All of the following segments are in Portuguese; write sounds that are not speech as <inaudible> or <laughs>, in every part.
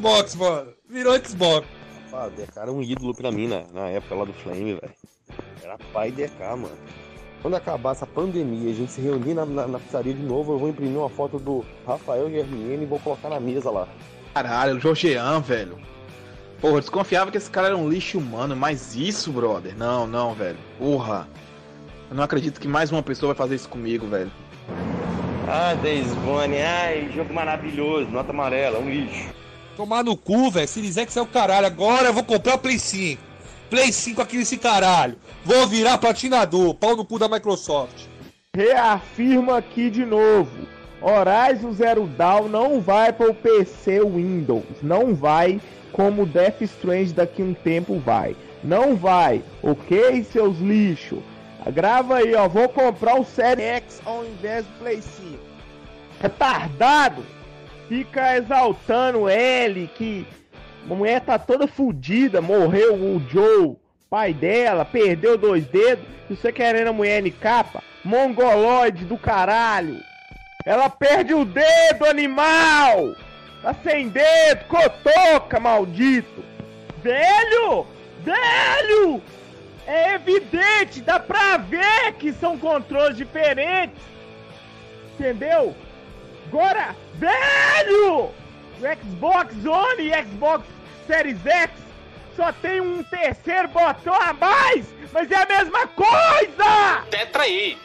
Xbox, mano. Virou Xbox. Ah, DK era um ídolo pra mim na, na época lá do Flame, velho. Era pai DK, mano. Quando acabar essa pandemia e a gente se reunir na, na, na pizzaria de novo, eu vou imprimir uma foto do Rafael GRN e vou colocar na mesa lá. Caralho, o Jorgean, velho. Porra, eu desconfiava que esse cara era um lixo humano, mas isso, brother. Não, não, velho. Porra. Eu não acredito que mais uma pessoa vai fazer isso comigo, velho. Ah, Days Gone, ai, jogo maravilhoso, nota amarela, um lixo. Tomar no cu, velho. Series X é o caralho. Agora eu vou comprar o Play 5. Play 5 aqui nesse caralho. Vou virar platinador. Pau no cu da Microsoft. Reafirmo aqui de novo. Horizon Zero Dawn não vai para o PC Windows. Não vai como Death Strange daqui um tempo vai. Não vai, ok, seus lixos? Grava aí, ó. Vou comprar o Série X ao invés do Play 5. Retardado! Fica exaltando ele que a mulher tá toda fodida, morreu o Joe, pai dela, perdeu dois dedos. E você querendo a mulher em capa? Mongoloide do caralho! Ela perde o dedo, animal! Tá sem dedo, cotoca, maldito! Velho! Velho! É evidente, dá pra ver que são controles diferentes! Entendeu? Agora, velho! O Xbox One e Xbox Series X só tem um terceiro botão a mais, mas é a mesma coisa! Tetra aí.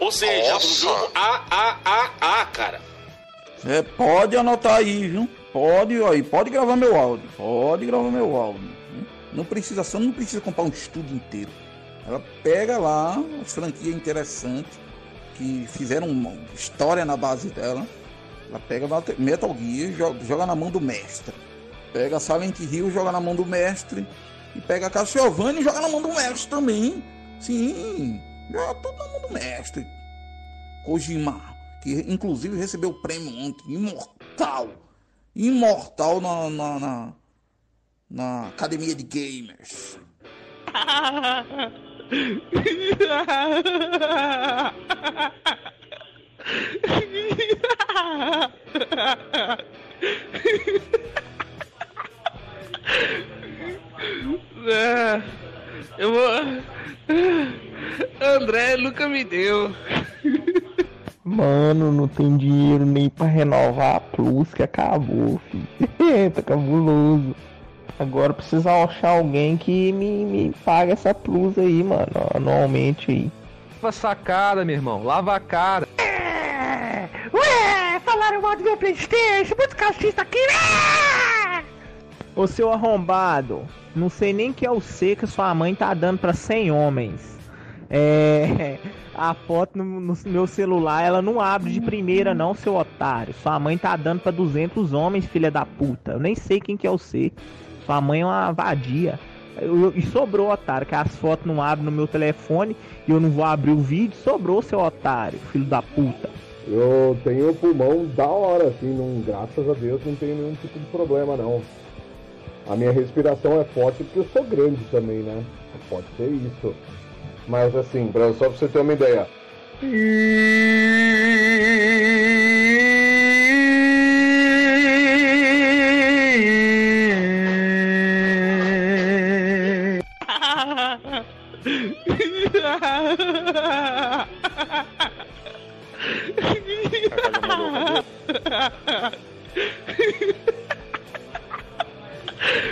Ou seja, Nossa. um jogo AAAA, cara. É, pode anotar aí, viu? Pode, aí, pode gravar meu áudio. Pode gravar meu áudio. viu? Não precisa, só não precisa comprar um estúdio inteiro. Ela pega lá as franquias interessantes que fizeram uma história na base dela. Ela pega Metal Gear joga, joga na mão do mestre. Pega Silent Hill, joga na mão do mestre. E pega Castlevania e joga na mão do mestre também. Sim, joga tudo na mão do mestre. Kojima, que inclusive recebeu o prêmio ontem, imortal. Imortal na, na, na, na Academia de Gamers. <laughs> É, eu vou. André nunca me deu. Mano, não tem dinheiro nem pra renovar a Plus que acabou, filho. <laughs> tá cabuloso. Agora precisa achar alguém que me, me paga essa Plus aí, mano, anualmente aí. Lava sacada, meu irmão. Lava a cara. Ué, falaram mal do meu Playstation, muito calcista aqui, Ô seu arrombado, não sei nem que é o C que sua mãe tá dando pra 100 homens. É. A foto no, no meu celular, ela não abre de primeira, não, seu otário. Sua mãe tá dando pra 200 homens, filha da puta. Eu nem sei quem que é o C. Sua mãe é uma vadia. Eu- e sobrou, otário, que as fotos não abrem no meu telefone e eu não vou abrir o vídeo. Sobrou, seu otário, filho da puta. Eu tenho pulmão da hora, assim, não, graças a Deus não tenho nenhum tipo de problema não. A minha respiração é forte porque eu sou grande também, né? Pode ser isso. Mas assim, só pra você ter uma ideia.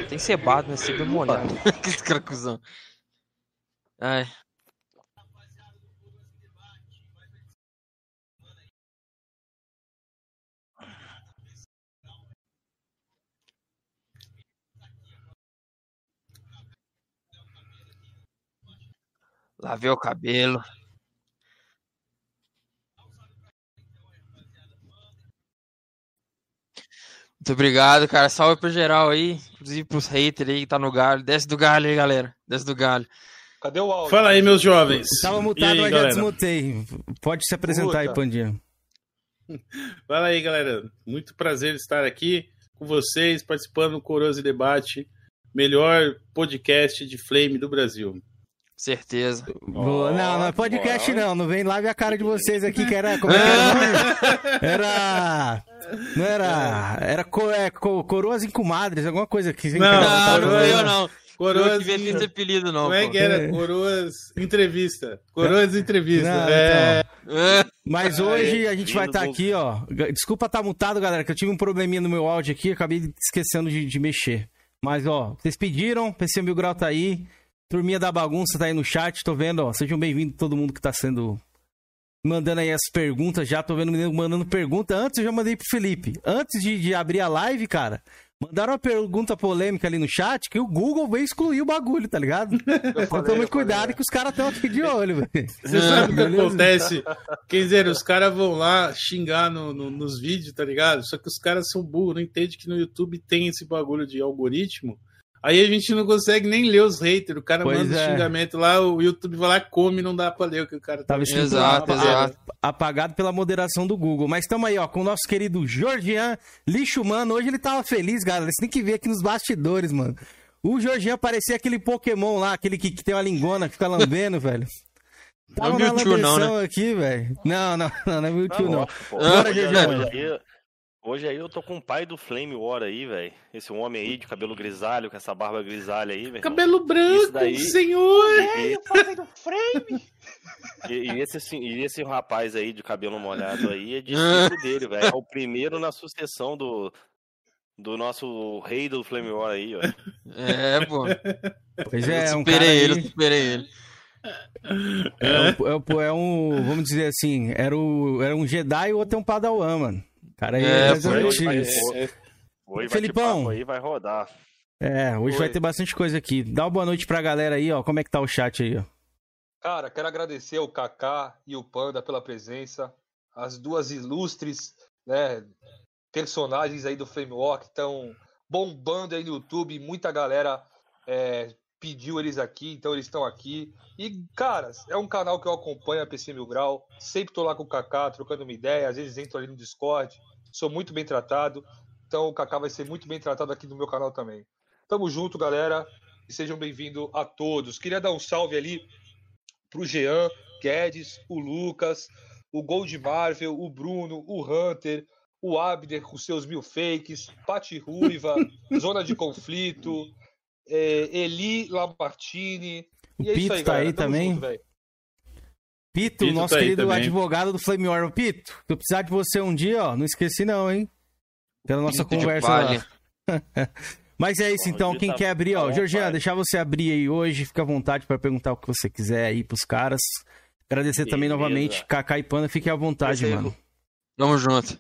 Tem cebado, né? Sempre molhado. <laughs> que esse cara cuzão. Ai. Lavei o cabelo. Muito obrigado, cara. Salve pro geral aí. Inclusive pros haters aí que tá no galho. Desce do galho aí, galera. Desce do galho. Cadê o áudio? Fala aí, meus jovens. Tava E mutado, aí, mas já desmutei. Pode se apresentar aí, Puta. Pandinha. <laughs> Fala aí, galera. Muito prazer estar aqui com vocês, participando do Coroso e Debate, melhor podcast de Flame do Brasil. Certeza. Vou- não, não é podcast não, não vem lá ver a cara de vocês aqui, que era. Como é que era? <laughs> Era. Não era. Era co, é, co- coroas em comadres, alguma coisa que Não, Não, não eu não. Coroas ter esse apelido, não. Como é que era? Coroas Entrevista. Coroas Entrevista. Não, é. É. Mas hoje a gente vai estar do- aqui, ó. Desculpa estar mutado, galera, que eu tive um probleminha no meu áudio aqui, acabei esquecendo de, de mexer. Mas, ó, vocês pediram, PC Mil Grau tá aí. Turminha da bagunça tá aí no chat, tô vendo, ó. Sejam bem-vindos todo mundo que tá sendo. Mandando aí as perguntas já, tô vendo o menino mandando pergunta. Antes eu já mandei pro Felipe. Antes de, de abrir a live, cara, mandaram uma pergunta polêmica ali no chat que o Google veio excluir o bagulho, tá ligado? <laughs> Então tome cuidado que os caras estão aqui de olho, velho. Você sabe o que acontece? Quer dizer, os caras vão lá xingar no, no- nos vídeos, tá ligado? Só que os caras são burros, não entendem que no YouTube tem esse bagulho de algoritmo. Aí a gente não consegue nem ler os haters. O cara Pois manda é. xingamento lá, o YouTube vai lá, come, não dá pra ler o que o cara tá Tava escrito Exato, exato. apagado pela moderação do Google. Mas estamos aí, ó, com o nosso querido Georgian Lixo Mano. Hoje ele tava feliz, galera. Você tem que ver aqui nos bastidores, mano. O Georgian parecia aquele Pokémon lá, aquele que, que tem uma lingona que fica <laughs> lambendo, velho. Tava Não é Mewtwo, não, lambeção aqui, velho. Não, não, não, não é Mewtwo, não. pô. Bora, Georgian. Hoje aí, eu tô com o pai do Flame War aí, velho. Esse homem aí de cabelo grisalho, com essa barba grisalha aí, velho. Cabelo branco, daí- senhor! E, e, e esse, sim- e esse rapaz aí de cabelo molhado aí é discípulo dele, velho. É o primeiro na sucessão do, do nosso rei do Flame War aí, ó. É, pô. Pois é, eu um cara superei ele, eu aí, superei ele. é, um, é um- é um, vamos dizer assim, era, o, era um Jedi e o outro é um Padawan, mano. Cara aí É, é, Hoje vai, hoje vai Felipão. Aí vai rodar. É, hoje Oi. vai ter bastante coisa aqui. Dá uma boa noite pra galera aí, ó. Como é que tá o chat aí, ó? Cara, quero agradecer ao Kaká e o Panda pela presença. As duas ilustres né, personagens aí do Flame Walk estão bombando aí no YouTube. Muita galera é, pediu eles aqui, então eles estão aqui. E, cara, é um canal que eu acompanho, a PC Mil Grau. Sempre tô lá com o Kaká, trocando uma ideia. Às vezes entro ali no Discord. Sou muito bem tratado. Então o Kaká vai ser muito bem tratado aqui no meu canal também. Tamo junto, galera. E sejam bem-vindos a todos. Queria dar um salve ali pro Jean, Guedes, o Lucas, o Gold Marvel, o Bruno, o Hunter, o Abner com seus mil fakes, Pati Ruiva, <laughs> Zona de Conflito, é, Eli Lamartine. O E é isso Pito aí, tá aí também? junto. Pito, Pito nosso tá querido também. advogado do Flame War. Pito, se eu precisar de você um dia, ó, não esqueci não, hein? Pela nossa Pito conversa lá. <laughs> Mas é isso Bom, então, quem tá- quer abrir, ó, Georgiana, deixar você abrir aí hoje, fica à vontade para perguntar o que você quiser aí pros caras. Agradecer também Beleza. novamente, Kaká e Panda, fiquem à vontade, mano. Tamo junto.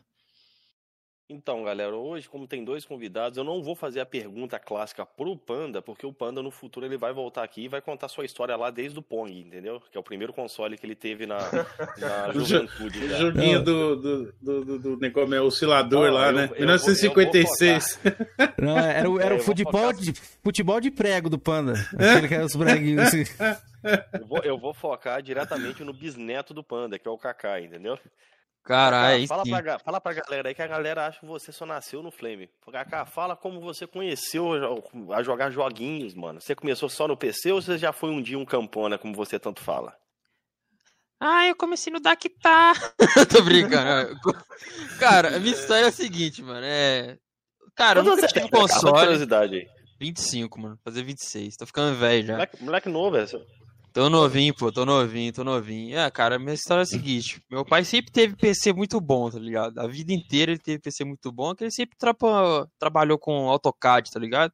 Então, galera, hoje, como tem dois convidados, eu não vou fazer a pergunta clássica pro Panda, porque o Panda no futuro ele vai voltar aqui e vai contar sua história lá desde o Pong, entendeu? Que é o primeiro console que ele teve na, <laughs> na juventude. O joguinho do, do, do, do, do, como é, oscilador Não, lá, eu- né? eu vou- 1956. Não, era, o- era É, o eu vou futebol de, futebol de prego do Panda. Aquele que era os breguinhos. assim. Eu vou, eu vou focar diretamente no bisneto do Panda, que é o Kaká, entendeu? Caralho, fala, sim. pra, fala pra galera aí que a galera acha que você só nasceu no Flame. Kaká, fala como você conheceu a- jogar joguinhos, mano. Você começou só no PC ou você já foi um dia um campona, como você tanto fala? Ah, eu comecei no Dactar. <laughs> Tô brincando. Cara, a minha história é a seguinte, mano. É. Cara, eu Quantos nunca anos tive de console. curiosidade aí. 25, mano. Fazer 26. Tô ficando velho já. Moleque, moleque novo, velho. Tô novinho, pô. Tô novinho, tô novinho. É, cara, minha história é a seguinte. Meu pai sempre teve PC muito bom, tá ligado? A vida inteira ele teve PC muito bom, que ele sempre trapa- trabalhou com AutoCAD, tá ligado?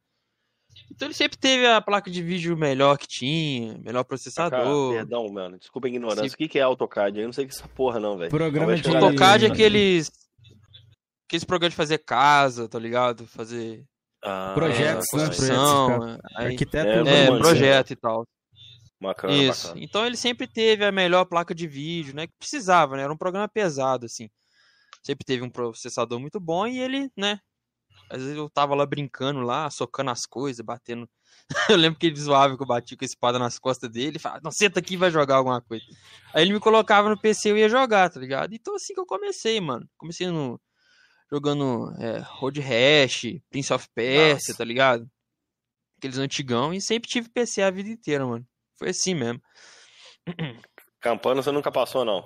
Então ele sempre teve a placa de vídeo melhor que tinha, melhor processador. perdão, mano. Desculpa a ignorância. Sim. O que que é AutoCAD? Eu não sei que essa porra, não, velho. Programa de- AutoCAD é Ele- aqueles. Aqueles programas de fazer casa, tá ligado? Fazer Ah, Projetos, né? construção. Projetos, aí- Arquiteto É, É, projeto e tal. Bacana, Isso. bacana. Então ele sempre teve a melhor placa de vídeo, né? Que precisava, né? Era um programa pesado, assim. Sempre teve um processador muito bom e ele, né? Às vezes eu tava lá brincando lá, socando as coisas, batendo. <laughs> eu lembro que ele zoava que eu bati com a espada nas costas dele e falava, não, senta aqui e vai jogar alguma coisa. Aí ele me colocava no PC e eu ia jogar, tá ligado? Então assim que eu comecei, mano. Comecei no. Jogando é, Road Rash, Prince of Persia, Nossa. tá ligado? Aqueles antigão e sempre tive PC a vida inteira, mano. Foi assim mesmo. Campana você nunca passou, não?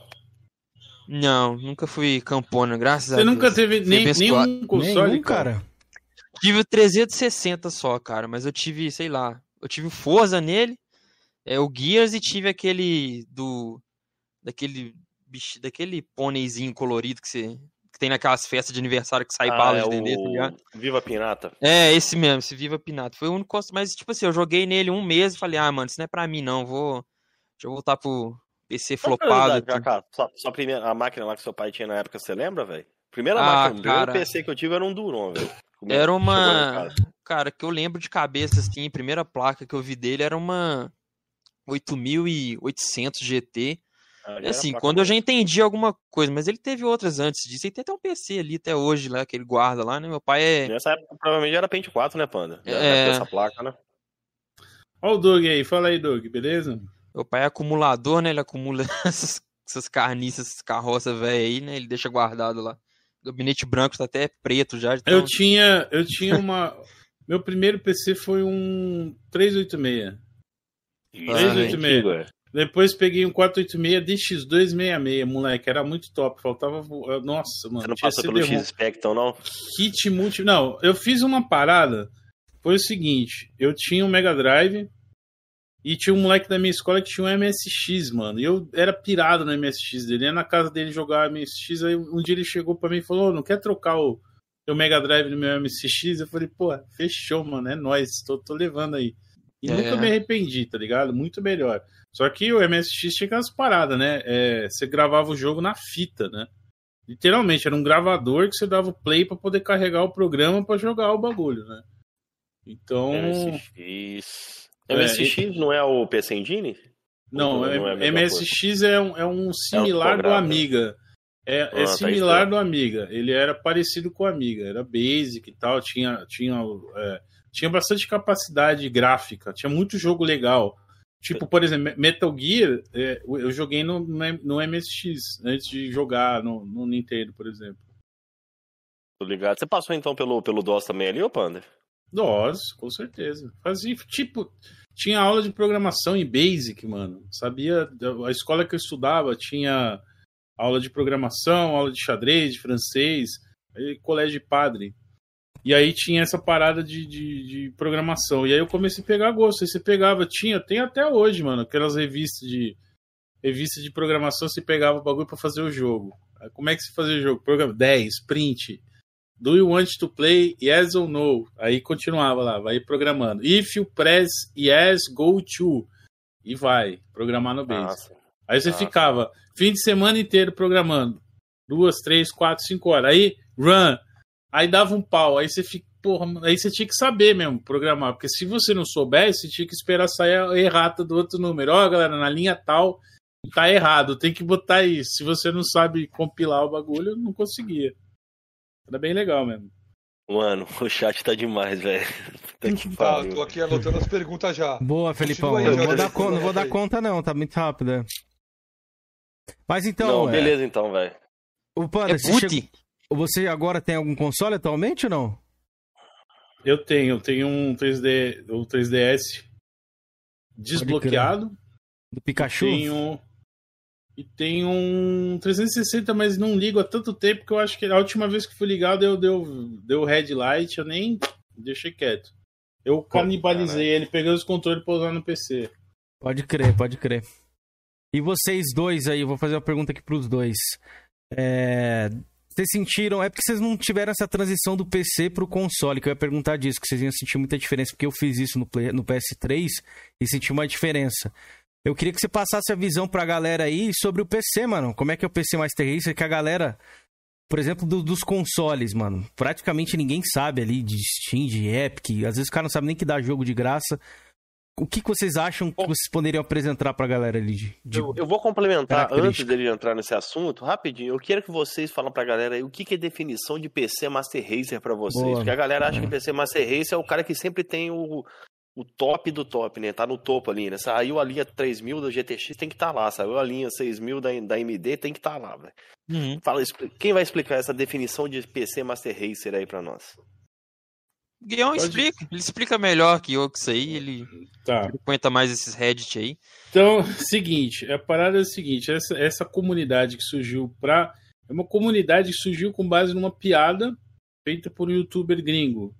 Não, nunca fui campona, graças a Você Deus. nunca teve nem, nenhum console, Nenhum, cara? cara. Tive o 360 só, cara, mas eu tive, sei lá, eu tive o Forza nele, é, o Gears e tive aquele do daquele bicho, daquele pôneizinho colorido que você que tem naquelas festas de aniversário que sai Ah, bala é de dentro, tá ligado? Viva Pinata. É, esse mesmo, esse Viva Pinato. Foi o único, mas tipo assim, eu joguei nele um mês e falei: "Ah, mano, isso não é pra mim não, vou deixa eu voltar pro PC Só flopado". aqui." Kaká, sua, sua primeira, a máquina lá que seu pai tinha na época, você lembra, velho? Primeira Ah, máquina, o primeiro cara. PC que eu tive era um Duron, velho. Era uma. Cara, que eu lembro de cabeça, assim, a primeira placa que eu vi dele era uma 8800 GT. Ah, era assim, quando eu já entendi alguma coisa, mas ele teve outras antes disso. E tem até um PC ali até hoje, lá, que ele guarda lá, né? Meu pai é. Nessa época provavelmente era Paint 4, né, Panda? Já É. essa placa, né? Olha o Doug aí, fala aí, Doug, beleza? Meu pai é acumulador, né? Ele acumula <laughs> essas, essas carniças, essas carroças velhas aí, né? Ele deixa guardado lá. O gabinete branco tá até preto já. de Eu tinha, eu tinha uma. Meu primeiro PC foi um 386. Isso, 386. Depois peguei um 486 DX266, moleque, era muito top. Faltava. vo- Nossa, mano. Você não passou pelo. X-Spectrum, não? Kit multi. Não, eu fiz uma parada. Foi o seguinte: eu tinha um Mega Drive e tinha um moleque da minha escola que tinha um MSX, mano. E eu era pirado no MSX dele. Ia na casa dele jogar MSX. Aí um dia ele chegou pra mim e falou: "Ô, Não quer trocar o teu Mega Drive no meu MSX? Eu falei: Pô, fechou, mano. É nóis. Tô, tô levando aí. E É. nunca me arrependi, tá ligado? Muito melhor. Só que o MSX tinha aquelas paradas, né? É, você gravava o jogo na fita, né? Literalmente, era um gravador que você dava o play pra poder carregar o programa pra jogar o bagulho, né? Então. MSX. É, MSX não é o PC Engine? Não, é- não é MSX é um, é um similar do topográfico. Amiga. É, Ah, é tá similar isso, do Amiga. Ele era parecido com o Amiga. Era basic e tal. Tinha, tinha, é, tinha bastante capacidade gráfica. Tinha muito jogo legal. Tipo, por exemplo, Metal Gear, é, eu joguei no, no MSX antes de jogar no, no Nintendo, por exemplo. Tô ligado. Você passou então pelo, pelo DOS também ali, ô Panda? DOS, com certeza. Fazia, tipo, tinha aula de programação em Basic, mano. Sabia, a escola que eu estudava tinha aula de programação, aula de xadrez, de francês, colégio de padre. E aí tinha essa parada de, de, de programação. E aí eu comecei a pegar gosto. Aí você pegava, tinha, tem até hoje, mano, aquelas revistas de revista de programação, você pegava o bagulho pra fazer o jogo. Como é que se fazia o jogo? Programa 10, print. Do you want to play yes or no? Aí continuava lá, vai programando. If you press yes, go to. E vai, programar no base. Nossa. Aí você Nossa. ficava fim de semana inteiro programando. Duas, três, quatro, cinco horas. Aí, run. Aí dava um pau. Aí você fica. Porra, aí você tinha que saber mesmo programar. Porque se você não soubesse, você tinha que esperar sair a errata do outro número. Ó, galera, na linha tal, tá errado. Tem que botar isso. Se você não sabe compilar o bagulho, não conseguia. Era bem legal mesmo. Mano, o chat tá demais, velho. Que Tá, pariu. tô aqui anotando as perguntas já. Boa, Felipão. aí, Eu não vou, dar conta, não vou dar conta, não, tá muito rápido. é. Mas então. Não, é, beleza então, velho. O Panda, É você, chegou- você agora tem algum console atualmente ou não? Eu tenho, eu tenho um 3D, o 3DS desbloqueado. Do Pikachu? Tenho e tenho um 360, mas não ligo há tanto tempo que eu acho que a última vez que fui ligado deu deu deu red light, eu nem deixei quieto. Eu canibalizei ele, peguei os controles pra usar no PC. Pode crer, pode crer. E vocês dois aí, eu vou fazer uma pergunta aqui pros dois. É, Vocês sentiram. É porque vocês não tiveram essa transição do PC pro console, que eu ia perguntar disso, que vocês iam sentir muita diferença, porque eu fiz isso no, Play- no PS3 e senti uma diferença. Eu queria que você passasse a visão pra galera aí sobre o PC, mano. Como é que é o PC Master Racer? Que a galera, por exemplo, do- dos consoles, mano. Praticamente ninguém sabe ali de Steam, de Epic. Às vezes o cara não sabe nem que dá jogo de graça. O que, que vocês acham que vocês poderiam apresentar pra galera ali de, de- Eu, eu vou complementar antes dele entrar nesse assunto, rapidinho. Eu quero que vocês falem pra galera aí o que, que é definição de PC Master Racer pra vocês. Boa. Porque a galera acha É. que PC Master Racer é o cara que sempre tem o, o top do top, né? Tá no topo ali, né? Saiu a linha 3000 da GTX, tem que estar lá. Saiu a linha 6000 da, da AMD, tem que estar lá, velho. Uhum. Fala, quem vai explicar essa definição de PC Master Racer aí pra nós? Pode- explica. Ele explica melhor que eu que isso aí. Ele Tá. frequenta mais esses Reddit aí. Então, seguinte, a parada é a seguinte, essa, essa comunidade que surgiu pra. É uma comunidade que surgiu com base numa piada feita por um youtuber gringo.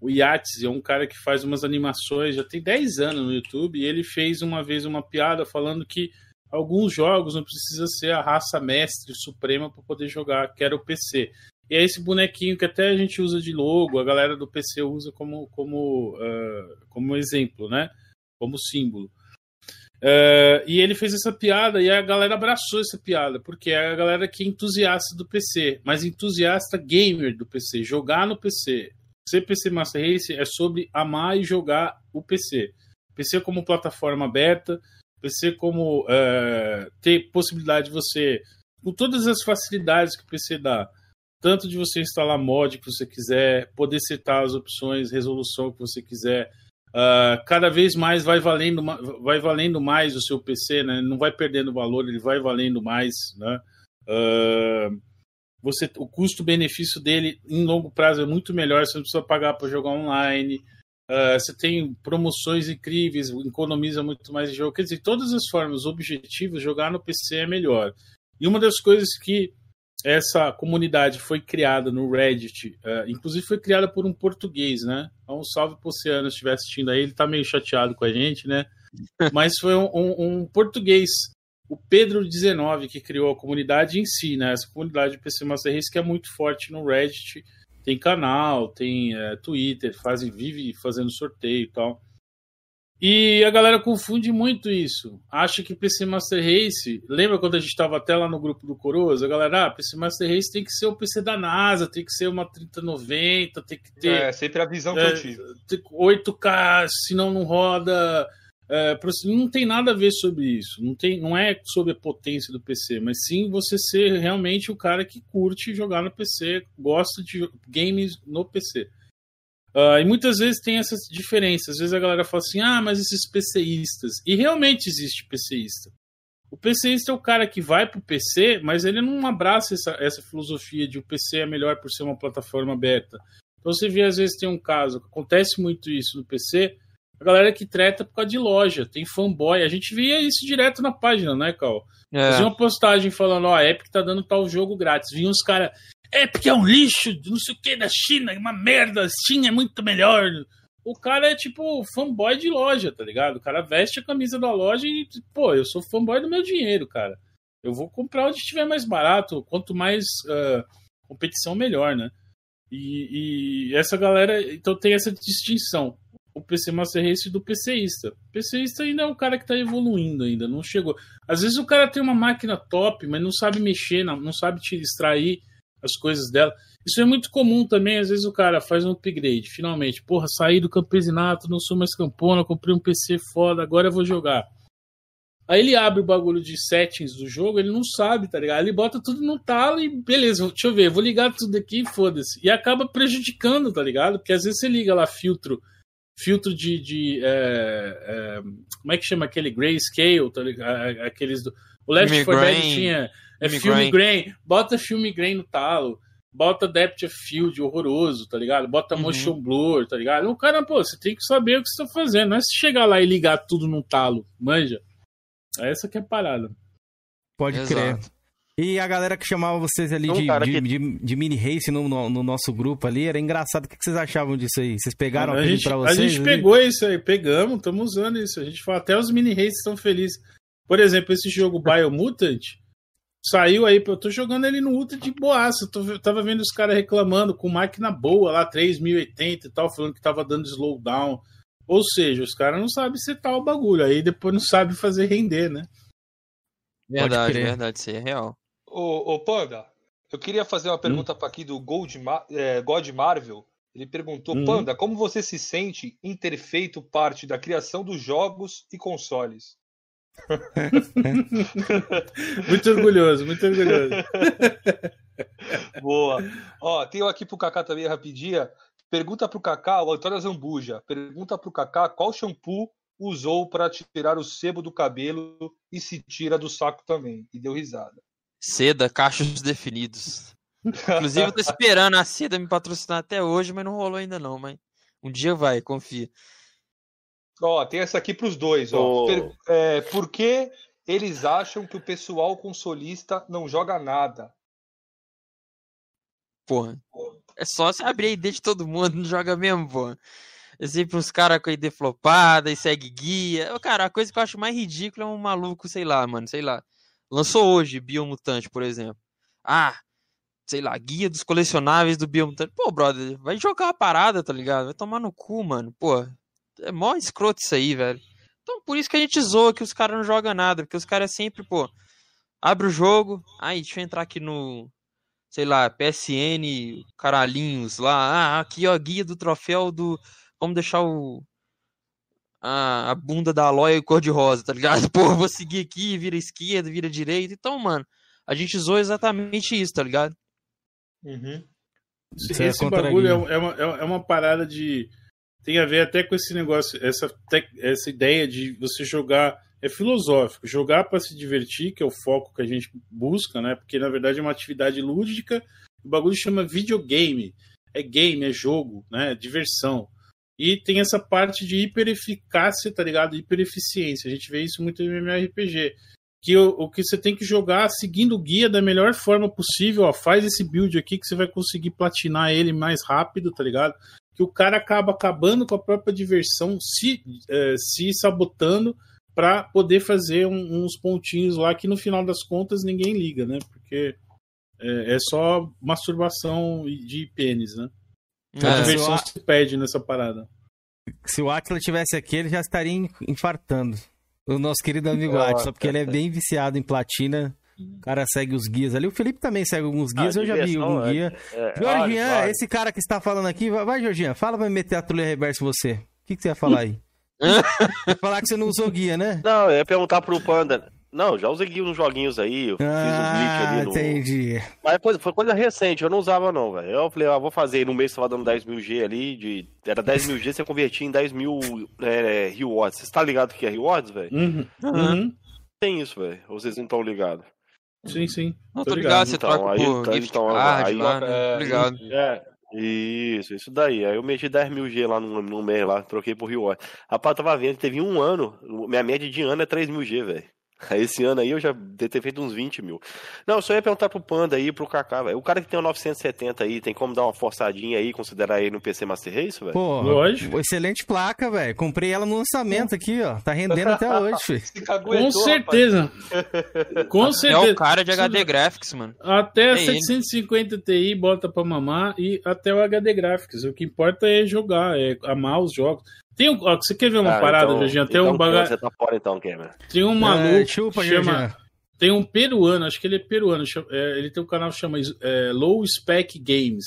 O Yates é um cara que faz umas animações, já tem 10 anos no YouTube, e ele fez uma vez uma piada falando que alguns jogos não precisa ser a raça mestre suprema para poder jogar, que era o PC. E é esse bonequinho que até a gente usa de logo, a galera do PC usa como, como, ah, como exemplo, né? Como símbolo. É, e ele fez essa piada e a galera abraçou essa piada, porque é a galera que é entusiasta do PC, mas entusiasta gamer do PC, jogar no PC. Ser PC Master Race é sobre amar e jogar o PC. PC como plataforma aberta, PC como é, ter possibilidade de você, com todas as facilidades que o PC dá, tanto de você instalar mod que você quiser, poder setar as opções, resolução que você quiser, Uh, cada vez mais vai valendo, vai valendo mais o seu PC, né? Não vai perdendo valor, ele vai valendo mais, né? Uh, você, o custo-benefício dele em longo prazo é muito melhor, você não precisa pagar para jogar online. Uh, você tem promoções incríveis, economiza muito mais em jogo. Quer dizer, todas as formas, objetivos, jogar no PC é melhor. E uma das coisas que essa comunidade foi criada no Reddit, eh, inclusive foi criada por um português, né? Então, um salve pro Oceano se estiver assistindo aí, ele tá meio chateado com a gente, né? <laughs> Mas foi um, um- um português, o Pedro 19, que criou a comunidade em si, né? Essa comunidade do PC Master Race que é muito forte no Reddit, tem canal, tem eh, Twitter, fazem, vive fazendo sorteio e tal. E a galera confunde muito isso. Acha que PC Master Race. Lembra quando a gente estava até lá no grupo do Coroas? A galera, ah, PC Master Race tem que ser o PC da NASA, tem que ser uma 3090, tem que ter. É, sempre a visão que é, eu tive. ter 8K, senão não roda. É, não tem nada a ver sobre isso. Não, tem, não é sobre a potência do PC, mas sim você ser realmente o cara que curte jogar no PC, gosta de games no PC. Ah, e muitas vezes tem essas diferenças. Às vezes a galera fala assim: ah, mas esses PCistas. E realmente existe PCista. O PCista é o cara que vai pro PC, mas ele não abraça essa, essa filosofia de o PC é melhor por ser uma plataforma aberta. Então você vê, às vezes, tem um caso, acontece muito isso no PC, a galera que treta por causa de loja, tem fanboy. A gente via isso direto na página, né, Cal? É. Fazia uma postagem falando, ó, a Epic tá dando tal jogo grátis. Vinha uns caras, Epic é um lixo, não sei o que, da China, é uma merda, Steam é muito melhor. O cara é tipo fanboy de loja, tá ligado? O cara veste a camisa da loja e, pô, eu sou fanboy do meu dinheiro, cara. Eu vou comprar onde estiver mais barato, quanto mais ah, competição, melhor, né? E, e essa galera, então tem essa distinção. O PC Master Race do PCista. O PCista ainda é o cara que tá evoluindo ainda, não chegou. Às vezes o cara tem uma máquina top, mas não sabe mexer, não, não sabe te extrair as coisas dela. Isso é muito comum também, às vezes o cara faz um upgrade, finalmente. Porra, saí do campesinato, não sou mais campona, comprei um PC foda, agora eu vou jogar. Aí ele abre o bagulho de settings do jogo, ele não sabe, tá ligado? Ele bota tudo no talo e beleza, deixa eu ver, vou ligar tudo aqui e foda-se. E acaba prejudicando, tá ligado? Porque às vezes você liga lá filtro, filtro de. de é, é, como é que chama aquele grayscale, tá ligado? Aqueles do. O Left Filme 4 Dead tinha. É filme grain. Bota filme grain no talo. Bota depth of field horroroso, tá ligado? Bota Uhum. motion blur, tá ligado? O cara, pô, você tem que saber o que você tá fazendo. Não é se chegar lá e ligar tudo num talo, manja. Essa que é a parada. Pode Exato. crer. E a galera que chamava vocês ali um de, cara de, que- de- de mini race no, no- no nosso grupo ali, era engraçado. O que que vocês achavam disso aí? Vocês pegaram a aquilo gente, pra a vocês? gente ali? pegou isso aí, pegamos, estamos usando isso. A gente fala, até os mini races estão felizes. Por exemplo, esse jogo <laughs> Biomutant saiu aí, eu tô jogando ele no Ultra de boaça. Tô, tava vendo os caras reclamando com máquina boa lá, 3080 e tal, falando que tava dando slowdown. Ou seja, os caras não sabem setar o bagulho, aí depois não sabem fazer render, né? Verdade, verdade, isso aí é real. Ô, ô Panda, eu queria fazer uma pergunta para aqui do Gold Ma- é, God Marvel. Ele perguntou, Hum. Panda, como você se sente em ter feito parte da criação dos jogos e consoles? <laughs> Muito orgulhoso, muito orgulhoso. <laughs> Boa. Ó, tem um aqui pro Kaká também rapidinha. Pergunta pro Kaká, o Antônio Zambuja. Pergunta pro Kaká qual shampoo usou para tirar o sebo do cabelo e se tira do saco também. E deu risada. Seda, cachos definidos. Inclusive, eu tô <laughs> esperando a Seda me patrocinar até hoje, mas não rolou ainda não, mas Um dia vai, confia. Ó, tem essa aqui pros dois, ó. Ô. Per- é, por que eles acham que o pessoal consolista não joga nada? Porra. É só você abrir a ID de todo mundo, <laughs> não joga mesmo, porra. É sempre uns caras com a ID flopada e segue guia. Cara, a coisa que eu acho mais ridícula é um maluco, sei lá, mano, sei lá. Lançou hoje Biomutante, por exemplo. Ah, sei lá, guia dos colecionáveis do Biomutante. Pô, brother, vai jogar a parada, tá ligado? Vai tomar no cu, mano. Pô, é mó escroto isso aí, velho. Então por isso que a gente zoa que os caras não jogam nada, porque os caras sempre, pô, abre o jogo, aí deixa eu entrar aqui no, sei lá, PSN, caralhinhos lá, ah, aqui ó, guia do troféu do, vamos deixar o, a, a bunda da Aloy cor-de-rosa, tá ligado? <laughs> Pô, vou seguir aqui, vira esquerda, vira direita, então, mano, a gente zoa exatamente isso, tá ligado? Esse, Isso é esse contra bagulho é, um- é uma, é uma parada de. Tem a ver até com esse negócio, essa, essa ideia de você jogar. É filosófico, jogar para se divertir, que é o foco que a gente busca, né? Porque na verdade é uma atividade lúdica. O bagulho chama videogame. É game, é jogo, né? É diversão. E tem essa parte de hipereficácia, tá ligado? Hipereficiência. A gente vê isso muito em MMORPG que o, o que você tem que jogar seguindo o guia da melhor forma possível. Ó, faz esse build aqui que você vai conseguir platinar ele mais rápido, tá ligado? Que o cara acaba acabando com a própria diversão, se, eh, se sabotando para poder fazer um- uns pontinhos lá que no final das contas ninguém liga, né? Porque é, é só masturbação de pênis, né? A É. diversão Se o se perde nessa parada. Se o Atila tivesse aqui, ele já estaria in- infartando. O nosso querido amigo Nossa. Atila, porque ele é bem viciado em platina. O cara segue os guias ali. O Felipe também segue alguns Ah, guias, eu já vi algum é- guia. é, Jorginho, vários, esse cara que está falando aqui, vai, vai Jorginho, fala pra me meter a trilha reversa em você. O que, que você ia falar aí? <laughs> Falar que você não usou guia, né? Não, eu ia perguntar pro Panda. Não, já usei guia nos joguinhos aí, eu fiz uns glitch Ah, ali no. entendi. Mas coisa, foi coisa recente, eu não usava não, velho. Eu falei, ah, vou fazer, no mês tava dando 10 mil G ali, de... era 10 mil G, você convertia em 10 mil é, rewards. Você tá ligado o que é rewards, velho? Uhum. Uhum. Tem isso, velho. Ou vocês não estão ligados? Sim, sim. Não, tô ligado, você troca por gift card lá, né? Tô ligado. É, isso, isso daí. Aí eu meti 10 mil G lá no, no mês lá, troquei por reward. Rapaz, eu tava vendo, teve um ano, minha média de ano é 3 mil G, velho. <laughs> Esse ano aí eu já devo ter feito uns 20 mil. Não, eu só ia perguntar pro Panda aí e pro Kaká, velho. O cara que tem um 970 aí, tem como dar uma forçadinha aí, considerar ele no PC Master Race, velho? Pô, excelente placa, velho. Comprei ela no lançamento aqui, ó. Tá rendendo até <laughs> hoje, filho. Com certeza. <laughs> Com É certeza. o cara de HD Graphics, mano. Até É ele. 750 Ti bota pra mamar e até o HD Graphics. O que importa é jogar, é amar os jogos. Tem um, ó, você quer ver uma Ah, parada, então- Jorginho? Tem então um baga... Você tá fora então, Gamer. Tem um É, maluco chupa, que chama... Jorginho. Tem um peruano, acho que ele é peruano. chama- é, ele tem um canal que chama é, Low Spec Games.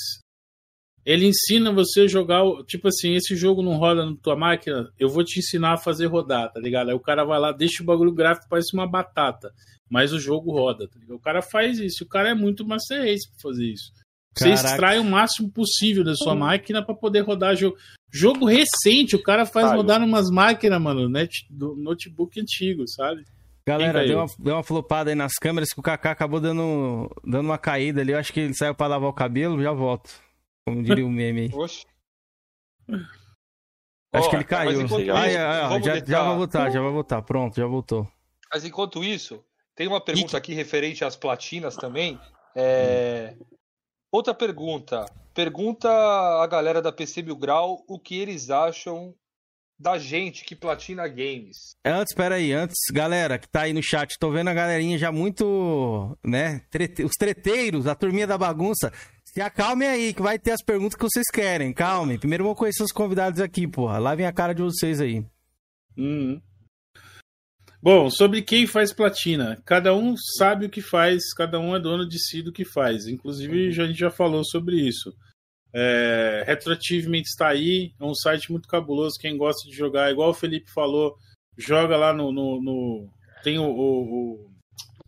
Ele ensina você a jogar, tipo assim, esse jogo não roda na tua máquina, eu vou te ensinar a fazer rodar, tá ligado? Aí o cara vai lá, deixa o bagulho gráfico, parece uma batata, mas o jogo roda, tá ligado? O cara faz isso, o cara é muito Master Race pra fazer isso. Você Caraca. extrai o máximo possível da sua máquina pra poder rodar jogo. Jogo recente, o cara faz Ah, rodar numas máquinas, mano, net, do notebook antigo, sabe? Galera, deu uma, deu uma flopada aí nas câmeras que o Kaká acabou dando, dando uma caída ali. Eu acho que ele saiu pra lavar o cabelo, já volto. Como diria o meme aí. Oxe. Acho que ele caiu. Ai, isso, ai, ai, vamos já, já vai voltar, já vai voltar. Pronto, já voltou. Mas enquanto isso, tem uma pergunta aqui referente às platinas também. É, Outra pergunta. Pergunta a galera da PC Mil Grau o que eles acham da gente que platina games. Antes, pera aí, antes, galera que tá aí no chat, tô vendo a galerinha já muito, né, trete- os treteiros, a turminha da bagunça. Se acalmem aí, que vai ter as perguntas que vocês querem, calmem. Primeiro vamos conhecer os convidados aqui, porra. Lavem a cara de vocês aí. Uhum. Bom, sobre quem faz platina. Cada um sabe o que faz, cada um é dono de si do que faz. Inclusive, já- a gente já falou sobre isso. É, Retroachievement está aí, é um site muito cabuloso. Quem gosta de jogar, igual o Felipe falou, joga lá no. no- no- tem o, o, o,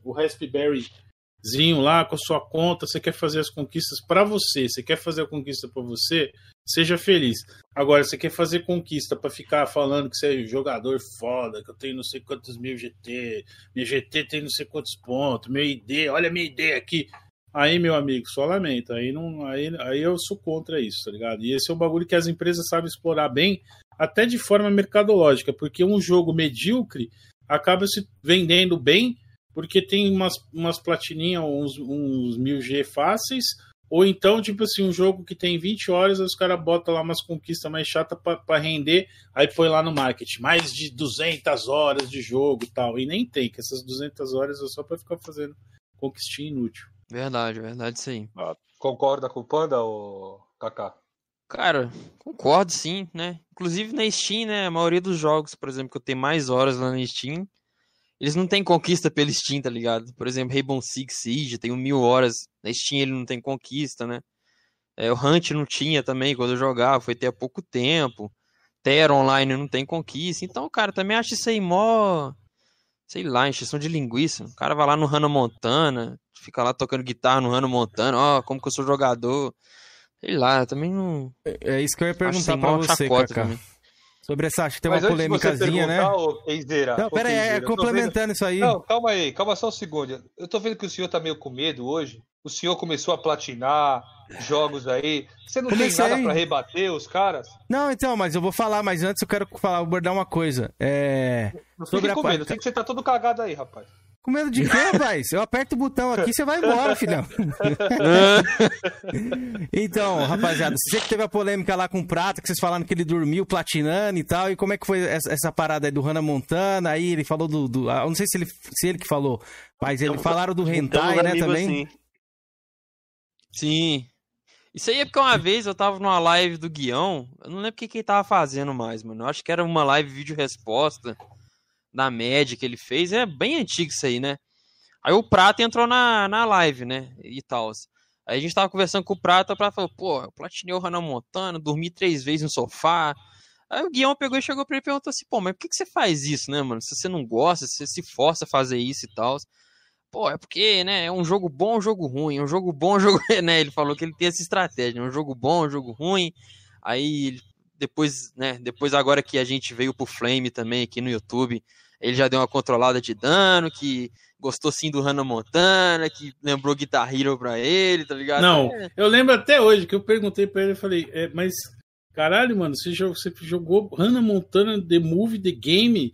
o Raspberryzinho lá com a sua conta. Você quer fazer as conquistas para você, você quer fazer a conquista para você, seja feliz. Agora, você quer fazer conquista para ficar falando que você é jogador foda, que eu tenho não sei quantos mil GT, minha GT tem não sei quantos pontos, meu ID, olha minha ID aqui. Aí, meu amigo, só lamento. Aí, não, aí, aí eu sou contra isso, tá ligado? E esse é um bagulho que as empresas sabem explorar bem, até de forma mercadológica, porque um jogo medíocre acaba se vendendo bem, porque tem umas, umas platininhas, uns, uns 1000G fáceis, ou então, tipo assim, um jogo que tem 20 horas, os caras botam lá umas conquistas mais chatas para render, aí põe lá no marketing, mais de 200 horas de jogo e tal. E nem tem, que essas 200 horas é só para ficar fazendo conquistinha inútil. Verdade, verdade sim. Ah, concorda com o Panda, ou Kaká? Cara, concordo sim, né? Inclusive na Steam, né? A maioria dos jogos, por exemplo, que eu tenho mais horas lá na Steam, eles não têm conquista pela Steam, tá ligado? Por exemplo, Rainbow Six Siege tem um mil horas. Na Steam ele não tem conquista, né? É, o Hunt não tinha também quando eu jogava, foi ter há pouco tempo. Terra Online não tem conquista. Então, cara, também acho isso aí mó. Sei lá, encheção de linguiça. O cara vai lá no Hannah Montana, fica lá tocando guitarra no Hannah Montana, ó, oh, como que eu sou jogador. Sei lá, também não. É, é isso que eu ia perguntar pra você, Kaká. Sobre essa, acho que tem Mas uma polêmicazinha, né? Ô, Eizeira, não, pera aí, é complementando vendo... isso aí. Não, calma aí, calma só um segundo. Eu tô vendo que o senhor tá meio com medo hoje. O senhor começou a platinar jogos aí. Você não Comecei. tem nada para rebater os caras? Não, então, mas eu vou falar, mas antes eu quero falar, abordar uma coisa. É... Não sobre a com medo, tem que você tá todo cagado aí, rapaz. Com medo de quê, rapaz? Eu aperto o botão aqui, você vai embora, filhão. <laughs> então, rapaziada, você que teve a polêmica lá com o Prata, que vocês falaram que ele dormiu platinando e tal, e como é que foi essa, essa parada aí do Hannah Montana? Aí ele falou do. do ah, eu não sei se ele, se ele que falou, mas ele então, falaram do Hentai, né, também. Assim. Sim. Isso aí é porque uma vez eu tava numa live do Guião, eu não lembro o que, que ele tava fazendo mais, mano. Eu acho que era uma live vídeo-resposta da média que ele fez. É bem antigo isso aí, né? Aí o Prata entrou na, na live, né? E tal. Aí a gente tava conversando com o Prata, o Prata falou, pô, eu platinei o Hannah Montana, dormi três vezes no sofá. Aí o Guião pegou e chegou pra ele e perguntou assim, pô, mas por que, que você faz isso, né, mano? Se você não gosta, se você se força a fazer isso e tal. Pô, é porque, né, é um jogo bom, um jogo ruim, é um jogo bom, um jogo... <laughs> né, ele falou que ele tem essa estratégia, é um jogo bom, um jogo ruim. Aí depois, né, depois agora que a gente veio pro Flame também aqui no YouTube, ele já deu uma controlada de dano, que gostou sim do Hannah Montana, que lembrou Guitar Hero pra ele, tá ligado? Não, é. eu lembro até hoje que eu perguntei pra ele, eu falei, é, mas caralho, mano, você jogou, você jogou Hannah Montana The Movie, The Game,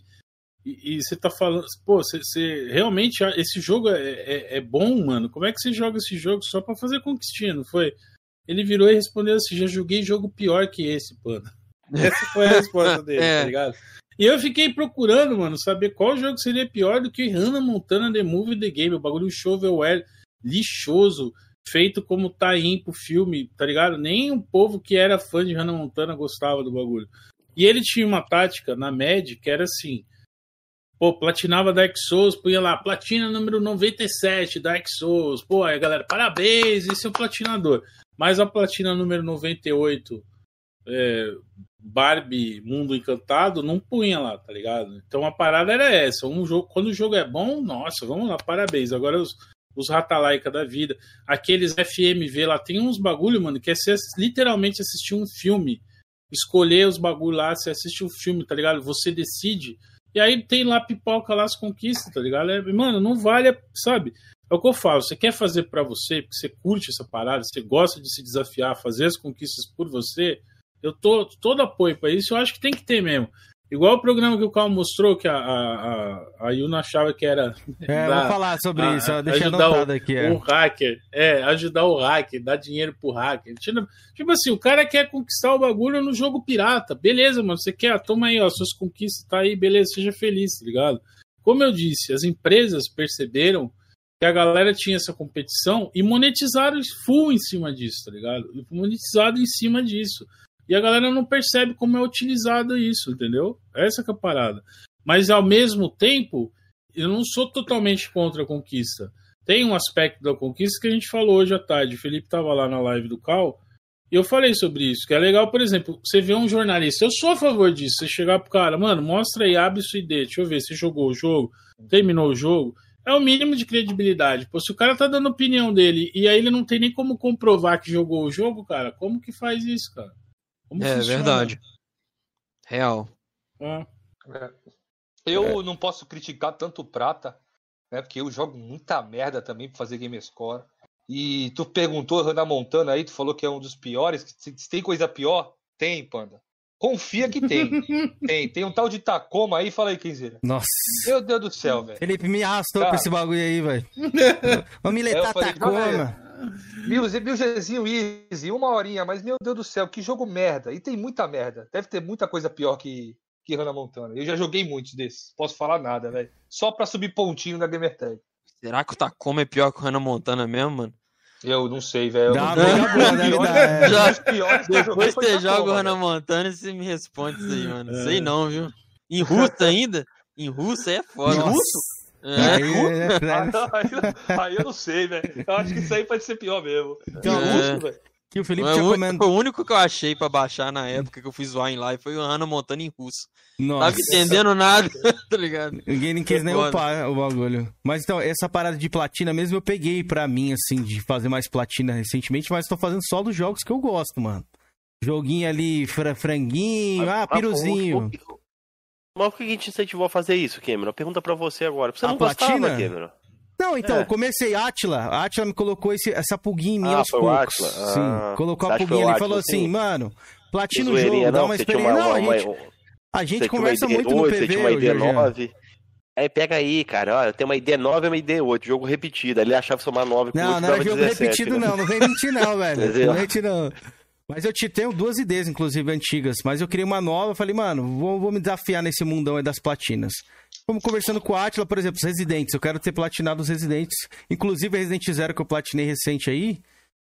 e, e você tá falando, pô, você, você realmente, esse jogo é, é, é, bom, mano? Como é que você joga esse jogo só pra fazer conquistinha, não foi? Ele virou e respondeu assim, já joguei jogo pior que esse, mano. Essa foi a resposta dele, <laughs> é. tá ligado? E eu fiquei procurando, mano, saber qual jogo seria pior do que Hannah Montana The Movie The Game, o bagulho shovelware lixoso, feito como tie-in pro filme, tá ligado? Nem o povo que era fã de Hannah Montana gostava do bagulho. E ele tinha uma tática na MED que era assim: pô, platinava Dark Souls, punha lá, platina número 97, Dark Souls. Pô, aí galera, parabéns, esse é o platinador. Mas a platina número 98, é, Barbie Mundo Encantado, não punha lá, tá ligado? Então a parada era essa. Um jogo, quando o jogo é bom, nossa, vamos lá, parabéns. Agora os, os Ratalaika da vida, aqueles FMV lá, tem uns bagulho, mano, que é literalmente assistir um filme. Escolher os bagulho lá, você assiste um filme, tá ligado? Você decide. E aí tem lá pipoca lá as conquistas, tá ligado? É, mano, não vale, sabe? É o que eu falo, você quer fazer para você, porque você curte essa parada, você gosta de se desafiar, fazer as conquistas por você, eu tô todo apoio para isso, eu acho que tem que ter mesmo. Igual o programa que o Carl mostrou, que a, a, a Yuna achava que era. É, vou <laughs> falar sobre a, isso, deixa anotado o, aqui. É. O hacker, é, ajudar o hacker, dar dinheiro pro hacker. Tipo, assim, o cara quer conquistar o bagulho no jogo pirata. Beleza, mano, você quer, toma aí, ó, suas conquistas, tá aí, beleza, seja feliz, tá ligado? Como eu disse, as empresas perceberam que a galera tinha essa competição e monetizaram full em cima disso, tá ligado? Monetizado em cima disso. E a galera não percebe como é utilizado isso, entendeu? Essa é a parada. Mas ao mesmo tempo, eu não sou totalmente contra a conquista. Tem um aspecto da conquista que a gente falou hoje à tarde. O Felipe estava lá na live do Cal e eu falei sobre isso. Que é legal, por exemplo, você vê um jornalista. Eu sou a favor disso. Você chegar pro cara, mano, mostra aí, abre sua ID. Deixa eu ver. Você jogou o jogo, terminou o jogo. É o mínimo de credibilidade. Pô, se o cara tá dando opinião dele e aí ele não tem nem como comprovar que jogou o jogo, cara, como que faz isso, cara? Como é funciona? verdade. Real. É. É. Eu é. não posso criticar tanto o Prata, né? Porque eu jogo muita merda também pra fazer game score. E tu perguntou Hannah Montana aí, tu falou que é um dos piores. Se se tem coisa pior? Tem, Panda. Confia que tem. <laughs> tem. Tem um tal de Tacoma aí, fala aí, Kenzeira. Nossa. Meu Deus do céu, velho. Felipe me arrastou Cara. com esse bagulho aí, velho. <laughs> Vamos eu miletar falei, Tacoma. Mil, mil Gzinho easy, uma horinha, mas meu Deus do céu, que jogo merda. E tem muita merda. Deve ter muita coisa pior que, que Hannah Montana. Eu já joguei muitos desses. Posso falar nada, velho. Só pra subir pontinho na Gamertag. Será que o Tacoma é pior que o Hannah Montana mesmo, mano? Eu não sei, velho. Dá uma boa, é. Já- joguei Depois você joga o Hannah velho. Montana e você me responde isso aí, mano. É. Sei não, viu? Em russo ainda? Em russo é foda. Em Nossa. russo? É. Aí, é, Ah, né? não, aí, eu- aí eu não sei, velho. Eu acho que isso aí pode ser pior mesmo. Que É. velho. Que o Felipe tinha o, comentado. o único que eu achei pra baixar na época que eu fui zoar em live foi o Hannah Montana em russo. Nossa. Tava entendendo nada, <laughs> tá ligado? Ninguém nem quis nem upar o bagulho. Mas então, essa parada de platina mesmo eu peguei pra mim, assim, de fazer mais platina recentemente, mas tô fazendo só dos jogos que eu gosto, mano. Joguinho ali, fra- franguinho, ah, Mas, piruzinho. o Mas por que a gente incentivou a fazer isso, Cameron? Pergunta pra você agora. Você A não gostava, platina? Cameron? Não, então, É. eu comecei Atila. A Atila me colocou esse- essa pulguinha em mim Ah, aos foi o poucos. Átila? Ah, Sim, colocou você a pulguinha o ali e falou assim, sim? mano, platina o jogo, dá não, uma você experiência. Não, a uma- gente, uma- a Você gente uma conversa ID8, muito no você PV, tinha uma ô, Jorge. ID9. Aí pega aí, cara, olha, tem uma ID9 e uma ID8, jogo repetido. Ele achava somar 9 com Não, 8 não era dava jogo 17, repetido, né? não. Não vem mentir, não, velho. <laughs> Não mente, não. Mas eu te tenho duas ideias, inclusive, antigas. Mas eu criei uma nova. Falei, mano, vou, vou me desafiar nesse mundão aí das platinas. Como conversando com o Atila, por exemplo, os Residentes. Eu quero ter platinado os Residentes. Inclusive, Resident Zero que eu platinei recente aí.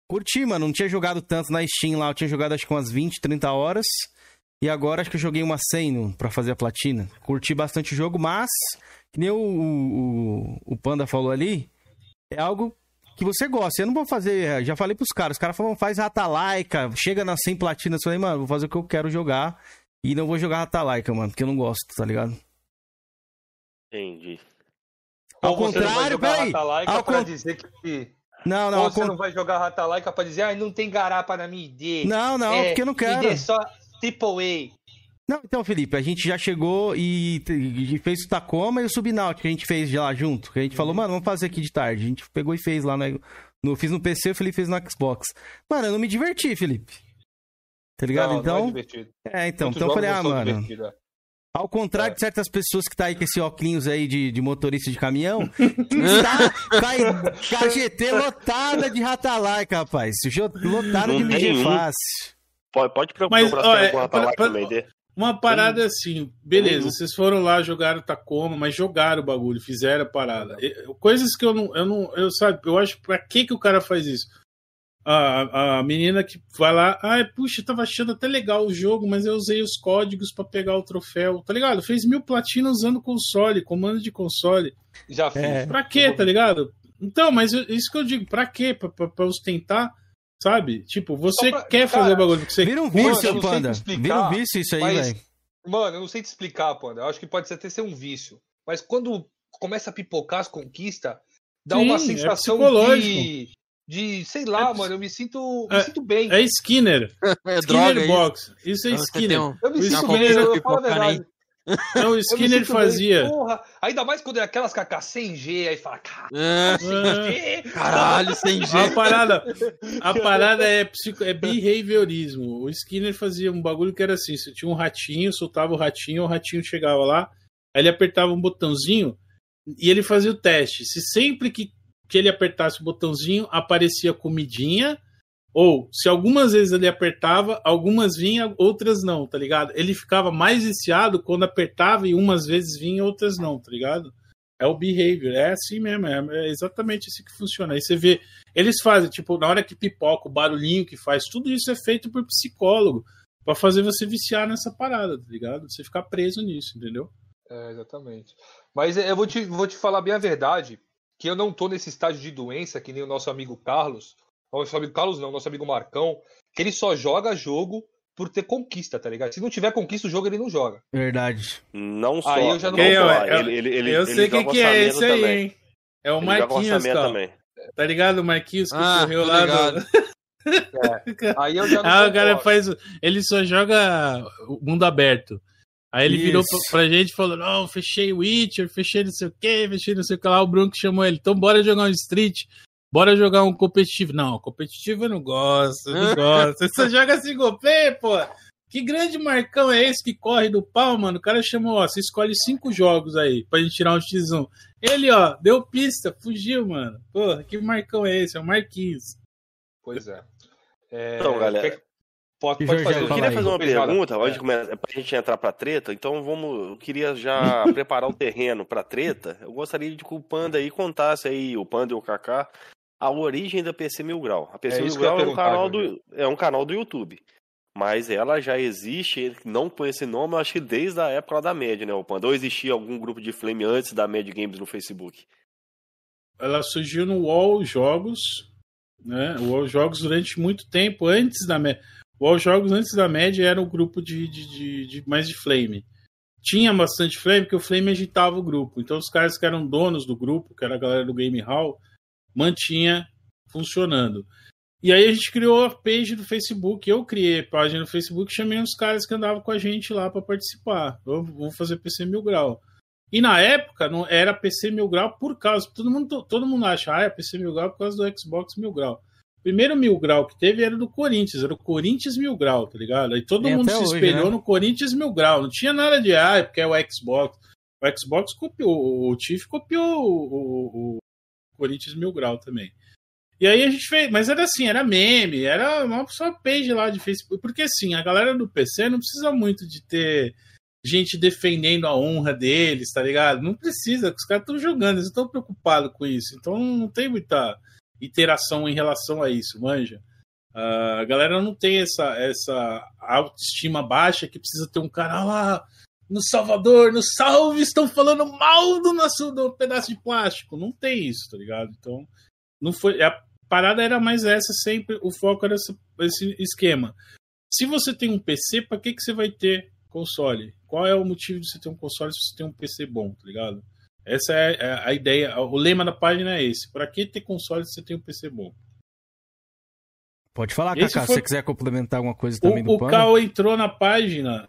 Curti, mano. Não tinha jogado tanto na Steam lá. Eu tinha jogado acho que umas 20, 30 horas. E agora acho que eu joguei umas 100 no, pra fazer a platina. Curti bastante o jogo, mas, que nem o, o, o Panda falou ali, é algo que você gosta. Eu não vou fazer, já falei pros caras, os caras falam, faz Ratalaika, chega nas 100 platinas. Eu falei, mano, vou fazer o que eu quero jogar e não vou jogar Ratalaika, mano, porque eu não gosto, tá ligado? Entendi. Ao contrário, jogar peraí. Ao con- dizer que. Não, não, Ou você con- não vai jogar Ratalaika pra dizer, ah, não tem garapa na minha ID. Não, não, porque eu não quero. ID só Triple Não, então, Felipe, a gente já chegou e, e fez o Tacoma e o Subnáutica que a gente fez lá junto. Que a gente falou, mano, vamos fazer aqui de tarde. A gente pegou e fez lá no, no fiz no PC, o Felipe fez no Xbox. Mano, eu não me diverti, Felipe. Tá ligado? Não, então, não é divertido. é, então, Muitos então eu falei, ah, mano. é. Ao contrário de certas pessoas que tá aí com esse óculos aí de, de motorista de caminhão, <laughs> tá aí com a GT lotada de Ratalaika, rapaz. Lotada Não de MG um. fácil. Pode, pode Mas, procurar ó, se tem é, pra- pra- ID. Uma parada assim, beleza, Nenhum. vocês foram lá, jogaram Tacoma, mas jogaram o bagulho, fizeram a parada. Coisas que eu não, eu não, eu sabe, eu acho pra que que o cara faz isso? A, a menina que vai lá, ai, puxa, eu tava achando até legal o jogo, mas eu usei os códigos pra pegar o troféu, tá ligado? Fez mil platinas usando console, comando de console. Já fiz. É. Pra quê, tá ligado? Então, mas eu- isso que eu digo, pra quê? Pra, pra, pra ostentar, sabe? Tipo, você pra- quer cara, fazer o bagulho que você Vira um Mano, vício, te Panda. explicar, Vira um vício isso aí, velho. Mano, eu não sei te explicar, Panda. Eu acho que pode até ser um vício. Mas quando começa a pipocar as conquistas, dá Sim, uma é sensação psicológico. de. De, sei lá, É mano, eu me sinto, me é- sinto bem. É Skinner. <laughs> É Skinner droga isso. Box. Isso é Você Skinner. um- Eu me sinto Skinner- bem, eu, eu falo a aí. verdade. Não, o Skinner fazia. bem, porra. Ainda mais quando é aquelas KK sem G, aí fala, cara, É, sem G. caralho, sem A jeito. parada, a parada é, psico, é behaviorismo. O Skinner fazia um bagulho que era assim: você tinha um ratinho, soltava o ratinho, o ratinho chegava lá, aí ele apertava um botãozinho e ele fazia o teste. Se sempre que, que ele apertasse o botãozinho aparecia comidinha, ou se algumas vezes ele apertava, algumas vinha, outras não, tá ligado? Ele ficava mais viciado quando apertava e umas vezes vinha, outras não, tá ligado? É o behavior, é assim mesmo, é, é exatamente assim que funciona. Aí você vê, eles fazem, tipo, na hora que pipoca, o barulhinho que faz, tudo isso é feito por psicólogo, pra fazer você viciar nessa parada, tá ligado? Você ficar preso nisso, entendeu? É, exatamente. Mas eu vou te, vou te falar bem a verdade, que eu não tô nesse estágio de doença, que nem o nosso amigo Carlos. Nosso amigo Carlos não, nosso amigo Marcão, que ele só joga jogo por ter conquista, tá ligado? Se não tiver conquista, o jogo ele não joga. Verdade. Não só. Aí eu já não Quem vou só. é? Eu- Ele, ele, ele, eu ele sei quem que é esse aí, também. hein? É o Ele Marquinhos, cara. também. Tá ligado? O Marquinhos que Ah, correu lá do... <laughs> Aí eu já não Ah, o cara faz. Ele só joga o mundo aberto. Aí ele virou Isso. pra, pra gente e falou: Não, fechei o Witcher, fechei não sei o que, fechei não sei o que lá. O Bruno que chamou ele, então bora jogar um Street. Bora jogar um competitivo. Não, competitivo eu não gosto, eu não <laughs> gosto. Você joga single player, pô. Que grande Marcão é esse que corre do pau, mano? O cara chamou, ó, você escolhe cinco jogos aí pra gente tirar um X1. Ele, ó, deu pista, fugiu, mano. Porra, que Marcão é esse? É o Marquinhos. Pois é. é Então, galera, Pode, pode fazer. Eu queria fazer uma pergunta, É. de começar, pra gente entrar pra treta, então vamos. Eu queria já <laughs> preparar o terreno pra treta. Eu gostaria de que o Panda aí contasse aí, o Panda e o Kaká, a origem da PC Mil Grau. A PC É Mil Grau é um, canal do, é um canal do YouTube. Mas ela já existe, não com esse nome, acho que desde a época da Med, né, Panda? Ou existia algum grupo de flame antes da Med Games no Facebook? Ela surgiu no UOL Jogos, né? O UOL Jogos durante muito tempo, antes da. O UOL Jogos antes da média era um grupo de, de, de, de- mais de Flame. Tinha bastante Flame, porque o Flame agitava o grupo. Então os caras que eram donos do grupo, que era a galera do Game Hall, mantinha funcionando. E aí a gente criou a page do Facebook. Eu criei a página no Facebook e chamei uns caras que andavam com a gente lá para participar. Vou fazer PC Mil Grau. E na época não era PC Mil Grau por causa. Todo mundo, todo mundo acha, ah, é PC Mil Grau por causa do Xbox Mil Grau. O primeiro Mil Grau que teve era do Corinthians, era o Corinthians Mil Grau, tá ligado? Aí todo mundo se hoje, espelhou né? no Corinthians Mil Grau. Não tinha nada de, ah, é porque é o Xbox. O Xbox copiou, o Tiff copiou o- o Corinthians Mil Grau também. E aí a gente fez, mas era assim, era meme, era uma só page lá de Facebook. Porque assim, a galera do PC não precisa muito de ter gente defendendo a honra deles, tá ligado? Não precisa, os caras estão jogando, eles estão preocupados com isso. Então não tem muita interação em relação a isso, manja. Ah, a galera não tem essa, essa autoestima baixa que precisa ter um cara lá no Salvador, no Salve, estão falando mal do nosso do pedaço de plástico. Não tem isso, tá ligado? Então, não foi. A parada era mais essa, sempre o foco era esse, esse esquema. Se você tem um PC, para que, que você vai ter console? Qual é o motivo de você ter um console se você tem um PC bom, tá ligado? Essa é a- ideia, o lema da página é esse. Para que ter console se você tem um PC bom? Pode falar, Esse Kaká, foi- se você quiser complementar alguma coisa também O, do o. Cal entrou na página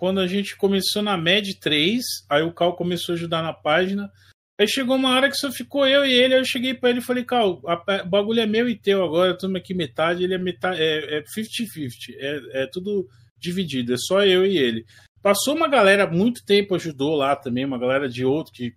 quando a gente começou na Med 3, aí o Cal começou a ajudar na página. Aí chegou uma hora que só ficou eu e ele, aí eu cheguei pra ele e falei, Cal, o bagulho é meu e teu agora, estamos aqui metade, ele é metade, é é 50-50, é, é tudo dividido, é só eu e ele. Passou uma galera, muito tempo ajudou lá também, uma galera de outro que,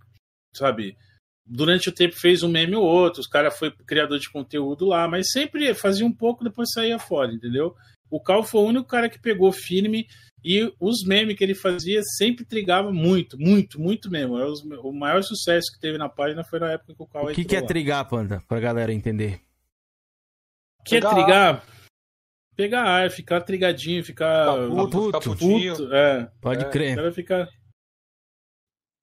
sabe, durante o tempo fez um meme ou outro, os caras foi criador de conteúdo lá, mas sempre fazia um pouco, depois saía fora, entendeu? O Cal foi o único cara que pegou firme e os memes que ele fazia sempre trigava muito, muito, muito mesmo. O maior sucesso que teve na página foi na época que o Cal O que, que é lá. trigar, Panda? Pra galera entender. O que é Pegar trigar? Pegar ar, ficar trigadinho, ficar Ficar puto, ficar puto. putinho. puto, é. Pode É, O crer. cara fica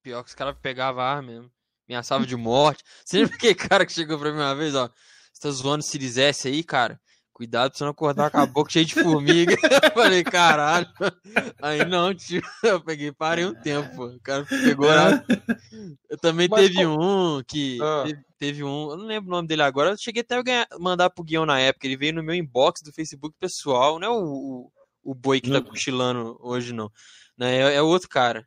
Pior que os caras pegavam ar mesmo. Ameaçava de morte. Você lembra aquele <laughs> cara que chegou pra mim uma vez, ó? Você tá zoando o Series S aí, cara? Cuidado pra você não acordar com a boca cheia de formiga. <laughs> Eu falei, caralho. Aí não, tio. Eu peguei, parei um tempo. O cara pegou lá. Eu também Mas teve um que. Ah. Teve, teve um. Eu não lembro o nome dele agora. Eu cheguei até a ganhar- mandar pro Guião na época. Ele veio no meu inbox do Facebook pessoal. Não é o, o, o boi que tá Uhum. cochilando hoje, não. Né? É, é outro cara.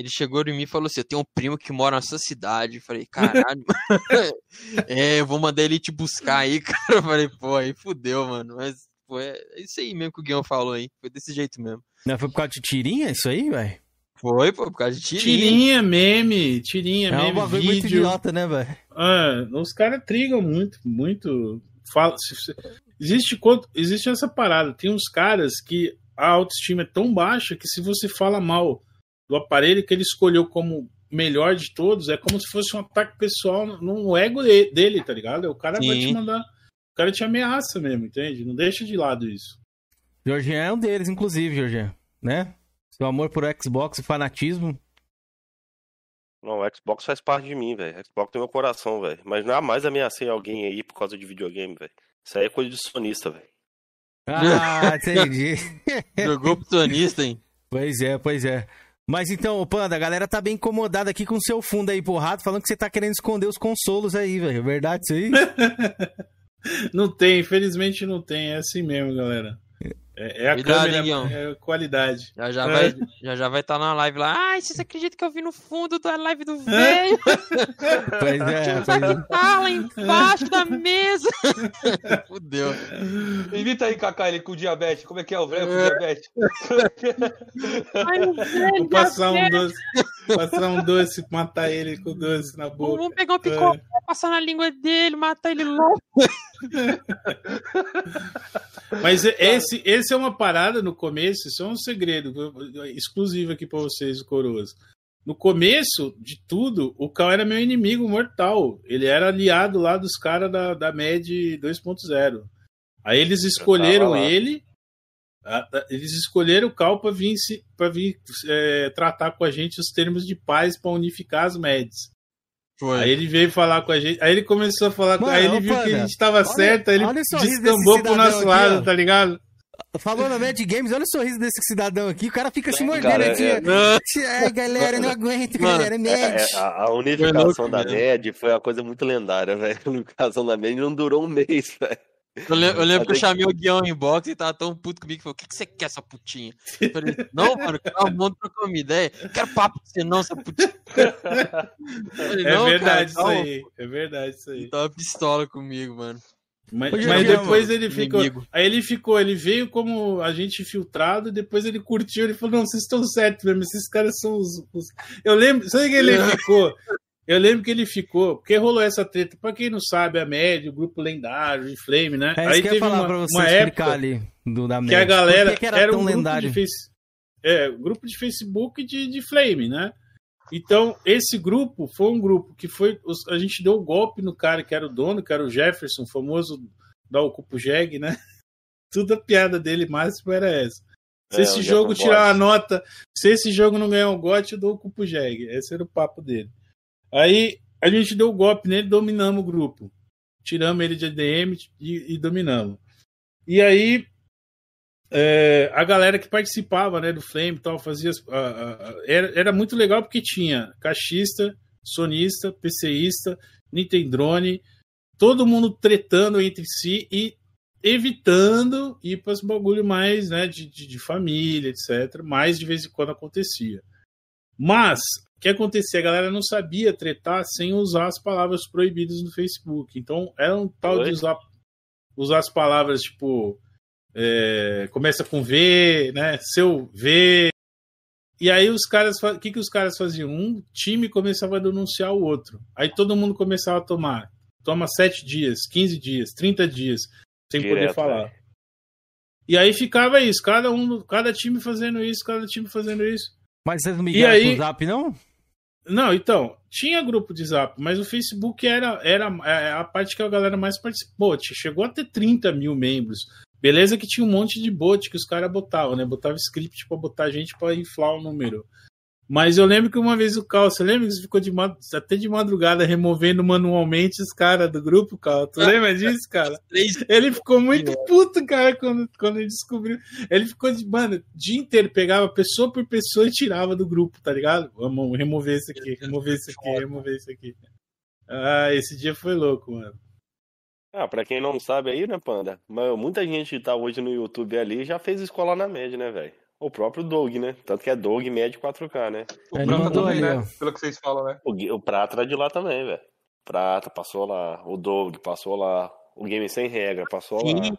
Ele chegou em mim e falou assim: Eu tenho um primo que mora nessa cidade. Eu falei, caralho. <laughs> é, eu vou mandar ele te buscar aí, <laughs> cara. Eu falei, pô, aí fudeu, mano. Mas, pô, é é isso aí mesmo que o Guião falou aí. Foi desse jeito mesmo. Não, foi por causa de tirinha isso aí, velho? Foi, pô, por causa de tirinha. tirinha, meme, tirinha, É um meme, bagulho muito vídeo. idiota, né, velho? É, os caras trigam muito, muito. Fala, existe, quanto- existe essa parada. Tem uns caras que a autoestima é tão baixa que se você fala mal do aparelho que ele escolheu como melhor de todos, é como se fosse um ataque pessoal no ego de- dele, tá ligado? O cara vai Sim. te mandar. O cara te ameaça mesmo, entende? Não deixa de lado isso. Jorginho é um deles, inclusive, Jorginho. Né? Seu amor por Xbox e fanatismo. Não, o Xbox faz parte de mim, velho. Xbox tem meu coração, velho. Mas jamais ameacei alguém aí por causa de videogame, velho. Isso aí é coisa de sonista, velho. Ah, entendi. <laughs> Jogou pro tonista, hein? pois é, pois é. Mas então, Panda, a galera tá bem incomodada aqui com o seu fundo aí porrado, falando que você tá querendo esconder os consolos aí, velho. É verdade isso aí? <laughs> Não tem, infelizmente não tem. É assim mesmo, galera. É, é a Cuidado, câmera, é a qualidade. Já já É. vai já já vai estar na live lá. Ai, vocês acreditam que eu vi no fundo da live do velho? <laughs> Pois é, um pois é. tá lá embaixo da mesa. <laughs> Fudeu. Imita aí, Kaká, ele com diabetes. Como é que é o velho com É. diabetes? Ai, o velho, Vou passar um doce, passar um doce, matar ele com doce na boca. Vamos pegar um picô, passar na língua dele, matar ele logo. <laughs> Mas esse, esse é uma parada no começo, isso é um segredo exclusivo aqui pra vocês, coroas. No começo de tudo, o Cal era meu inimigo mortal. Ele era aliado lá dos caras da, da MED 2.0. Aí eles escolheram ele. Eles escolheram o Cal pra vir, se- pra vir é, tratar com a gente os termos de paz pra unificar as MEDs. Aí ele veio falar com a gente. Aí ele começou a falar com Mano, Aí ele viu que a gente tava olha- certo, aí ele descambou pro nosso aqui, lado, ó. tá ligado? Falou na Mad Games, olha o sorriso desse cidadão aqui, o cara fica se mordendo cara, aqui. é- Ai, galera, não aguento, Mano, galera, Mad. é- é- a, a unificação da MED foi uma coisa muito lendária, velho. <laughs> A unificação da MED não durou um mês, velho. Eu lembro, eu lembro que eu chamei o Guião em box e tava tão puto comigo que falou: O que, que você quer, essa putinha? Eu falei: Não, mano, calma, vamos trocar uma ideia. Não quero papo com você, não, essa putinha. Eu falei, É "Não, verdade cara, calma." isso aí. É verdade isso aí. Ele tava pistola comigo, mano. Mas, mas depois mano, ele ficou. inimigo. Aí ele ficou, ele veio como agente infiltrado, e depois ele curtiu, ele falou: Não, vocês estão certos mesmo, esses caras são os. os-" Eu lembro, sabe que ele <laughs> ficou? Eu lembro que ele ficou, porque rolou essa treta. Pra quem não sabe, a média, o grupo lendário, o Flame, né? É isso Aí que eu ia teve falar uma, pra você uma explicar época ali do da que a galera Por que, era, era tão um grupo lendário? de face, é, grupo de Facebook de, de Flame, né? Então, esse grupo foi um grupo que foi. os- A gente deu o golpe no cara que era o dono, que era o Jefferson, famoso da Ocupo Jeg, né? <laughs> Tudo a piada dele máximo era essa. Se É, esse jogo tirar Bot. nota, se esse jogo não ganhar o GOT, eu dou o Cupo Jeg. Esse era o papo dele. Aí a gente deu o golpe nele, dominamos o grupo. Tiramos ele de ADM e, e dominamos. E aí é, a galera que participava né, do Flame e tal, fazia. era, era muito legal porque tinha caixista, sonista, PCista, Nintendrone, todo mundo tretando entre si e evitando ir para os bagulho mais né, de, de, de família, etc. Mas de vez em quando acontecia. Mas que acontecia? A galera não sabia tretar sem usar as palavras proibidas no Facebook. Então era um tal Oi? de usar, usar as palavras tipo. é, começa com V, né? Seu V. E aí os caras. O que, que os caras faziam? Um time começava a denunciar o outro. Aí todo mundo começava a tomar. Toma 7 dias, 15 dias, 30 dias, sem poder Direto, falar. velho. E aí ficava isso, cada um, cada time fazendo isso, cada time fazendo isso. Mas vocês não E migraram aí- pro Zap, não? Não, então, tinha grupo de zap, mas o Facebook era, era é, a parte que a galera mais participou. Chegou a ter 30 mil membros. Beleza que tinha um monte de bot que os caras botavam, né? Botava script pra botar gente pra inflar o número. Mas eu lembro que uma vez o Cal, você lembra que você ficou de, até de madrugada removendo manualmente os caras do grupo, Cal? Tu lembra disso, cara? <laughs> Ele ficou muito puto, cara, quando, quando ele descobriu. Ele ficou de, mano, o dia inteiro pegava pessoa por pessoa e tirava do grupo, tá ligado? Vamos remover esse aqui, remover esse aqui, remover esse aqui. Ah, esse dia foi louco, mano. Ah, pra quem não sabe aí, né, Panda? Mas muita gente que tá hoje no YouTube ali já fez escola na média, né, velho? O próprio Doug, né? Tanto que é Doug médio 4K, né? O Ele Prata mandou também, ali, né? ó. Pelo que vocês falam, né? O, o Prata era de lá também, velho. Prata passou lá. O Doug passou lá. O Game Sem Regra passou lá. Sim,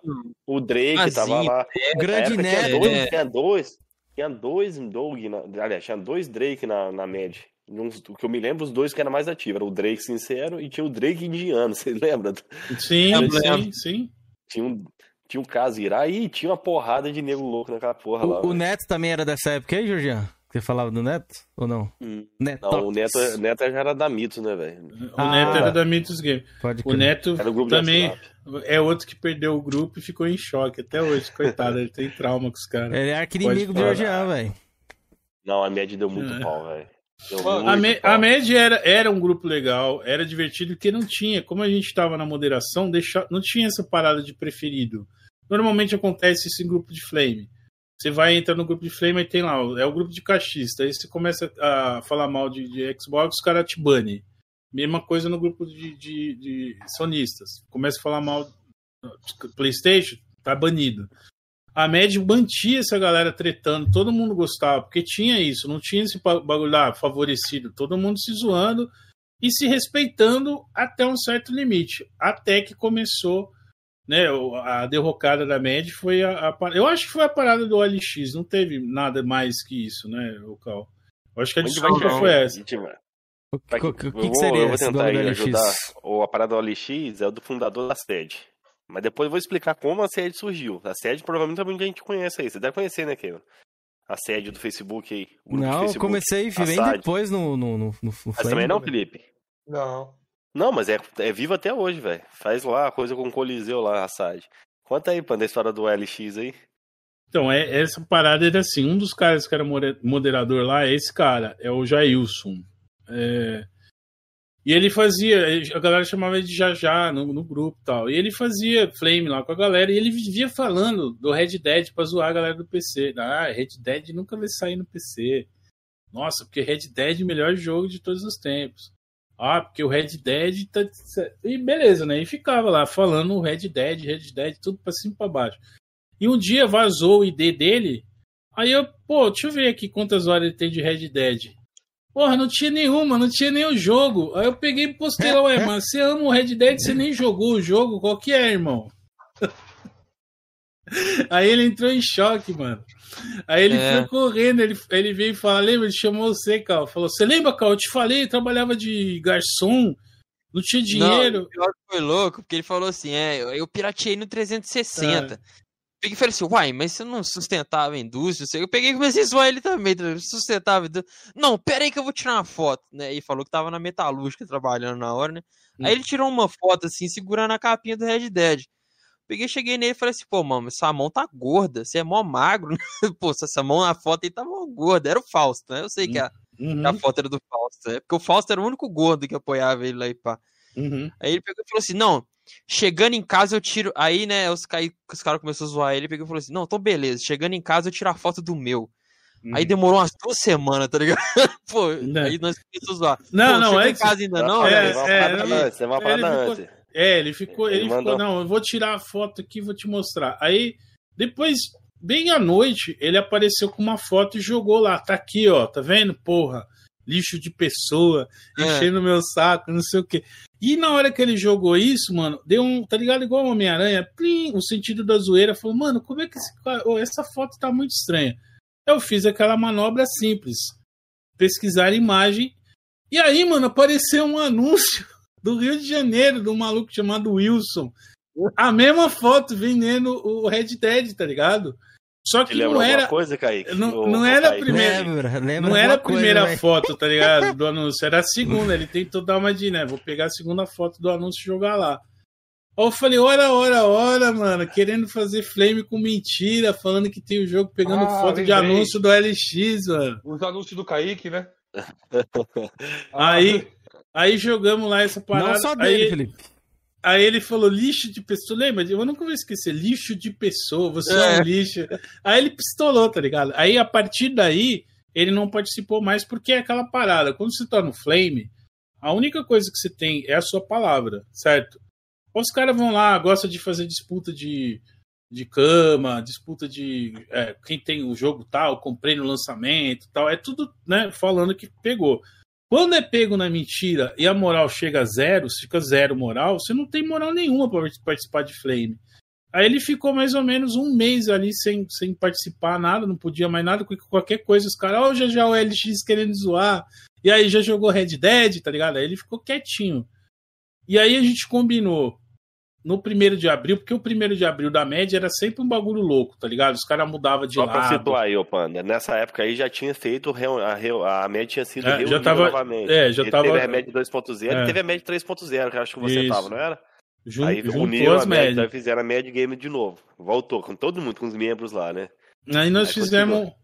O Drake tava lá. Grande Na época Neto. Tinha dois, É. tinha dois. Tinha dois Doug. Na, aliás, tinha dois Drake na, na média. O que eu me lembro, os dois que eram mais ativos. Era o Drake sincero e tinha o Drake indiano. <laughs> Vocês lembram? Sim, sim, sim. Tinha um, tinha um Kazirá e tinha uma porrada de nego louco naquela porra lá. O, o velho. Neto também era dessa época aí, Georgian? Você falava do Neto? Ou não? Hum. Neto. Não, o Neto, Neto já era da Mitos, né, velho? O Ah. Neto era da Mitos Game. Pode O crer. Neto Era o grupo de também é outro que perdeu o grupo e ficou em choque até hoje. Coitado, ele tem trauma com os caras. Ele é arquinimigo do Pode Georgian, velho. Não, a média deu muito É. pau, velho. Me, a média era, era um grupo legal, era divertido, porque não tinha, como a gente estava na moderação, deixa, não tinha essa parada de preferido. Normalmente acontece isso em grupo de flame. Você vai entrar no grupo de flame e tem lá, é o grupo de caixista. Aí você começa a falar mal de, de Xbox, os caras te banem. Mesma coisa no grupo de, de, de sonistas. Começa a falar mal PlayStation, tá banido. a Mad mantinha essa galera tretando, todo mundo gostava, porque tinha isso, não tinha esse ba- bagulho lá favorecido, todo mundo se zoando e se respeitando até um certo limite, até que começou, né, o- a derrocada da Mad foi a, a eu acho que foi a parada do OLX, não teve nada mais que isso, né, o Cal. Eu acho que a desculpa foi essa. O Vai que, que- que, eu que seria eu vou tentar aí ajudar. O, a parada do OLX é o do fundador da sede. Mas depois eu vou explicar como a sede surgiu. A sede provavelmente muita gente conhece aí. Você deve conhecer, né, Kevin? A sede do Facebook aí. o do Não, eu Facebook, comecei a bem depois no, no, no, no, Mas também não, Felipe? Não. Não, mas é, é vivo até hoje, velho. Faz lá a coisa com o Coliseu lá, a sede. Conta aí, Panda, a história do OLX aí. Então, é, essa parada era assim, um dos caras que era moderador lá é esse cara, é o Jailson. É, e ele fazia, a galera chamava ele de Jajá no, no grupo e tal. E ele fazia flame lá com a galera e ele vivia falando do Red Dead pra zoar a galera do PC. Ah, Red Dead nunca vai sair no PC. Nossa, porque Red Dead é o melhor jogo de todos os tempos. Ah, porque o Red Dead tá. E beleza, né? E ficava lá falando Red Dead, Red Dead, tudo pra cima e pra baixo. E um dia vazou o ID dele. Aí eu, pô, deixa eu ver aqui quantas horas ele tem de Red Dead. Porra, não tinha nenhuma, não tinha o jogo. Aí eu peguei e postei lá, ué, mano, você ama o Red Dead, você nem jogou o jogo, qual que é, irmão? <laughs> Aí ele entrou em choque, mano. Aí ele É. foi correndo, ele, ele veio falar, lembra? Ele chamou você, Cal. Falou, você lembra, Cal? Eu te falei, eu trabalhava de garçom, não tinha dinheiro. Não, o pior foi louco, porque ele falou assim, é, eu- pirateei no 360. Peguei e falei assim, uai, mas você não sustentava a indústria? Eu peguei e comecei a zoar ele também, sustentava a indústria. Não, pera aí que eu vou tirar uma foto, né? E falou que tava na metalúrgica trabalhando na hora, né? Hum. Aí ele tirou uma foto assim, segurando a capinha do Red Dead. Peguei, cheguei nele e falei assim, pô, mano, essa mão tá gorda, você é mó magro, né? <laughs> Pô, essa mão na foto aí tá mó gorda. Era o Fausto, né? Eu sei que a, Uhum. a foto era do Fausto, né? Porque o Fausto era o único gordo que apoiava ele lá e pá. Uhum. Aí ele pegou e falou assim: não, chegando em casa eu tiro. Aí, né, os, os caras começaram a zoar ele. Ele pegou e falou assim: não, então beleza, chegando em casa eu tiro a foto do meu. Uhum. Aí demorou umas duas semanas, tá ligado? <laughs> Pô, aí nós começamos a zoar. Não, Pô, não, chegou é em que- casa ainda não, é, né? É, teve uma ele parada ficou- antes. É, ele ficou, Ele ele ficou, não, eu vou tirar a foto aqui e vou te mostrar. Aí, depois, bem à noite, ele apareceu com uma foto e jogou lá. Tá aqui, ó, tá vendo? Porra, lixo de pessoa, É. enchendo meu saco, não sei o quê. E na hora que ele jogou isso, mano, deu um, tá ligado? Igual Homem-Aranha, plim, o sentido da zoeira, falou, mano, como é que esse cara, ô, essa foto tá muito estranha. Eu fiz aquela manobra simples, pesquisar a imagem, e aí, mano, apareceu um anúncio do Rio de Janeiro, de um maluco chamado Wilson. A mesma foto vendendo o Red Dead, tá ligado? Só que não era. coisa, Kaique? Não, não era a primeira. Lembra, lembra não era a alguma coisa, primeira né? foto, tá ligado? <laughs> Do anúncio. Era a segunda. Ele tentou dar uma de, né? Vou pegar a segunda foto do anúncio e jogar lá. Aí eu falei, ora, ora, ora, mano, querendo fazer flame com mentira, falando que tem o jogo pegando Ah, foto de anúncio do LX, mano. Os anúncios do Kaique, né? Aí, aí jogamos lá essa parada. Não só dele, aí, Felipe. Aí ele falou lixo de pessoa. Lembra? Eu nunca vou esquecer. Lixo de pessoa. Você é, É. um lixo. Aí ele pistolou, tá ligado? Aí a partir daí, ele não participou mais porque é aquela parada. Quando você tá no Flame, a única coisa que você tem é a sua palavra, certo? Os caras vão lá, gostam de fazer disputa de, de cama, disputa de é, quem tem o jogo tal, comprei no lançamento tal. É tudo, né, falando que pegou. Quando é pego na mentira e a moral chega a zero, fica zero moral, você não tem moral nenhuma para participar de Flame. Aí ele ficou mais ou menos um mês ali sem, sem participar nada, não podia mais nada, qualquer coisa, os caras, ó, já já o LX querendo zoar, e aí já jogou Red Dead, tá ligado? Aí ele ficou quietinho. E aí a gente combinou no primeiro de abril, porque o primeiro de abril da média era sempre um bagulho louco, tá ligado? Os caras mudavam de Só pra lado. situar aí, ô Panda, nessa época aí já tinha feito, a, a média tinha sido É, já reunida tava- novamente. é, já Ele tava- Teve a média 2.0 É. e teve a média 3.0, que eu acho que você Isso. tava, não era? Jun- aí uniram as a média, médias. aí fizeram a média game de novo. Voltou com todo mundo, com os membros lá, né? Aí nós Aí fizemos, continua.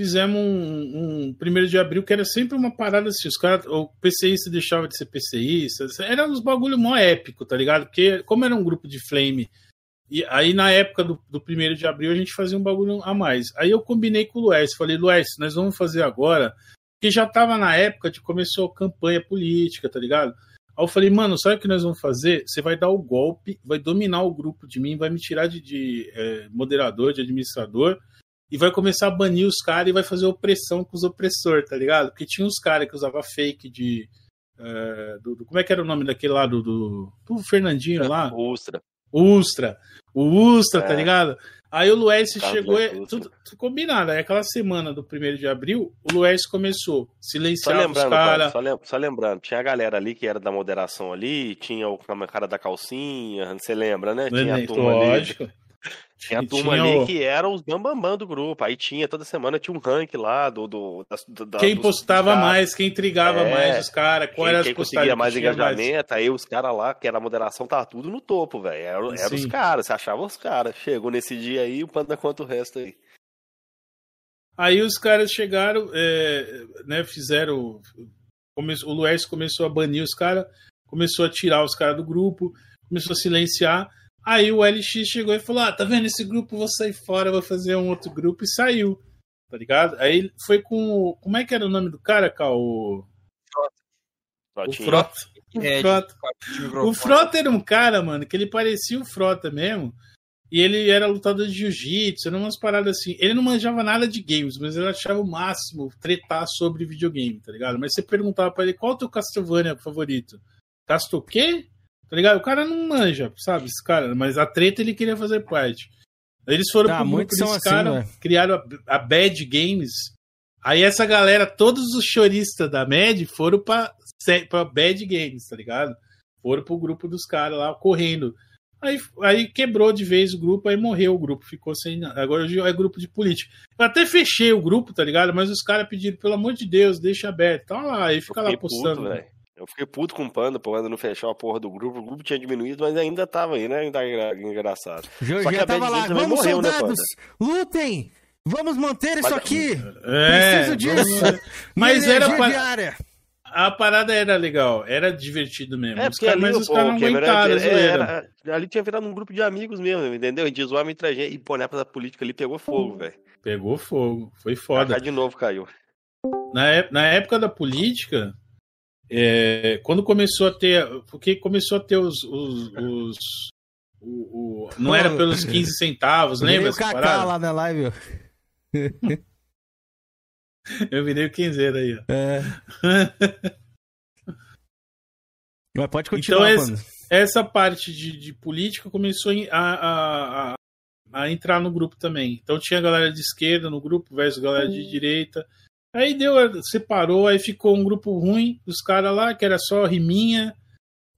Fizemos um, um primeiro de abril que era sempre uma parada assim. Os caras, o PCista deixava de ser PCista. Era uns bagulho mó épico, tá ligado? Porque, como era um grupo de flame, e aí na época do, do primeiro de abril a gente fazia um bagulho a mais. Aí eu combinei com o Luiz, falei, Luiz, nós vamos fazer agora, porque já tava na época de começou a campanha política, tá ligado? Aí eu falei, mano, sabe o que nós vamos fazer? Você vai dar o golpe, vai dominar o grupo de mim, vai me tirar de, de é, moderador, de administrador, e vai começar a banir os caras e vai fazer opressão com os opressores, tá ligado? Porque tinha uns caras que usavam fake de. é, do, do- como é que era o nome daquele lá do, do, do Fernandinho lá? Ustra. Ustra. O Ustra, tá É. ligado? Aí o Carlos chegou. E, tudo, tudo combinado. Aí aquela semana do 1 de abril, o Luércio começou. Só Silenciava os caras. cara, só, lem- só lembrando, tinha a galera ali que era da moderação ali, tinha o cara da calcinha, você lembra, né? Tinha a turma ali. Tinha a turma tinha ali o- que era os bambambam do grupo. Aí tinha, toda semana tinha um rank lá do. do, do- da- Quem postava mais, quem intrigava É, mais os caras, qual quem, era as quem conseguia mais engajamento, aí os caras lá, que era a moderação, tava tudo no topo, velho. Era, era os caras, você achava os caras. Chegou nesse dia aí, o panda conta o resto aí. Aí os caras chegaram, é, né, fizeram. come- o Luércio começou a banir os caras, começou a tirar os caras do grupo, começou a silenciar. Aí o LX chegou e falou: Ah, tá vendo esse grupo? Vou sair fora, vou fazer um outro grupo e saiu. Tá ligado? Aí foi com. o- Como é que era o nome do cara, Cal? O, o. Frota. O É, Frota. de O microfone. Frota era um cara, mano, que ele parecia o Frota mesmo. E ele era lutador de jiu-jitsu, eram umas paradas assim. Ele não manjava nada de games, mas ele achava o máximo tretar sobre videogame, tá ligado? Mas você perguntava pra ele qual é o teu Castlevania favorito? Castle o quê? Tá ligado? O cara não manja, sabe? Esse cara, mas a treta ele queria fazer parte. Aí Eles foram Ah, pro grupo desse assim, cara, velho. criaram a, a Bad Games. Aí essa galera, todos os choristas da Mad foram pra, pra Bad Games, tá ligado? Foram pro grupo dos caras lá correndo. Aí, aí quebrou de vez o grupo, aí morreu o grupo, ficou sem. nada. Agora hoje é grupo de política. Eu até fechei o grupo, tá ligado? Mas os caras pediram, pelo amor de Deus, deixa aberto. Tá lá, aí fica lá postando. puto. Eu fiquei puto com o Panda, pô, Panda não fechou a porra do grupo. O grupo tinha diminuído, mas ainda tava aí, né? Ainda era engraçado. Já, Só que já a tava lá, vamos morreu, né, soldados, Panda? lutem! Vamos manter isso Mas- aqui! É, Preciso disso! vamos- <laughs> Mas era pra- diária. A parada era legal, era divertido mesmo. É, Os porque caras- ali, mas os caras não aguentaram era- zoeira. era- ali tinha virado um grupo de amigos mesmo, entendeu? De zoar entre a gente. E, pô, na época da política ali pegou fogo, velho. Pegou fogo, foi foda. Cá de novo caiu. Na, na época da política, é, quando começou a ter. Porque começou a ter os. os- os- o- o- não era pelos 15 centavos, Virei lembra? o essa Kaká parada? lá na live. ó. Eu virei o quinzeiro aí, ó. É. Mas pode continuar, Então, mano. essa parte de, de política começou a, a, a entrar no grupo também. Então tinha galera de esquerda no grupo versus galera de direita. Aí deu, separou, aí ficou um grupo ruim dos caras lá, que era só riminha,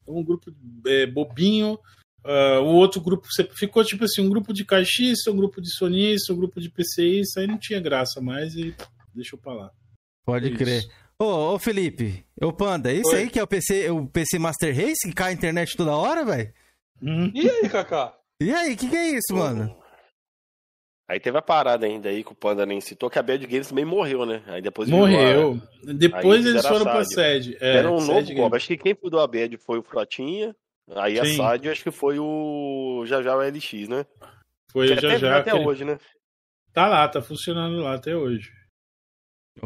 um grupo é, bobinho. ah, o outro grupo ficou tipo assim: um grupo de caixista, um grupo de sonista, um grupo de PCista. Aí não tinha graça mais e deixou pra lá. Pode Isso. crer. Ô, ô Felipe, ô Panda, isso Oi. aí que é o PC, o PC Master Race que cai a internet toda hora, velho? E aí, Kaká? E aí, o que, que é isso, mano? Aí teve a parada ainda aí que o Panda nem citou, que a Bad Games também morreu, né? Aí depois Morreu. a- Depois aí eles foram a pra sede. É, Era um sede novo golpe. Acho que quem cuidou a Bad foi o Frotinha. Aí a Sim. SAD acho que foi o já já o LX, né? Foi Que o até, já já. até aquele- hoje, né? Tá lá, tá funcionando lá até hoje.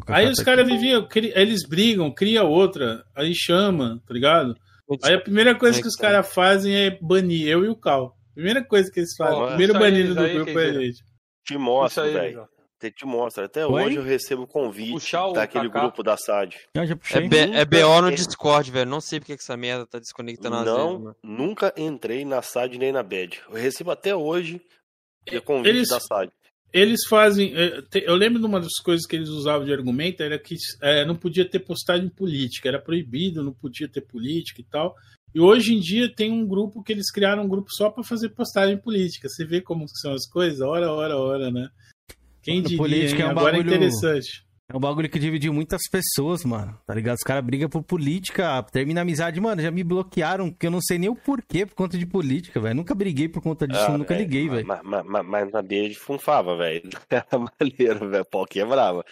Aí os tá caras viviam, cri- eles brigam, cria outra, aí chama, tá ligado? Aí a primeira coisa que os caras fazem é banir eu e o Cal. Primeira coisa que eles fazem, Ó, primeiro banido do grupo quer é a gente. Te aí, velho. Te, mostro. Até Oi? hoje eu recebo convite Puxar o daquele Kaká. grupo da SAD. Já É. B- é Nunca- BO no Discord, velho. Não sei porque que essa merda tá desconectando vezes, Não, nunca entrei na SAD nem na BAD. Eu recebo até hoje o convite Eles- da SAD. Eles fazem. eh, Eu lembro de uma das coisas que eles usavam de argumento era que eh, não podia ter postagem política, era proibido, não podia ter política e tal. E hoje em dia tem um grupo que eles criaram um grupo só pra fazer postagem política. Você vê como são as coisas? Hora, hora, hora, né? Quem Mano, diria, política hein? é um Agora bagulho- é interessante. É um bagulho que dividiu muitas pessoas, mano. Tá ligado? Os caras brigam por política, termina a amizade. Mano, já me bloquearam, porque eu não sei nem o porquê por conta de política, velho. Nunca briguei por conta disso, Ah, nunca velho, liguei, velho. Mas, mas- mas- mas na BAD funfava, velho. <laughs> Era maneiro, velho. Pau quebrava.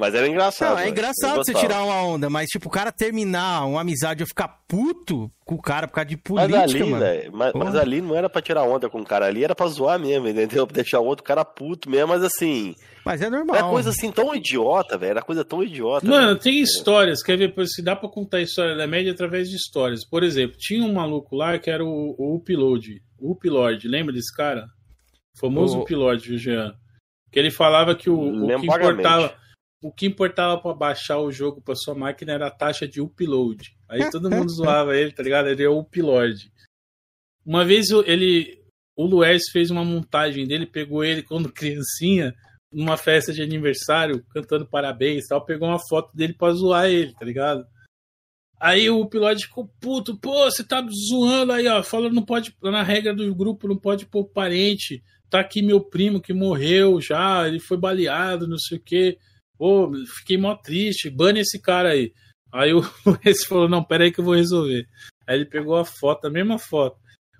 Mas era engraçado. Não, é né? engraçado você tirar uma onda, mas tipo, o cara terminar uma amizade ou ficar puto com o cara por causa de Mas política, ali, mano. mas, mas ali não era pra tirar onda com o cara, ali era pra zoar mesmo, entendeu? <laughs> Pra deixar o outro cara puto mesmo, mas assim. Mas é normal. Era coisa assim tão idiota, velho. Era coisa tão idiota. Mano, velho. tem histórias, quer ver se dá pra contar a história da média através de histórias. Por exemplo, tinha um maluco lá que era o, o Upload. O Upload, lembra desse cara? O famoso O- Upload, Jean? Que ele falava que o, o que vagamente. importava. O que importava pra baixar o jogo pra sua máquina era a taxa de upload. Aí todo mundo zoava ele, tá ligado? Ele é o upload. Uma vez ele. O Luez fez uma montagem dele, pegou ele quando <laughs> criancinha, numa festa de aniversário, cantando parabéns tal, pegou uma foto dele pra zoar ele, tá ligado? Aí o piloto ficou puto, pô, você tá zoando aí, ó. Fala, não pode, na regra do grupo, não pode pôr parente. Tá aqui meu primo que morreu já, ele foi baleado, não sei o quê. Pô, fiquei mó triste, bane esse cara aí. Aí o <laughs> esse falou, não, pera aí que eu vou resolver. Aí ele pegou a foto, a mesma foto.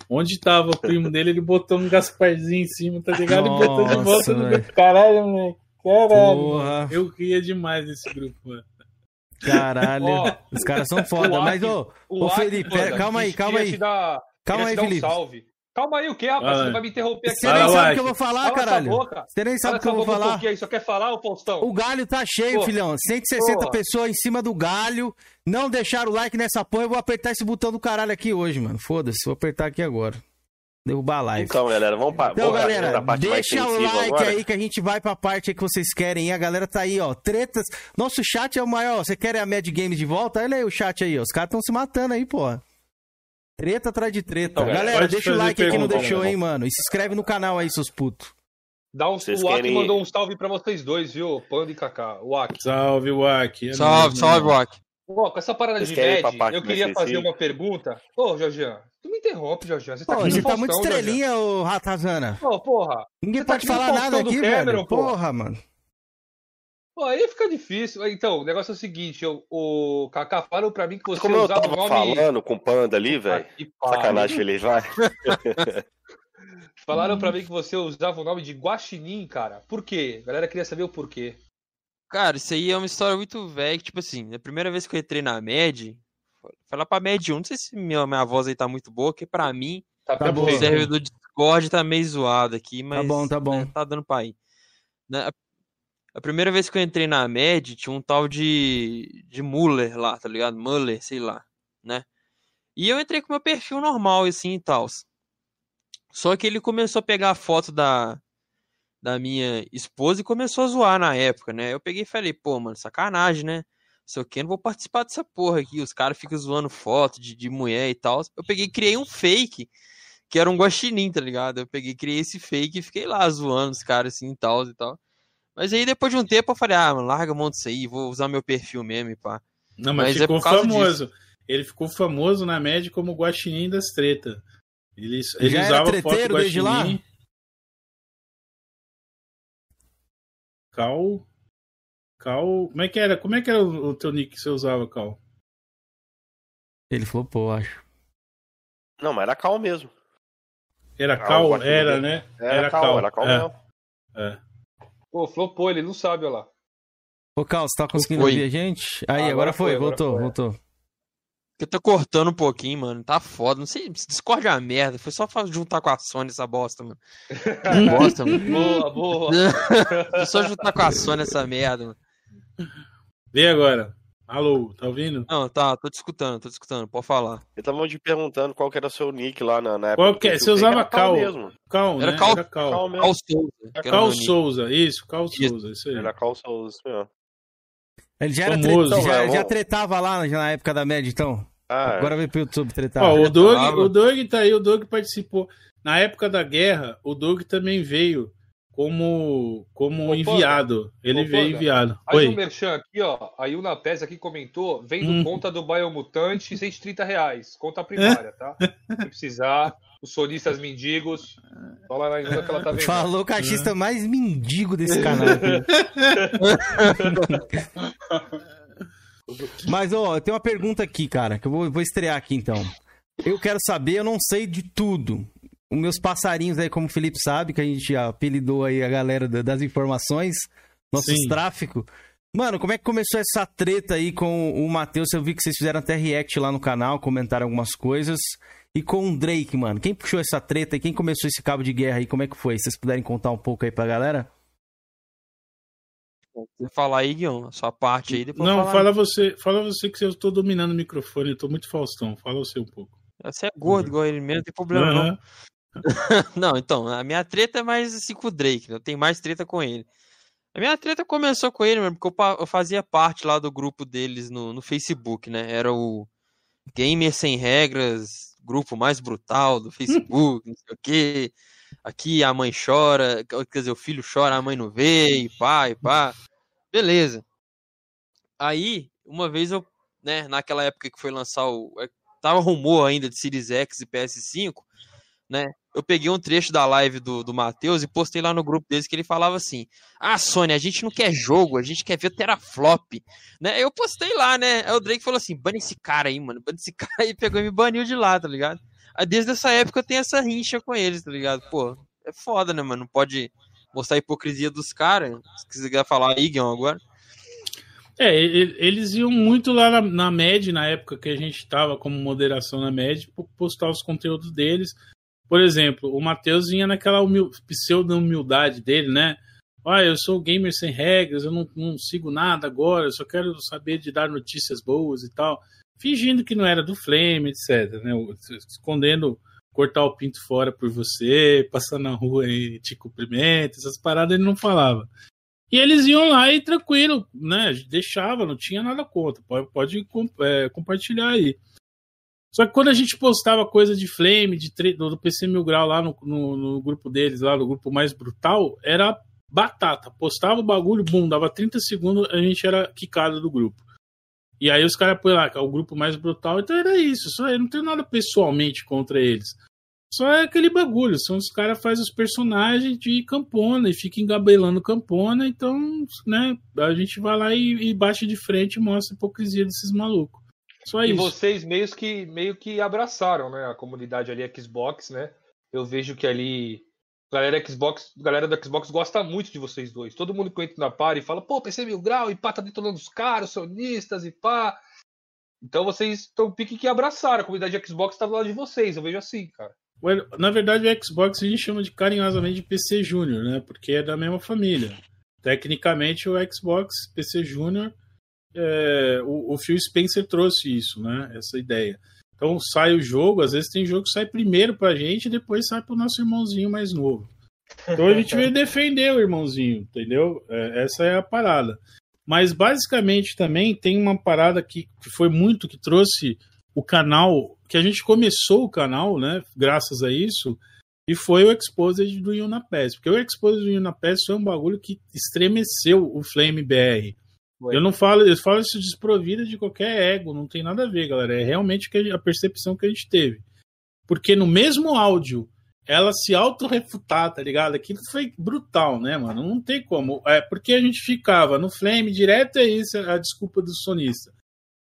Onde tava o primo dele, ele botou um Gasparzinho em cima, tá ligado? E botou de Nossa, volta no grupo. Caralho, moleque. Caralho. Porra. Eu ria demais nesse grupo, mano. Caralho. Ó, Os caras são foda. o Mas, ô, o ô Aki, Felipe, pera, calma aí, calma aí. dar- Calma aí, dar um Felipe. salve. Calma aí, o que, rapaz? Vai. Você vai me interromper aqui. Você nem Fala, sabe o que eu vou falar, essa caralho. Você nem sabe o que eu vou um falar. aí, só quer falar, ô Faustão? O galho tá cheio, Pô. filhão. 160 Pô. pessoas em cima do galho. Não deixaram o like nessa porra. Eu vou apertar esse botão do caralho aqui hoje, mano. Foda-se, vou apertar aqui agora. Derrubar a live. Então, galera, vamos pra, Então, vamos galera, pra parte mais deixa o like agora. aí que a gente vai pra parte aí que vocês querem. hein? A galera tá aí, ó. Tretas. Nosso chat é o maior. Você quer a Mad Games de volta? Olha aí o chat aí, ó. Os caras estão se matando aí, pô. Treta atrás de treta. Então, galera, deixa o like aí que não deixou, hein, mano. E se inscreve no canal aí, seus putos. Dá um, Vocês o Aki querem- mandou um salve pra vocês dois, viu? Panda e Kaká. O Aki. Salve, Wack. É Salve, nóis, salve. Wak. Ó, com essa parada Vocês de MED, eu queria fazer uma pergunta. Ô, Jorgian, tu me interrompe, Jorgian. Você tá Pô, aqui você tá muito Jorgian. estrelinha, ô Ratazana. Ô, porra. Ninguém Você tá pode aqui no falar nada aqui, Cameron, velho. pô. Porra, mano. Pô, aí fica difícil. Então, o negócio é o seguinte, eu- o Kaká falaram pra mim que você Como eu usava tava o nome... falando com o Panda ali, velho. Sacanagem, Felipe, vai. <laughs> Falaram pra mim que você usava o nome de Guaxinim, cara. Por quê? A galera queria saber o porquê. Cara, isso aí é uma história muito velha, que, tipo assim, a primeira vez que eu entrei na MED, lá pra MED 1, não sei se minha, minha voz aí tá muito boa, que pra mim, Tá, Tá o bom. server do Discord tá meio zoado aqui, mas bom, tá bom. né, tá dando pra ir. Né, a- primeira vez que eu entrei na MED, tinha um tal de, de Muller lá, tá ligado? Muller, sei lá, né? E eu entrei com meu perfil normal, assim, e tal. Só que ele começou a pegar a foto da, da minha esposa e começou a zoar na época, né? Eu peguei e falei, pô, mano, sacanagem, né? Sei o que, não vou participar dessa porra aqui. Os caras ficam zoando foto de, de mulher e tal. Eu peguei e criei um fake, que era um guaxinim, tá ligado? Eu peguei criei esse fake e fiquei lá zoando os caras assim e tal e tal. Mas aí depois de um tempo eu falei, ah, mano, larga a mão disso aí, vou usar meu perfil mesmo e pá. Não, mas, Mas é ficou por causa famoso. Ele ficou famoso na média como o Guaxinim das tretas. Ele, ele Já era usava foto treteiro do desde lá? Guaxinim. Cal. Cal. Como é que era? Como é que era o, teu nick que você usava, Cal? Ele flopou, acho. Não, mas era cal mesmo. Era Ah, Cal? Guaxinim Era, né? Era cal, era cal é. mesmo. É. Pô, flopou, ele não sabe, olha lá. Ô, Carl, você tá conseguindo Foi. ouvir a gente? Aí, Ah, agora, agora foi, foi, agora voltou, foi. voltou. Porque tá cortando um pouquinho, mano. Tá foda. Não sei, Discord é uma merda. Foi só juntar com a Sony essa bosta, mano. <laughs> Que bosta, mano. Boa, boa. <laughs> Foi só juntar com a Sony essa merda, mano. Vê agora. Alô, tá ouvindo? Não, tá, tô te escutando, tô te escutando. Pode falar. Eu tava te perguntando qual que era o seu nick lá na, na época. Qual que é? Você usava Cal. mesmo. Cal, Era né? Cal- Era Cal. Cal mesmo. Cal Souza. Cal. Souza, isso, Cal Isso. Souza, isso aí. Era Cal Souza, isso mesmo. Ele já, era Famoso, tre- já, já tretava lá na época da média, então? Ah, Agora veio pro YouTube tretar. Ó, o Doug, o Doug tá aí, o Doug participou. Na época da guerra, o Doug também veio como, como Panda. enviado. Ele Ô, veio enviado. Aí o Oi. Merchan aqui, ó. A Yuna Pes aqui comentou, vendo Hum. conta do Biomutante, 130 reais. Conta primária, tá? Se precisar, os solistas mendigos. Fala na Yuna que ela tá vendo. Falou o cachista mais mendigo desse canal aqui. <laughs> Mas, ó, eu tenho uma pergunta aqui, cara, que eu vou, vou estrear aqui então. Eu quero saber, eu não sei de tudo. Os meus passarinhos aí, como o Felipe sabe, que a gente apelidou aí a galera da- das informações, nossos Sim. tráfico. Mano, como é que começou essa treta aí com o Matheus? Eu vi que vocês fizeram até react lá no canal, comentaram algumas coisas. E com o Drake, mano. Quem puxou essa treta e quem começou esse cabo de guerra aí? Como é que foi? Vocês puderem contar um pouco aí pra galera? Você falar aí, Guion, a sua parte aí, depois Não, fala você, fala você que eu tô dominando o microfone, eu tô muito Faustão. Fala você um pouco. Você é gordo igual ele mesmo, não tem problema não. <laughs> Não, então, a minha treta é mais assim com o Drake, né? eu tenho mais treta com ele. A minha treta começou com ele, mano, porque eu, eu fazia parte lá do grupo deles no, no Facebook, né? Era o Gamer Sem Regras, grupo mais brutal do Facebook, <laughs> não sei o quê. Aqui a mãe chora, quer dizer, o filho chora, a mãe não vê, e pá, e pá. Beleza. Aí, uma vez eu, né, naquela época que foi lançar o. é, Tava rumor ainda de Series X e PS5, né? Eu peguei um trecho da live do, do Matheus e postei lá no grupo deles que ele falava assim: Ah, Sony, a gente não quer jogo, a gente quer ver teraflop. Né? Eu postei lá, né? Aí o Drake falou assim: bane esse cara aí, mano, bane esse <laughs> cara aí, pegou e me baniu de lá, tá ligado? Aí desde essa época eu tenho essa rincha com eles, tá ligado? Pô, é foda, né, mano? Não pode mostrar a hipocrisia dos caras. Se quiser falar Guion, agora. É, eles iam muito lá na, na MED, na época que a gente tava como moderação na MED, po- postar os conteúdos deles. Por exemplo, o Matheus vinha naquela humil, pseudo-humildade dele, né? Ah, eu sou gamer sem regras, eu não, não sigo nada agora, eu só quero saber de dar notícias boas e tal. Fingindo que não era do Flame, etc. Né? Escondendo cortar o pinto fora por você, passar na rua e te cumprimenta, essas paradas ele não falava. E eles iam lá e tranquilo, né? Deixava, não tinha nada contra. Pode, pode é, compartilhar aí. Só que quando a gente postava coisa de Flame, de do PC Mil Grau lá no, no, no grupo deles, lá no grupo mais brutal, era batata. Postava o bagulho, bum, dava 30 segundos, a gente era quicado do grupo. E aí os caras põem lá, que é o grupo mais brutal, então era isso. Só, eu não tenho nada pessoalmente contra eles. Só é aquele bagulho, são os caras fazem os personagens de Campona e fica engabelando Campona, então, né, a gente vai lá e, e bate de frente e mostra a hipocrisia desses malucos. Só E isso. vocês meio que, meio que abraçaram, né? A comunidade ali Xbox, né? Eu vejo que ali. Galera Xbox, galera da Xbox gosta muito de vocês dois. Todo mundo que entra na party fala, pô, PC Mil Grau, e pá, tá detonando os caras, sonistas e pá. Então vocês estão pique que abraçaram. A comunidade Xbox tá do lado de vocês, eu vejo assim, cara. Well, Na verdade, o Xbox a gente chama de carinhosamente de PC Júnior, né? Porque é da mesma família. Tecnicamente, o Xbox PC Júnior, é, o, o Phil Spencer trouxe isso, né? Essa ideia. Então sai o jogo, às vezes tem jogo que sai primeiro pra gente e depois sai pro nosso irmãozinho mais novo. Então a gente veio defender o irmãozinho, entendeu? É, essa é a parada. Mas basicamente também tem uma parada que, que foi muito que trouxe o canal, que a gente começou o canal, né? Graças a isso, e foi o Exposed do Yuna Pass. Porque o Exposed do Yuna Pass foi um bagulho que estremeceu o Flame BR. Eu não falo, eu falo isso desprovida de qualquer ego, não tem nada a ver, galera. É realmente a percepção que a gente teve. Porque no mesmo áudio, ela se auto-refutar, tá ligado? Aquilo foi brutal, né, mano? Não tem como. É porque a gente ficava no Flame direto, é isso a desculpa do sonista.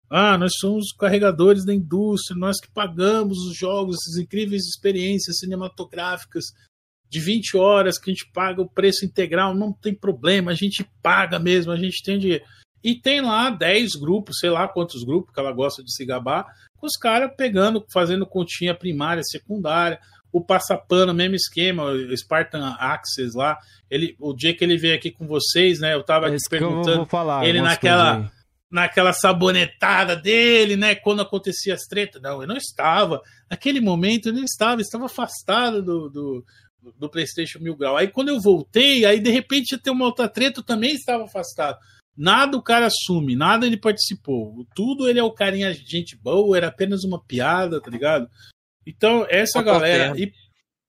Ah, nós somos os carregadores da indústria, nós que pagamos os jogos, essas incríveis experiências cinematográficas de 20 horas que a gente paga o preço integral, não tem problema, a gente paga mesmo, a gente tem dinheiro. E tem lá 10 grupos, sei lá quantos grupos que ela gosta de se gabar, com os caras pegando, fazendo continha primária, secundária, o passapano, mesmo esquema, o Spartan Access lá. Ele, o dia que ele veio aqui com vocês, né? Eu tava aqui Esse eu vou- perguntando. falar, ele naquela naquela sabonetada dele, né? Quando acontecia as tretas. Não, eu não estava. Naquele momento eu não estava, eu estava afastado do, do, do PlayStation Mil Grau. Aí quando eu voltei, aí de repente ia ter uma outra treta, eu também estava afastado. Nada o cara assume, nada ele participou. Tudo ele é o carinha gente boa, era apenas uma piada, tá ligado? Então, essa galera terno.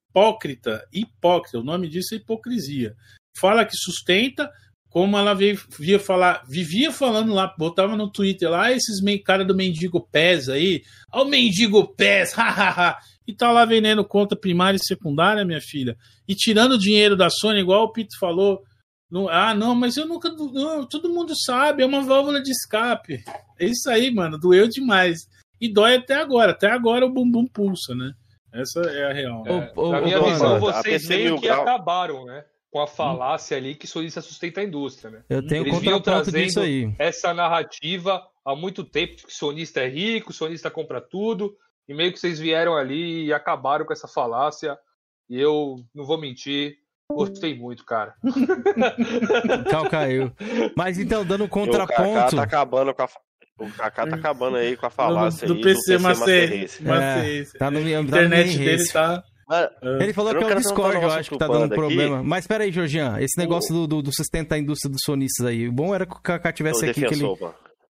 hipócrita, hipócrita, o nome disso é hipocrisia. Fala que sustenta, como ela veio, via falar, vivia falando lá, botava no Twitter lá, "Ah, esses cara do mendigo pés aí, ó o mendigo pés, <laughs> hahaha, e tá lá vendendo conta primária e secundária, minha filha, e tirando dinheiro da Sony, igual o Pito falou, não- ah, não, mas eu nunca, não, todo mundo sabe, é uma válvula de escape, é isso aí, mano, doeu demais, e dói até agora, até agora o bumbum pulsa, né, essa é a real. É, na minha visão, vocês meio que acabaram, né? com a falácia ali que sonista sustenta a indústria, né? Eu tenho Eles vinham trazendo disso aí. essa narrativa há muito tempo de que sonista é rico, sonista compra tudo, e meio que vocês vieram ali e acabaram com essa falácia. E eu não vou mentir, gostei muito, cara. Cal caiu. Mas então, dando um O Kaká contraponto. tá acabando com a. O Kaká tá acabando aí com a falácia do aí PC Master Master- Race. Master É, tá no, tá no internet dele race. tá. Ele falou Eu que é o Discord, eu acho que tá dando Panda aqui. problema. Mas pera aí, Georgian, esse negócio do, do, do sustenta a indústria dos sonistas aí. O bom era que o Kaká tivesse Ô, aqui, que ele,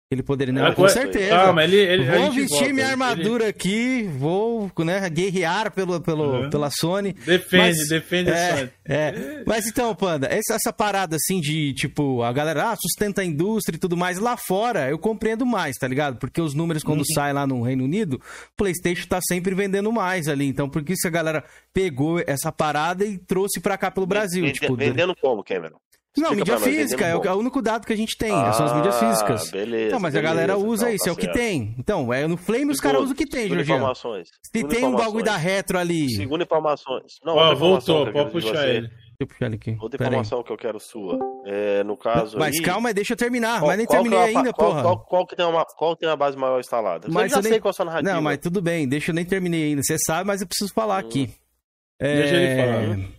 ele poderia... Não, Agora- com certeza. Calma, ele- ele- a vou vestir volta, minha ele- armadura aqui, vou né, guerrear pelo, pelo, Uhum. pela Sony. Defende, defende a é, Sony. é. Mas então, Panda, essa, essa parada assim de, tipo, a galera ah, sustenta a indústria e tudo mais, lá fora eu compreendo mais, tá ligado? Porque os números quando Uhum. saem lá no Reino Unido, o PlayStation tá sempre vendendo mais ali. Então, por que isso a galera pegou essa parada e trouxe pra cá pelo Brasil? Vende- tipo, vendendo como, Cameron? Não, Explica mídia física, é é o único dado que a gente tem, Ah, são as mídias físicas. beleza, Não, mas a beleza, galera usa então, isso, tá é o que tem. Então, é, no Flame os caras usam o que tem, Segundo Jorginho. informações. Se tem um bagulho da retro ali. Segundo informações. Não, Ó, voltou, pode puxar ele. Deixa eu puxar ele aqui. Outra Pera aí. informação que eu quero sua. É, no caso Mas aí, calma, deixa eu terminar. qual- mas nem terminei é a- ainda, qual, porra. Qual, qual que tem uma, qual tem a base maior instalada? Mas eu já sei qual é a sua narrativa. Não, mas tudo bem, deixa eu nem terminei ainda. Você sabe, mas eu preciso falar aqui. É, Deixa ele falar.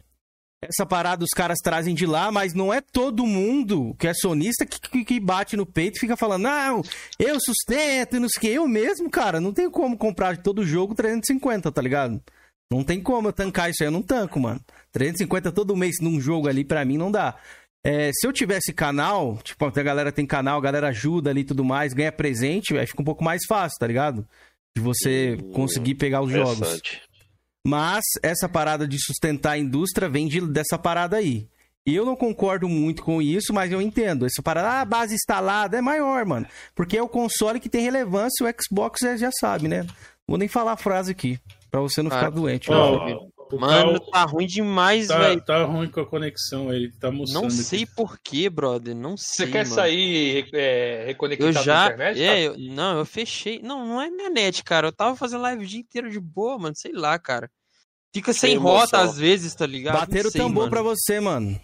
Essa parada os caras trazem de lá, mas não é todo mundo que é sonista que, que, bate no peito e fica falando, não, eu sustento e não sei o que. Eu mesmo, cara, não tenho como comprar de todo jogo 350, tá ligado? Não tem como eu tancar isso aí, eu não tanco, mano. 350 todo mês num jogo ali, pra mim, não dá. É, se eu tivesse canal, tipo, a galera tem canal, a galera ajuda ali e tudo mais, ganha presente, aí fica um pouco mais fácil, tá ligado? De você conseguir pegar os jogos. Mas essa parada de sustentar a indústria vem de- dessa parada aí. E eu não concordo muito com isso, mas eu entendo. Essa parada, ah, a base instalada é maior, mano. Porque é o console que tem relevância, o Xbox é- já sabe, né? Vou nem falar a frase aqui, pra você não ficar Ah, doente. ó, né? Mano, tá ruim demais, Tá, velho. tá ruim com a conexão, ele tá mostrando. Não sei porquê, brother. Não Você sei. quer mano. sair é, reconectado Eu na já. internet? é, tá? eu- não, eu fechei. Não, não é minha net, cara. Eu tava fazendo live o dia inteiro de boa, mano. Sei lá, cara. Fica sem emoção. rota às vezes, tá ligado? Bateram Não o tambor mano. pra você, mano.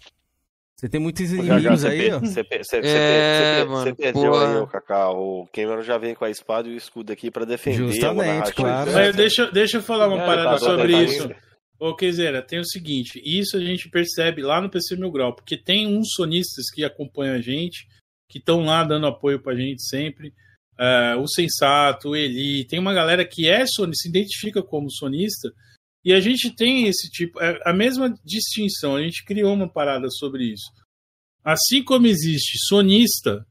Você tem muitos Já, já, inimigos aí, ó. Você você- É, você mano, você perdeu porra. aí, o Kaká. O Cameron já vem com a espada e o escudo aqui pra defender. Justamente, claro. Mas deixa, deixa eu falar uma É, parada tá, sobre tá, tá, isso. tá. Ô, Keizera, tem o seguinte, isso a gente percebe lá no PC Mil Grau, porque tem uns sonistas que acompanham a gente, que estão lá dando apoio pra gente sempre. É, o Sensato, o Eli, tem uma galera que é sonista, se identifica como sonista, e a gente tem esse tipo, é a mesma distinção, a gente criou uma parada sobre isso. Assim como existe sonista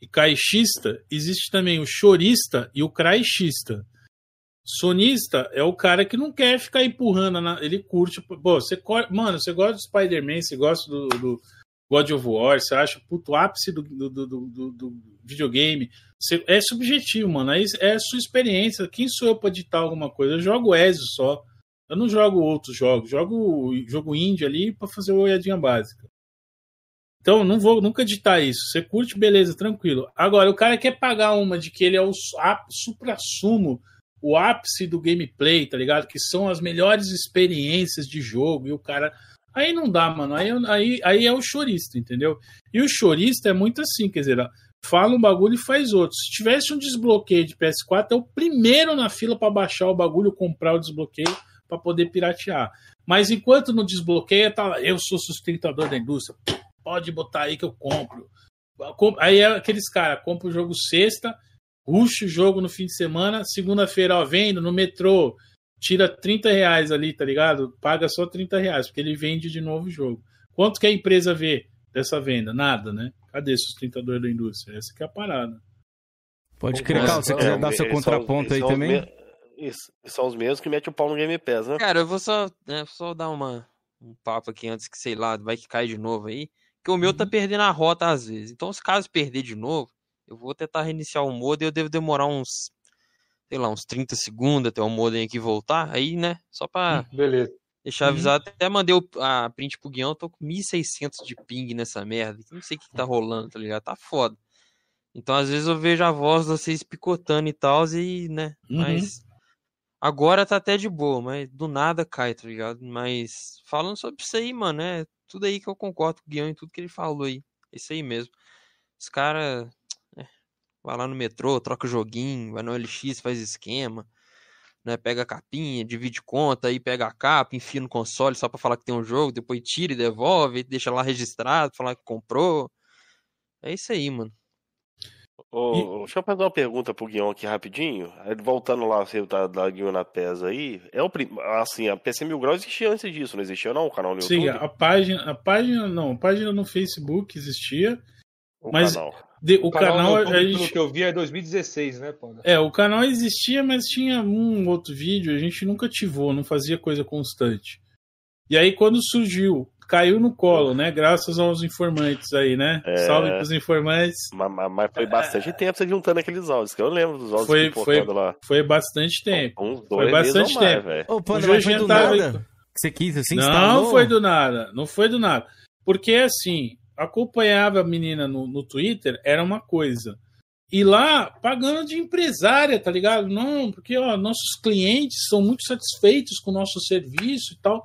e caixista, existe também o chorista e o craixista. Sonista é o cara que não quer ficar empurrando, na- ele curte. Pô, você, mano, você gosta do Spider-Man, você gosta do, do God of War, você acha puto ápice do, do, do, do- videogame. Você- é subjetivo, mano. Aí é a sua experiência. Quem sou eu pra ditar alguma coisa? Eu jogo Ezio só. Eu não jogo outros jogos. Jogo jogo indie ali pra fazer uma olhadinha básica. Então, não vou nunca ditar isso. Você curte, beleza, tranquilo. Agora, o cara quer pagar uma de que ele é o supra-sumo, o ápice do gameplay, tá ligado? Que são as melhores experiências de jogo. E o cara. Aí não dá, mano. Aí, aí, aí é o chorista, entendeu? E o chorista é muito assim, quer dizer, fala um bagulho e faz outro. Se tivesse um desbloqueio de PS4, é o primeiro na fila para baixar o bagulho, comprar o desbloqueio para poder piratear. Mas enquanto não desbloqueia, tá lá, eu sou sustentador da indústria. Pode botar aí que eu compro. Aí é aqueles caras, compra o jogo sexta, ruxa o jogo no fim de semana, segunda-feira, ó, vendo no metrô, tira 30 reais ali, tá ligado? Paga só 30 reais, porque ele vende de novo o jogo. Quanto que a empresa vê dessa venda? Nada, né? Cadê sustentador da indústria? Essa que é a parada. Pode crer, Carl, se você quiser dar seu são- contraponto aí os também. Isso, são os mesmos que metem o pau no Game Pass, né? Cara, eu vou só, né, só dar uma, um papo aqui antes que, sei lá, vai que cai de novo aí. Que o meu tá perdendo a rota às vezes. Então, se caso perder de novo, eu vou tentar reiniciar o modo e eu devo demorar uns, sei lá, uns 30 segundos até o modem aqui voltar. Aí, né, só pra Beleza. deixar avisado. Até mandei a print pro Guião, tô com 1600 de ping nessa merda. Não sei o que, que tá rolando, tá ligado? Tá foda. Então, às vezes eu vejo a voz de vocês picotando e tal, e, né, Uhum. mas... Agora tá até de boa, mas do nada cai, tá ligado? Mas falando sobre isso aí, mano, é tudo aí que eu concordo com o Guião e tudo que ele falou aí. Isso aí mesmo. Os caras. É, vai lá no metrô, troca joguinho, vai no LX, faz esquema. Né, pega a capinha, divide conta, aí pega a capa, enfia no console só pra falar que tem um jogo, depois tira e devolve, deixa lá registrado, falar que comprou. É isso aí, mano. Ô, Deixa eu fazer uma pergunta pro Guion aqui rapidinho. Voltando lá, você tá da Guion na PES aí. É o, prim- assim, a PC Mil Graus existia antes disso, não existia não? O canal no Sim, YouTube? a página, a página não, a página no Facebook existia, O mas canal. de- o, canal, no a gente, que eu vi, é 2016, né, Panda? é, o canal existia, mas tinha um outro vídeo, a gente nunca ativou, não fazia coisa constante. E aí quando surgiu, caiu no colo, né? Graças aos informantes aí, né? É. Salve pros informantes. Mas, mas- mas foi bastante tempo você juntando aqueles áudios, que eu lembro dos áudios Foi, foi, pipocando lá. foi bastante tempo. Uns Foi dois meses bastante mais, tempo. velho. Ô, Panda, mas foi do nada? Que você quis assim, Não instalou? foi do nada, não foi do nada. Porque assim, acompanhava a menina no, no Twitter, era uma coisa. E lá, pagando de empresária, tá ligado? Não, porque ó, nossos clientes são muito satisfeitos com o nosso serviço e tal.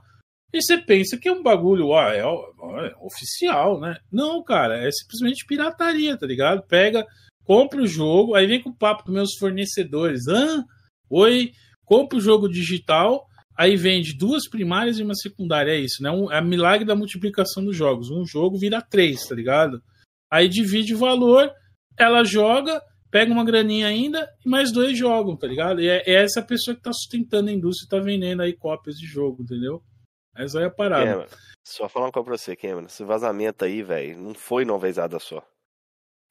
E você pensa que é um bagulho, é, é oficial, né? Não, cara, é simplesmente pirataria, tá ligado? Pega, compra o jogo, aí vem com o papo com meus fornecedores. Hã? Oi, compra o jogo digital, aí vende duas primárias e uma secundária, é isso, né? Um, é milagre da multiplicação dos jogos. Um jogo vira três, tá ligado? Aí divide o valor, ela joga, pega uma graninha ainda e mais dois jogam, tá ligado? E é, é essa pessoa que tá sustentando a indústria e tá vendendo aí cópias de jogo, entendeu? Essa aí é a parada. Cameron, só falar uma coisa pra você, Cameron. Esse vazamento aí, velho, não foi uma vezada só.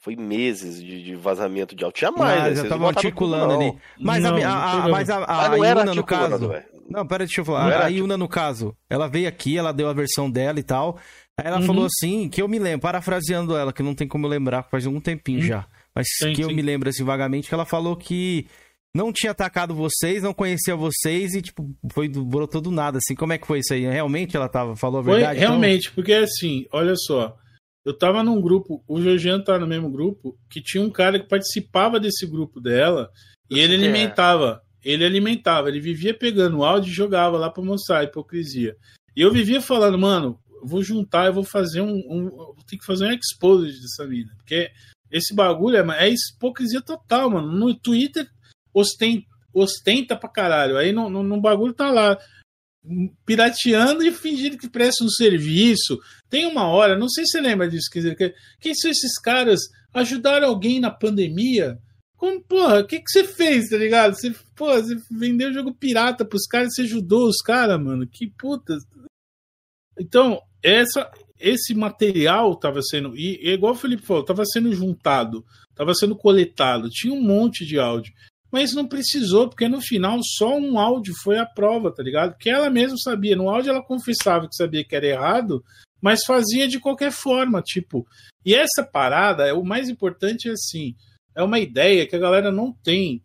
Foi meses de, de vazamento de áudio. Tinha mais, Mas né? eu Vocês tava não articulando não. ali. Mas a, Não, a, não a- mas a, a, Mas não era Iuna, no caso. velho. Não, pera, deixa eu Não falar. era A Iuna, no caso, ela veio aqui, ela deu a versão dela e tal. Aí ela Uhum. falou assim, que eu me lembro, parafraseando ela, que não tem como eu lembrar, faz um tempinho Uhum. já. Mas Sim, que eu sim. me lembro assim vagamente, que ela falou que não tinha atacado vocês, não conhecia vocês e, tipo, foi do, brotou do nada, assim. Como é que foi isso aí? Realmente ela tava, falou a Foi verdade? então? realmente, porque assim, olha só. Eu tava num grupo, o Georgiano tá no mesmo grupo, que tinha um cara que participava desse grupo dela e ele é. alimentava. Ele alimentava, ele vivia pegando o áudio e jogava lá pra mostrar a hipocrisia. E eu vivia falando, mano, vou juntar, eu vou fazer um. um eu tenho que fazer um expose dessa mina. Porque esse bagulho é, é hipocrisia total, mano. No Twitter ostenta, ostenta pra caralho. Aí no, no, no bagulho tá lá pirateando e fingindo que presta um serviço. Tem uma hora, não sei se você lembra disso, quer dizer, que- quem são esses caras? Ajudaram alguém na pandemia? Como, porra, o que, que você fez, tá ligado? Você, porra, você vendeu jogo pirata pros caras, você ajudou os caras, mano. Que puta. Então, essa, esse material tava sendo. E igual o Felipe falou, tava sendo juntado, tava sendo coletado, tinha um monte de áudio. Mas não precisou, porque no final só um áudio foi a prova, tá ligado? Porque ela mesma sabia. No áudio ela confessava que sabia que era errado, mas fazia de qualquer forma, tipo. E essa parada, é o mais importante é assim, é uma ideia que a galera não tem.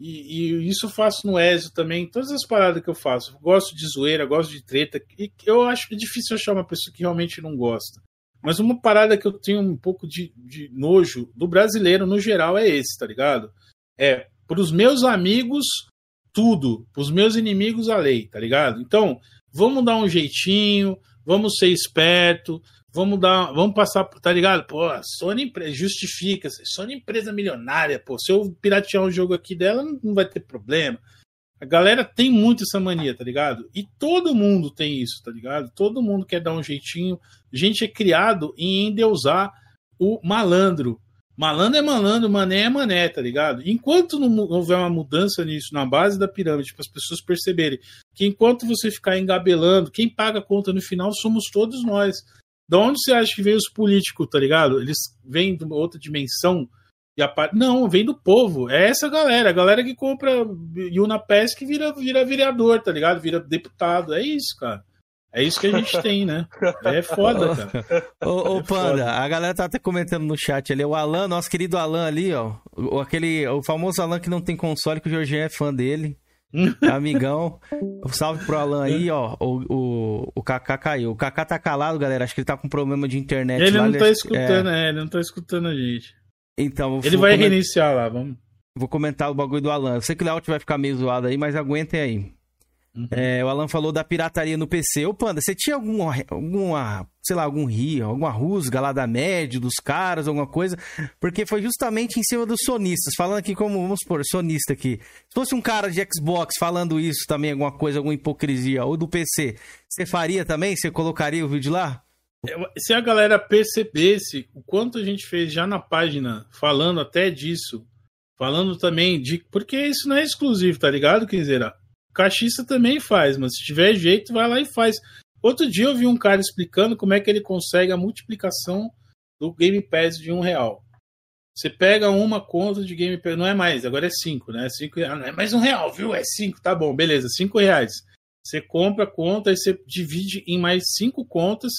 E, e isso eu faço no ESO também, todas as paradas que eu faço. Eu gosto de zoeira, gosto de treta. E eu acho que é difícil achar uma pessoa que realmente não gosta. Mas uma parada que eu tenho um pouco de, de nojo do brasileiro no geral é esse, tá ligado? É, pros meus amigos, tudo. Pros meus inimigos, a lei, tá ligado? Então, vamos dar um jeitinho, vamos ser esperto, vamos dar, vamos passar, tá ligado? Pô, Sony empre- justifica, Sony é empresa milionária, pô, se eu piratear um jogo aqui dela, não- não vai ter problema. A galera tem muito essa mania, tá ligado? E todo mundo tem isso, tá ligado? Todo mundo quer dar um jeitinho. A gente é criado em endeusar o malandro. Malandro é malandro, mané é mané, tá ligado? Enquanto não houver uma mudança nisso na base da pirâmide, para as pessoas perceberem que enquanto você ficar engabelando, quem paga a conta no final somos todos nós. Da onde você acha que vem os políticos, tá ligado? Eles vêm de uma outra dimensão e apa... Não, vem do povo. É essa galera, a galera que compra Yuna Pass que vira, vira vereador, tá ligado? Vira deputado. É isso, cara. É isso que a gente tem, né? <laughs> É foda, cara. Ô, ô, É Panda, a galera tá até comentando no chat ali. O Alan, nosso querido Alan ali, ó. O, aquele, o famoso Alan que não tem console, que o Jorginho é fã dele. <laughs> Amigão. Salve pro Alan aí, ó. O, o, o Kaká caiu. O Kaká tá calado, galera. Acho que ele tá com problema de internet Ele lá. não tá acho- escutando, é. é, ele não tá escutando a gente. Então, Ele vou vai reiniciar lá, vamos. Vou comentar o bagulho do Alan. Eu sei que o layout vai ficar meio zoado aí, mas aguentem aí. É, o Alan falou da pirataria no PC. Ô, Panda, você tinha alguma, alguma, sei lá, algum rio, alguma rusga lá da média, dos caras, alguma coisa? Porque foi justamente em cima dos sonistas. Falando aqui como, vamos supor, sonista aqui. Se fosse um cara de Xbox falando isso também, alguma coisa, alguma hipocrisia, ou do PC, você faria também? Você colocaria o vídeo lá? Se a galera percebesse o quanto a gente fez já na página, falando até disso, falando também de. Porque isso não é exclusivo, tá ligado, Quinzeira? Cachista também faz, mas se tiver jeito, vai lá e faz. Outro dia eu vi um cara explicando como é que ele consegue a multiplicação do Game Pass de um real. Você pega uma conta de Game Pass, não é mais, agora é cinco, né? Cinco, ah, não é mais um real, viu? É cinco, tá bom, beleza, cinco reais. Você compra a conta e você divide em mais cinco contas,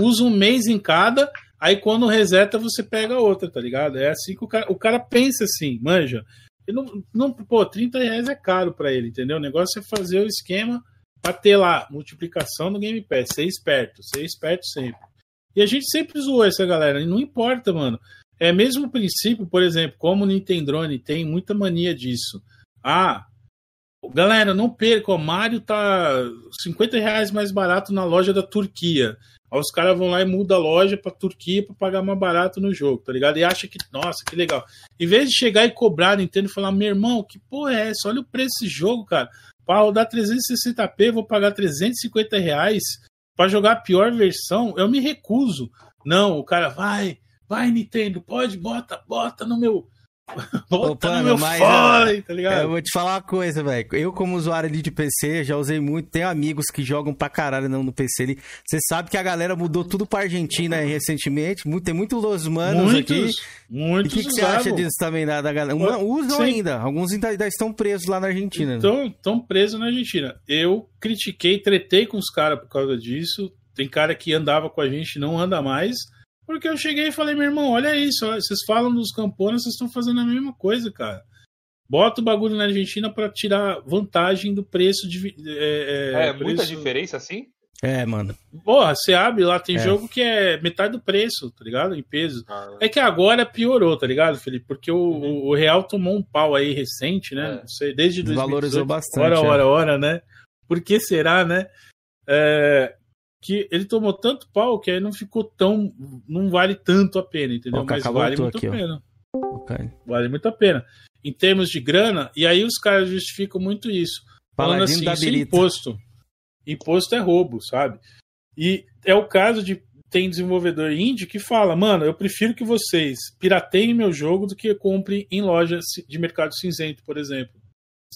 usa um mês em cada, aí quando reseta você pega outra, tá ligado? É assim que o cara, o cara pensa assim, manja. Não, não, pô, 30 reais é caro para ele, entendeu? O negócio é fazer o esquema para ter lá multiplicação no Game Pass, ser esperto, ser esperto sempre. E a gente sempre zoou essa galera, e não importa, mano. É mesmo o princípio, por exemplo, como o Nintendrone tem muita mania disso. Ah, galera, não perca, o Mario tá 50 reais mais barato na loja da Turquia. Aí os caras vão lá e mudam a loja pra Turquia pra pagar mais barato no jogo, tá ligado? E acha que, nossa, que legal. Em vez de chegar e cobrar a Nintendo e falar, meu irmão, que porra é essa? Olha o preço desse jogo, cara. Pra rodar 360p, vou pagar 350 reais pra jogar a pior versão, eu me recuso. Não, o cara vai, vai, Nintendo, pode, bota, bota no meu Bota no meu mas, fone, tá ligado? Eu vou te falar uma coisa, velho. Eu, como usuário ali de PC, já usei muito. Tenho amigos que jogam pra caralho não no PC ali. Você sabe que a galera mudou tudo pra Argentina recentemente. Muito, tem muito Los Manos Muitos, aqui. muitos E o que, que você acha disso também, da, da galera? Ué, Usam sim. ainda. Alguns ainda, estão presos lá na Argentina. né? Estão tão presos na Argentina. Eu critiquei, tretei com os caras por causa disso. Tem cara que andava com a gente e não anda mais. Porque eu cheguei e falei, meu irmão, olha isso, olha, vocês falam dos campones, vocês estão fazendo a mesma coisa, cara. Bota o bagulho na Argentina para tirar vantagem do preço de. É, É, é, muita preço- diferença assim? É, mano. Porra, você abre lá, tem É. jogo que é metade do preço, tá ligado? Em peso. Ah, É que agora piorou, tá ligado, Felipe? Porque o, Uhum. o Real tomou um pau aí recente, né? Não sei, desde 2018. Valorizou bastante, Hora, é. hora, hora, né? Por que será, né? Que ele tomou tanto pau que aí não ficou tão. Não vale tanto a pena, entendeu? Ó, Mas vale muito aqui, a pena. Ok. Vale muito a pena. Em termos de grana, e aí os caras justificam muito isso. Falando assim, da isso é imposto. Imposto é roubo, sabe? E é o caso de tem desenvolvedor indie que fala, mano, eu prefiro que vocês pirateiem meu jogo do que comprem em loja de mercado cinzento, por exemplo.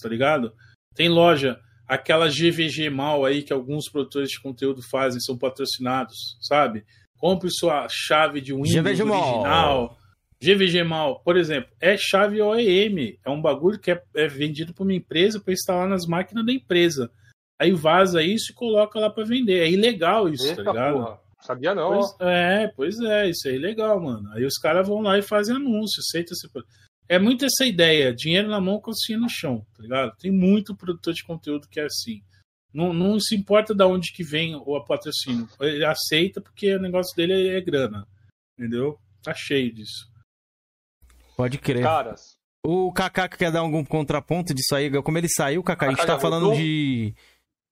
Tá ligado? Tem loja, aquela GVG mal aí que alguns produtores de conteúdo fazem, são patrocinados, sabe? Compre sua chave de Windows GVG mal. original. GVG mal, por exemplo, é chave OEM, é um bagulho que é, é vendido por uma empresa para instalar nas máquinas da empresa. Aí vaza isso e coloca lá para vender. É ilegal isso, Eita tá ligado? porra. Sabia não, Pois- é, pois é, isso é legal, mano. Aí os caras vão lá e fazem anúncio, aceita esse... pro- É muito essa ideia, dinheiro na mão, calcinha no chão, tá ligado? Tem muito produtor de conteúdo que é assim. Não, não se importa de onde que vem o patrocínio. Ele aceita porque o negócio dele é grana, entendeu? Tá cheio disso. Pode crer. Caras, O Kaká quer dar algum contraponto disso aí? Como ele saiu, Kaká, a gente tá já falando voltou? de.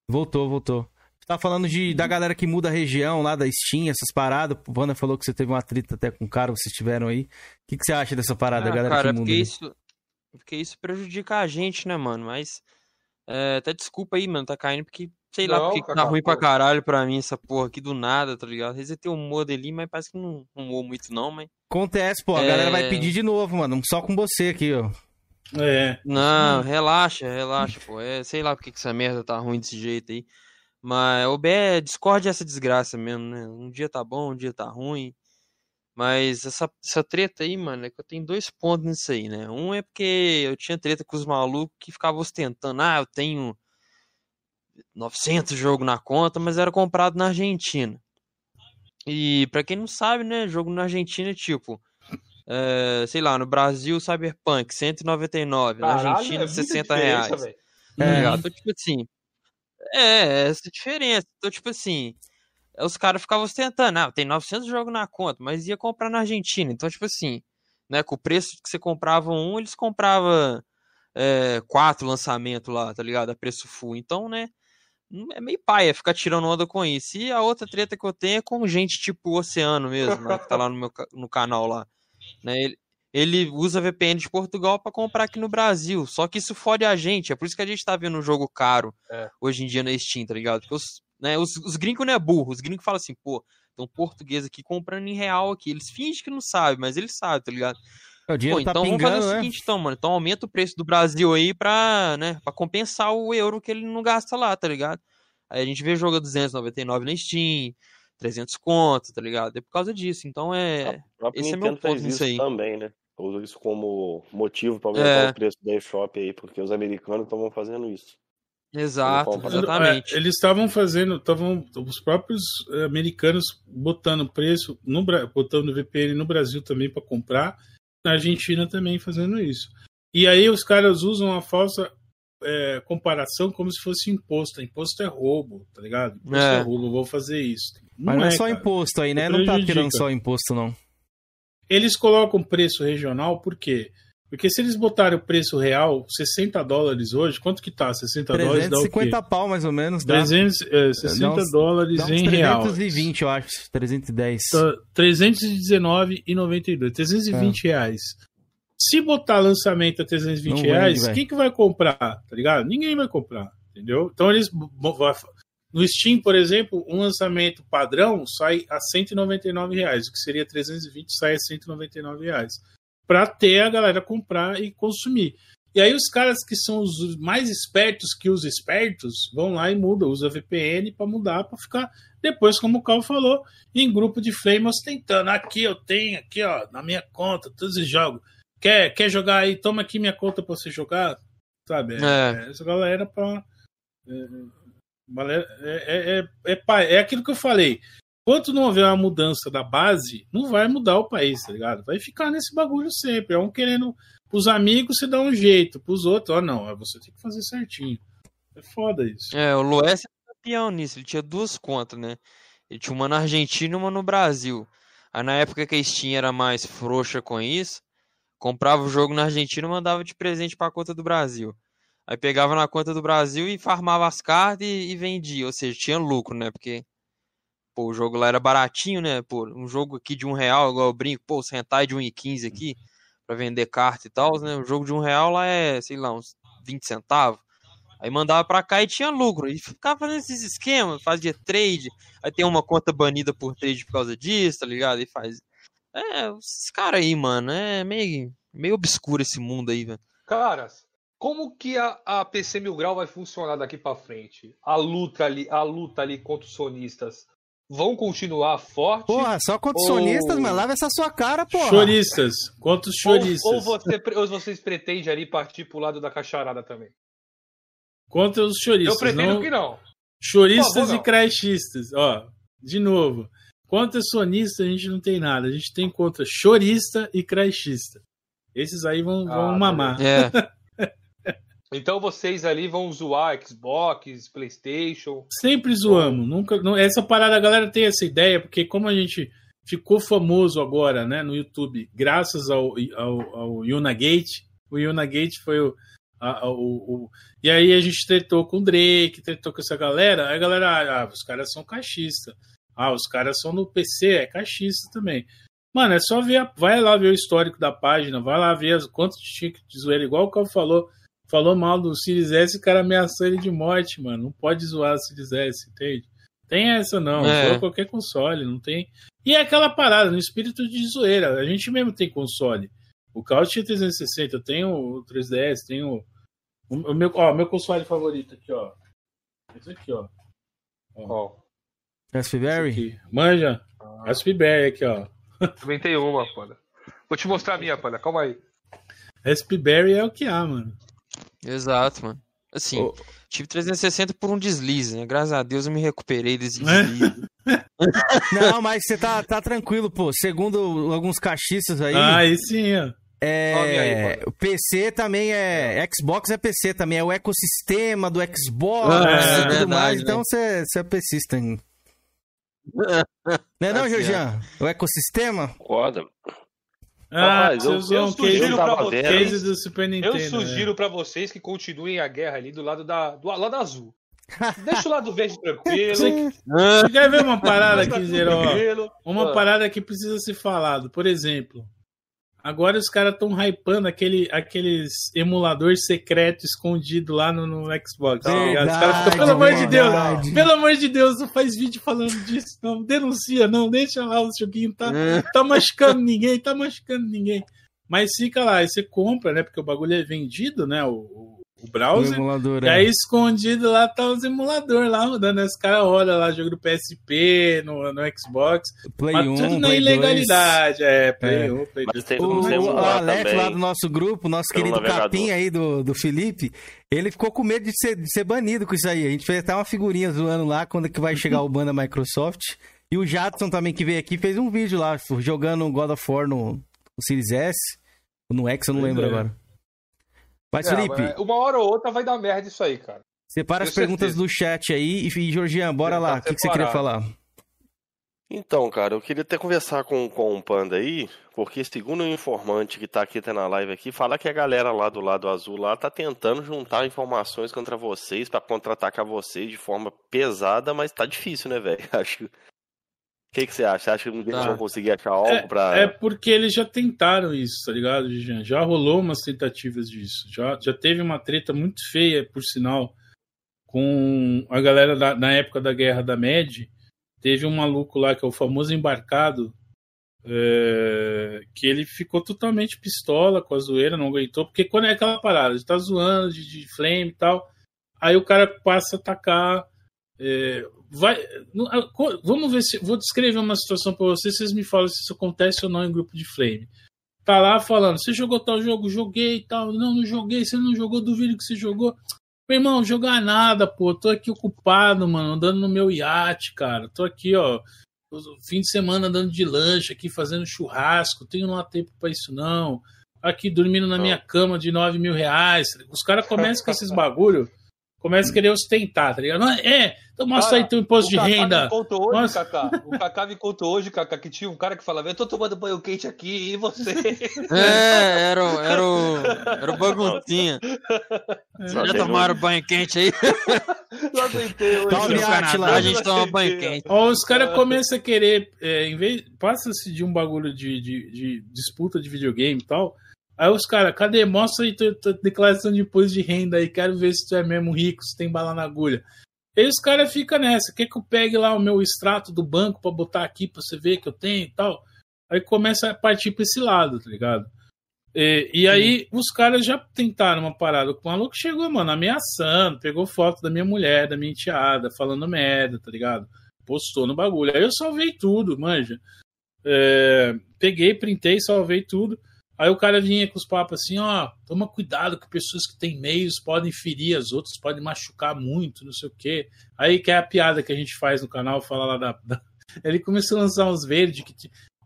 Voltou, voltou. Tá falando de, da galera que muda a região lá da Steam, essas paradas. O Wanda falou que você teve uma treta até com o cara, vocês tiveram aí. O que, que você acha dessa parada, Ah, galera cara, é que muda? porque aí? isso, porque isso prejudica a gente, né, mano? Mas é, até desculpa aí, mano, tá caindo porque sei lá Não, porque que tá Kaká, ruim pra caralho pra mim essa porra aqui do nada, tá ligado? Resetei o ali, mas parece que não rumou muito não, mas Acontece, pô, a É. galera vai pedir de novo, mano. Só com você aqui, ó. É. Não, relaxa, relaxa, pô. É, sei lá porque que essa merda tá ruim desse jeito aí. Mas o BE Discord é essa desgraça mesmo, né? Um dia tá bom, um dia tá ruim. Mas essa, essa treta aí, mano, é que eu tenho dois pontos nisso aí, né? Um é porque eu tinha treta com os malucos que ficavam ostentando, ah, eu tenho 900 jogos na conta, mas era comprado na Argentina. E pra quem não sabe, né, jogo na Argentina é tipo, é, sei lá, no Brasil Cyberpunk 199, na Caralho, Argentina é muita 60 diferença, reais. É. ligado? Então, tipo assim, é, essa diferença. Então, tipo assim, os caras ficavam ostentando, ah, tem 900 jogos na conta, mas ia comprar na Argentina. Então, tipo assim, né, com o preço que você comprava um, eles compravam é, quatro lançamentos lá, tá ligado? A preço full. Então, né, é meio paia ficar tirando onda com isso. E a outra treta que eu tenho é com gente tipo o Oceano mesmo, né, que tá lá no meu no canal lá. Né, ele, ele usa VPN de Portugal pra comprar aqui no Brasil. Só que isso fode a gente. É por isso que a gente tá vendo um jogo caro É. hoje em dia na Steam, tá ligado? Porque os, né, os, os gringos não é burro. Os gringos falam assim, pô, tem um português aqui comprando em real aqui. Eles fingem que não sabem, mas eles sabem, tá ligado? O dinheiro Pô, tá então vamos pingando, fazer o né? seguinte, então, mano. Então aumenta o preço do Brasil aí pra, né, pra compensar o euro que ele não gasta lá, tá ligado? Aí a gente vê jogo a 299 na Steam, 300 conto, tá ligado? É por causa disso. Então é. O próprio Esse é meu Nintendo ponto fez nisso isso aí. também, né? Usa isso como motivo para aumentar É. o preço da eShop aí, porque os americanos estavam fazendo isso. Exato, exatamente. É, eles estavam fazendo, estavam os próprios eh, americanos botando preço no botando VPN no Brasil também para comprar, na Argentina também fazendo isso. E aí os caras usam a falsa eh, comparação como se fosse imposto. Imposto é roubo, tá ligado? Imposto é, É. roubo, eu vou fazer isso. Mas não é só cara. imposto aí, né? É Não tá tirando só imposto, não. Eles colocam preço regional por quê? Porque se eles botarem o preço real, 60 dólares hoje, quanto que tá? 60 dólares dá o quê? 350 pau, mais ou menos. Dá. 300, é, 60 Dá uns- dólares uns em real. 320, eu acho. 310. Tá 319,92. 320 reais. Se botar lançamento a 320 Não reais, quem que vai comprar? Tá ligado? Ninguém vai comprar. Entendeu? Então eles. No Steam, por exemplo, um lançamento padrão sai a 199 reais. O que seria 320 sai a 199 reais. Pra ter a galera comprar e consumir. E aí os caras que são os mais espertos que os espertos vão lá e mudam, usa VPN pra mudar, pra ficar depois, como o Carl falou, em grupo de flame ostentando. Aqui eu tenho, aqui ó, na minha conta, todos os jogos. Quer, quer jogar aí? Toma aqui minha conta pra você jogar. Sabe? É, É. Essa galera pra. É, é, é, é, é, é aquilo que eu falei. Enquanto não houver uma mudança da base, não vai mudar o país, tá ligado? Vai ficar nesse bagulho sempre. É um querendo. Pros amigos você dá um jeito, pros outros, ó, não, você tem que fazer certinho. É foda isso. É, o Lues é campeão nisso. Ele tinha duas contas, né? Ele tinha uma na Argentina e uma no Brasil. Aí na época que a Steam era mais frouxa com isso, comprava o jogo na Argentina e mandava de presente pra conta do Brasil. Aí pegava na conta do Brasil e farmava as cartas e, e vendia. Ou seja, tinha lucro, né? Porque pô, o jogo lá era baratinho, né? Pô, um jogo aqui de um real, igual eu brinco, pô, os hentai de 1,15 aqui pra vender carta e tal, né? O jogo de um real lá é, sei lá, uns 20 centavos. Aí mandava pra cá e tinha lucro. E ficava fazendo esses esquemas, fazia trade. Aí tem uma conta banida por trade por causa disso, tá ligado? E faz. É, esses caras aí, mano, é meio, meio obscuro esse mundo aí, velho. Caras, como que a, a PC Mil Grau vai funcionar daqui pra frente? A luta ali, a luta ali contra os sonistas vão continuar forte? Porra, só contra os Ou- sonistas, mas lava essa sua cara, porra. Choristas, contra os Ou, choristas. ou você, pre- ou vocês pretendem ali partir pro lado da cacharada também? Contra os choristas. Eu pretendo não... que não. Choristas favor, e crashistas. Ó, de novo. Contra sonista a gente não tem nada. A gente tem contra chorista e crashista. Esses aí vão, vão Ah, mamar. É. <laughs> Então vocês ali vão zoar Xbox, PlayStation. Sempre zoamos. Nunca, não, essa parada, a galera tem essa ideia, porque como a gente ficou famoso agora, né, no YouTube, graças ao, ao, ao Yunagate, o Yunagate foi o, a- a- o, o- E aí a gente tretou com o Drake, tretou com essa galera, aí a galera, ah, os caras são caixistas. Ah, os caras são no PC, é caixista também. Mano, é só ver, vai lá ver o histórico da página, vai lá ver as, quantos tinha de zoeira, igual o Cal falou, falou mal do Series S, o cara ameaçou ele de morte, mano. Não pode zoar o Series S, entende? Tem essa não, É. zoa qualquer console, não tem. E é aquela parada, no espírito de zoeira. A gente mesmo tem console. O Cal tinha 360, eu tenho o 3DS, tenho o, o meu, ó, meu console favorito aqui, ó. Esse aqui, ó. Ó. Raspberry? Manja? Raspberry aqui, ó. Também tem uma, foda. Vou te mostrar a minha, foda. Calma aí. Raspberry é o que há, mano. Exato, mano. Assim, tive 360 por um deslize, né? Graças a Deus eu me recuperei desse É? deslize. <laughs> Não, mas você tá, tá tranquilo, pô. Segundo alguns caixistas aí. Ah, aí sim, ó. Aí, É, PC também é. Xbox é PC também, é o ecossistema do Xbox Ah, e é tudo verdade, mais. né? Então você é PCista ainda. <laughs> Não é não, Tá Georgian? O ecossistema? Concorda? Ah, Rapaz, eu- eu sugiro case vocês- do Super Nintendo. Eu sugiro né? pra vocês que continuem a guerra ali do lado da do lado azul. <laughs> Deixa o lado verde tranquilo. Você, <laughs> você quer ver uma parada aqui, Zero? Uma Ah. parada que precisa ser falado. Por exemplo, agora os caras estão hypando aquele, aqueles emulador secreto escondido lá no, no Xbox. tá ligado? Os caras ficam, pelo amor de Deus, verdade. pelo amor de Deus, não faz vídeo falando disso, não. Denuncia, não. Deixa lá o joguinho, tá, tá machucando ninguém, tá machucando ninguém. Mas fica lá, aí você compra, né? Porque o bagulho é vendido, né? O, o, browser. O emulador, E é. aí, escondido lá, tá os emuladores lá rodando. Aí Os caras olham lá, jogo do PSP, no, no Xbox. Play mas 1, tudo na Play ilegalidade. É, Play É. 1, Play Mas tem O, como você o Alex lá do nosso grupo, nosso pelo querido navegador. capim aí do, do Felipe, ele ficou com medo de ser, de ser banido com isso aí. A gente fez até uma figurinha zoando lá quando é que vai chegar o ban da Microsoft. E o Jadson também que veio aqui fez um vídeo lá, jogando God of War no, no Series S, ou no X, eu não Pois lembro é. agora. Mas, É, Felipe, mas uma hora ou outra vai dar merda isso aí, cara. separa as tenho perguntas certeza. do chat aí. E, Georgian, bora lá. tá O que, que você queria falar? Então, cara, eu queria até conversar com, com o Panda aí, porque segundo o informante que tá aqui até na live aqui, fala que a galera lá do lado azul lá tá tentando juntar informações contra vocês pra contra-atacar vocês de forma pesada, mas tá difícil, né, velho? <laughs> Acho que. O que, que você acha? Você acha que eles Tá. vão conseguir achar algo É, pra. é porque eles já tentaram isso, tá ligado, Jean? Já rolou umas tentativas disso. Já, já teve uma treta muito feia, por sinal, com a galera da, na época da Guerra da Med. Teve um maluco lá que é o famoso embarcado, é, que ele ficou totalmente pistola com a zoeira, não aguentou, porque quando é aquela parada, de tá zoando de, de flame e tal, aí o cara passa a atacar. É, vai, vamos ver se. Vou descrever uma situação pra vocês, vocês me falam se isso acontece ou não em grupo de flame. Tá lá falando, você jogou tal jogo? Joguei e tal. Não, não joguei. Você não jogou? Duvido que você jogou. Meu irmão, jogar nada, pô. Tô aqui ocupado, mano, andando no meu iate, cara. Tô aqui, ó. Fim de semana andando de lanche aqui, fazendo churrasco. Tenho não há tempo pra isso, não. Aqui dormindo na minha cama de 9 mil reais. Os caras começam com esses bagulho, começam a querer ostentar, tá ligado? Não, É, então mostra Cara, aí teu imposto de renda. Me contou hoje, Mostra- Kaká. O Kaká me contou hoje, Kaká, que tinha um cara que falava: Eu tô tomando banho quente aqui, e você? É, era, o- era o. Era o baguncinha. Só Já teve tomaram um- banho quente aí? <laughs> Lá tentei hoje. Tá no Canadá, a gente toma banho quente. Ó, os caras começam a querer, é, em vez, passa-se de um bagulho de, de, de disputa de videogame e tal. Aí os caras, cadê? Mostra aí tua, tua declaração de imposto de renda aí, quero ver se tu é mesmo rico, se tem bala na agulha. E os caras ficam nessa, quer que eu pegue lá o meu extrato do banco pra botar aqui pra você ver que eu tenho e tal. Aí começa a partir pra esse lado, tá ligado? E, e aí os caras já tentaram uma parada. O maluco chegou, mano, ameaçando, pegou foto da minha mulher, da minha enteada, falando merda, tá ligado? Postou no bagulho. Aí eu salvei tudo, manja. É, peguei, printei, salvei tudo. Aí o cara vinha com os papos assim, ó, toma cuidado que pessoas que têm meios podem ferir as outras, podem machucar muito, não sei o quê. Aí que é a piada que a gente faz no canal, fala lá da... da- <laughs> Ele começou a lançar uns verdes que...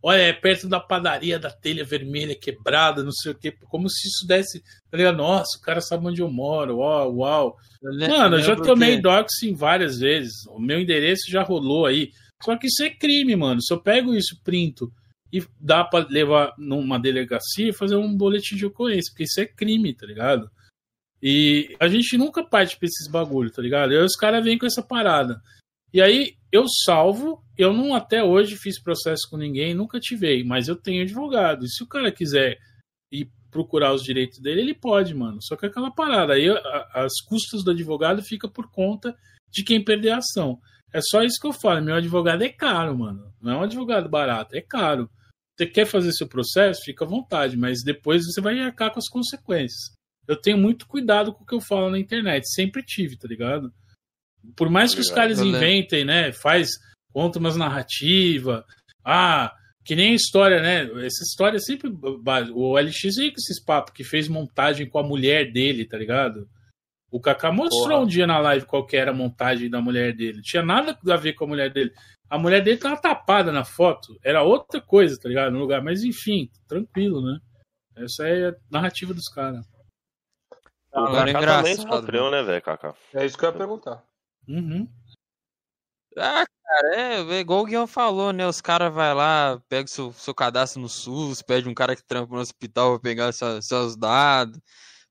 Olha, é perto da padaria da telha vermelha quebrada, não sei o quê. Como se isso desse... Tá ligado? Nossa, o cara sabe onde eu moro, uau, uau. le- Mano, eu já tomei doxing várias vezes. O meu endereço já rolou aí. Só que isso é crime, mano. Se eu pego isso, printo e dá pra levar numa delegacia e fazer um boletim de ocorrência, porque isso é crime, tá ligado? E a gente nunca parte pra esses bagulho, tá ligado? E aí os caras vêm com essa parada. E aí eu salvo, eu não até hoje fiz processo com ninguém, nunca tivei, mas eu tenho advogado. E se o cara quiser ir procurar os direitos dele, ele pode, mano. Só que é aquela parada, aí as custas do advogado fica por conta de quem perder a ação. É só isso que eu falo, meu advogado é caro, mano. Não é um advogado barato, é caro. Você quer fazer seu processo, fica à vontade, mas depois você vai arcar com as consequências. Eu tenho muito cuidado com o que eu falo na internet, sempre tive, tá ligado? Por mais que os caras lembro. inventem, né? Faz, conta umas narrativas. Ah, que nem história, né? Essa história é sempre. O LX veio com esses papos que fez montagem com a mulher dele, tá ligado? O Kaká mostrou Porra. um dia na live qual que era a montagem da mulher dele. Não tinha nada a ver com a mulher dele. A mulher dele tava tapada na foto. Era outra coisa, tá ligado? No lugar. Mas enfim, tranquilo, né? Essa é a narrativa dos caras. O Agora é Kaká também engraçado, sofreu, né, velho, Kaká? É isso que eu ia perguntar. Uhum. Ah, cara, é, é igual o Guião falou, né? Os caras vai lá, pega seu, seu cadastro no SUS, pede um cara que trampa no hospital pra pegar sua- seus dados.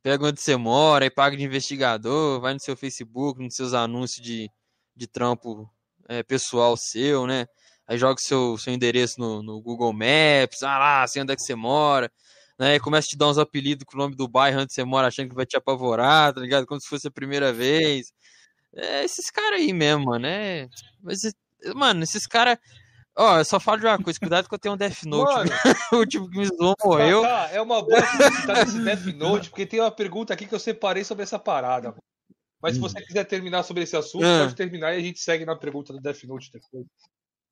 Pega onde você mora e paga de investigador, vai no seu Facebook, nos seus anúncios de, de trampo é, pessoal seu, né? Aí joga seu, seu endereço no, no Google Maps, ah lá, sei onde é que você mora, né? E começa a te dar uns apelidos com o nome do bairro onde você mora, achando que vai te apavorar, tá ligado? Como se fosse a primeira vez. É esses caras aí mesmo, né? Mas, mano, esses caras. Ó, eu só falo de uma coisa, cuidado que eu tenho um Death Note. Mano. <laughs> o tipo que me zoou morreu. Kaká, é uma boa citar esse Death Note, porque tem uma pergunta aqui que eu separei sobre essa parada. Mas se você quiser terminar sobre esse assunto, Ah. pode terminar e a gente segue na pergunta do Death Note depois.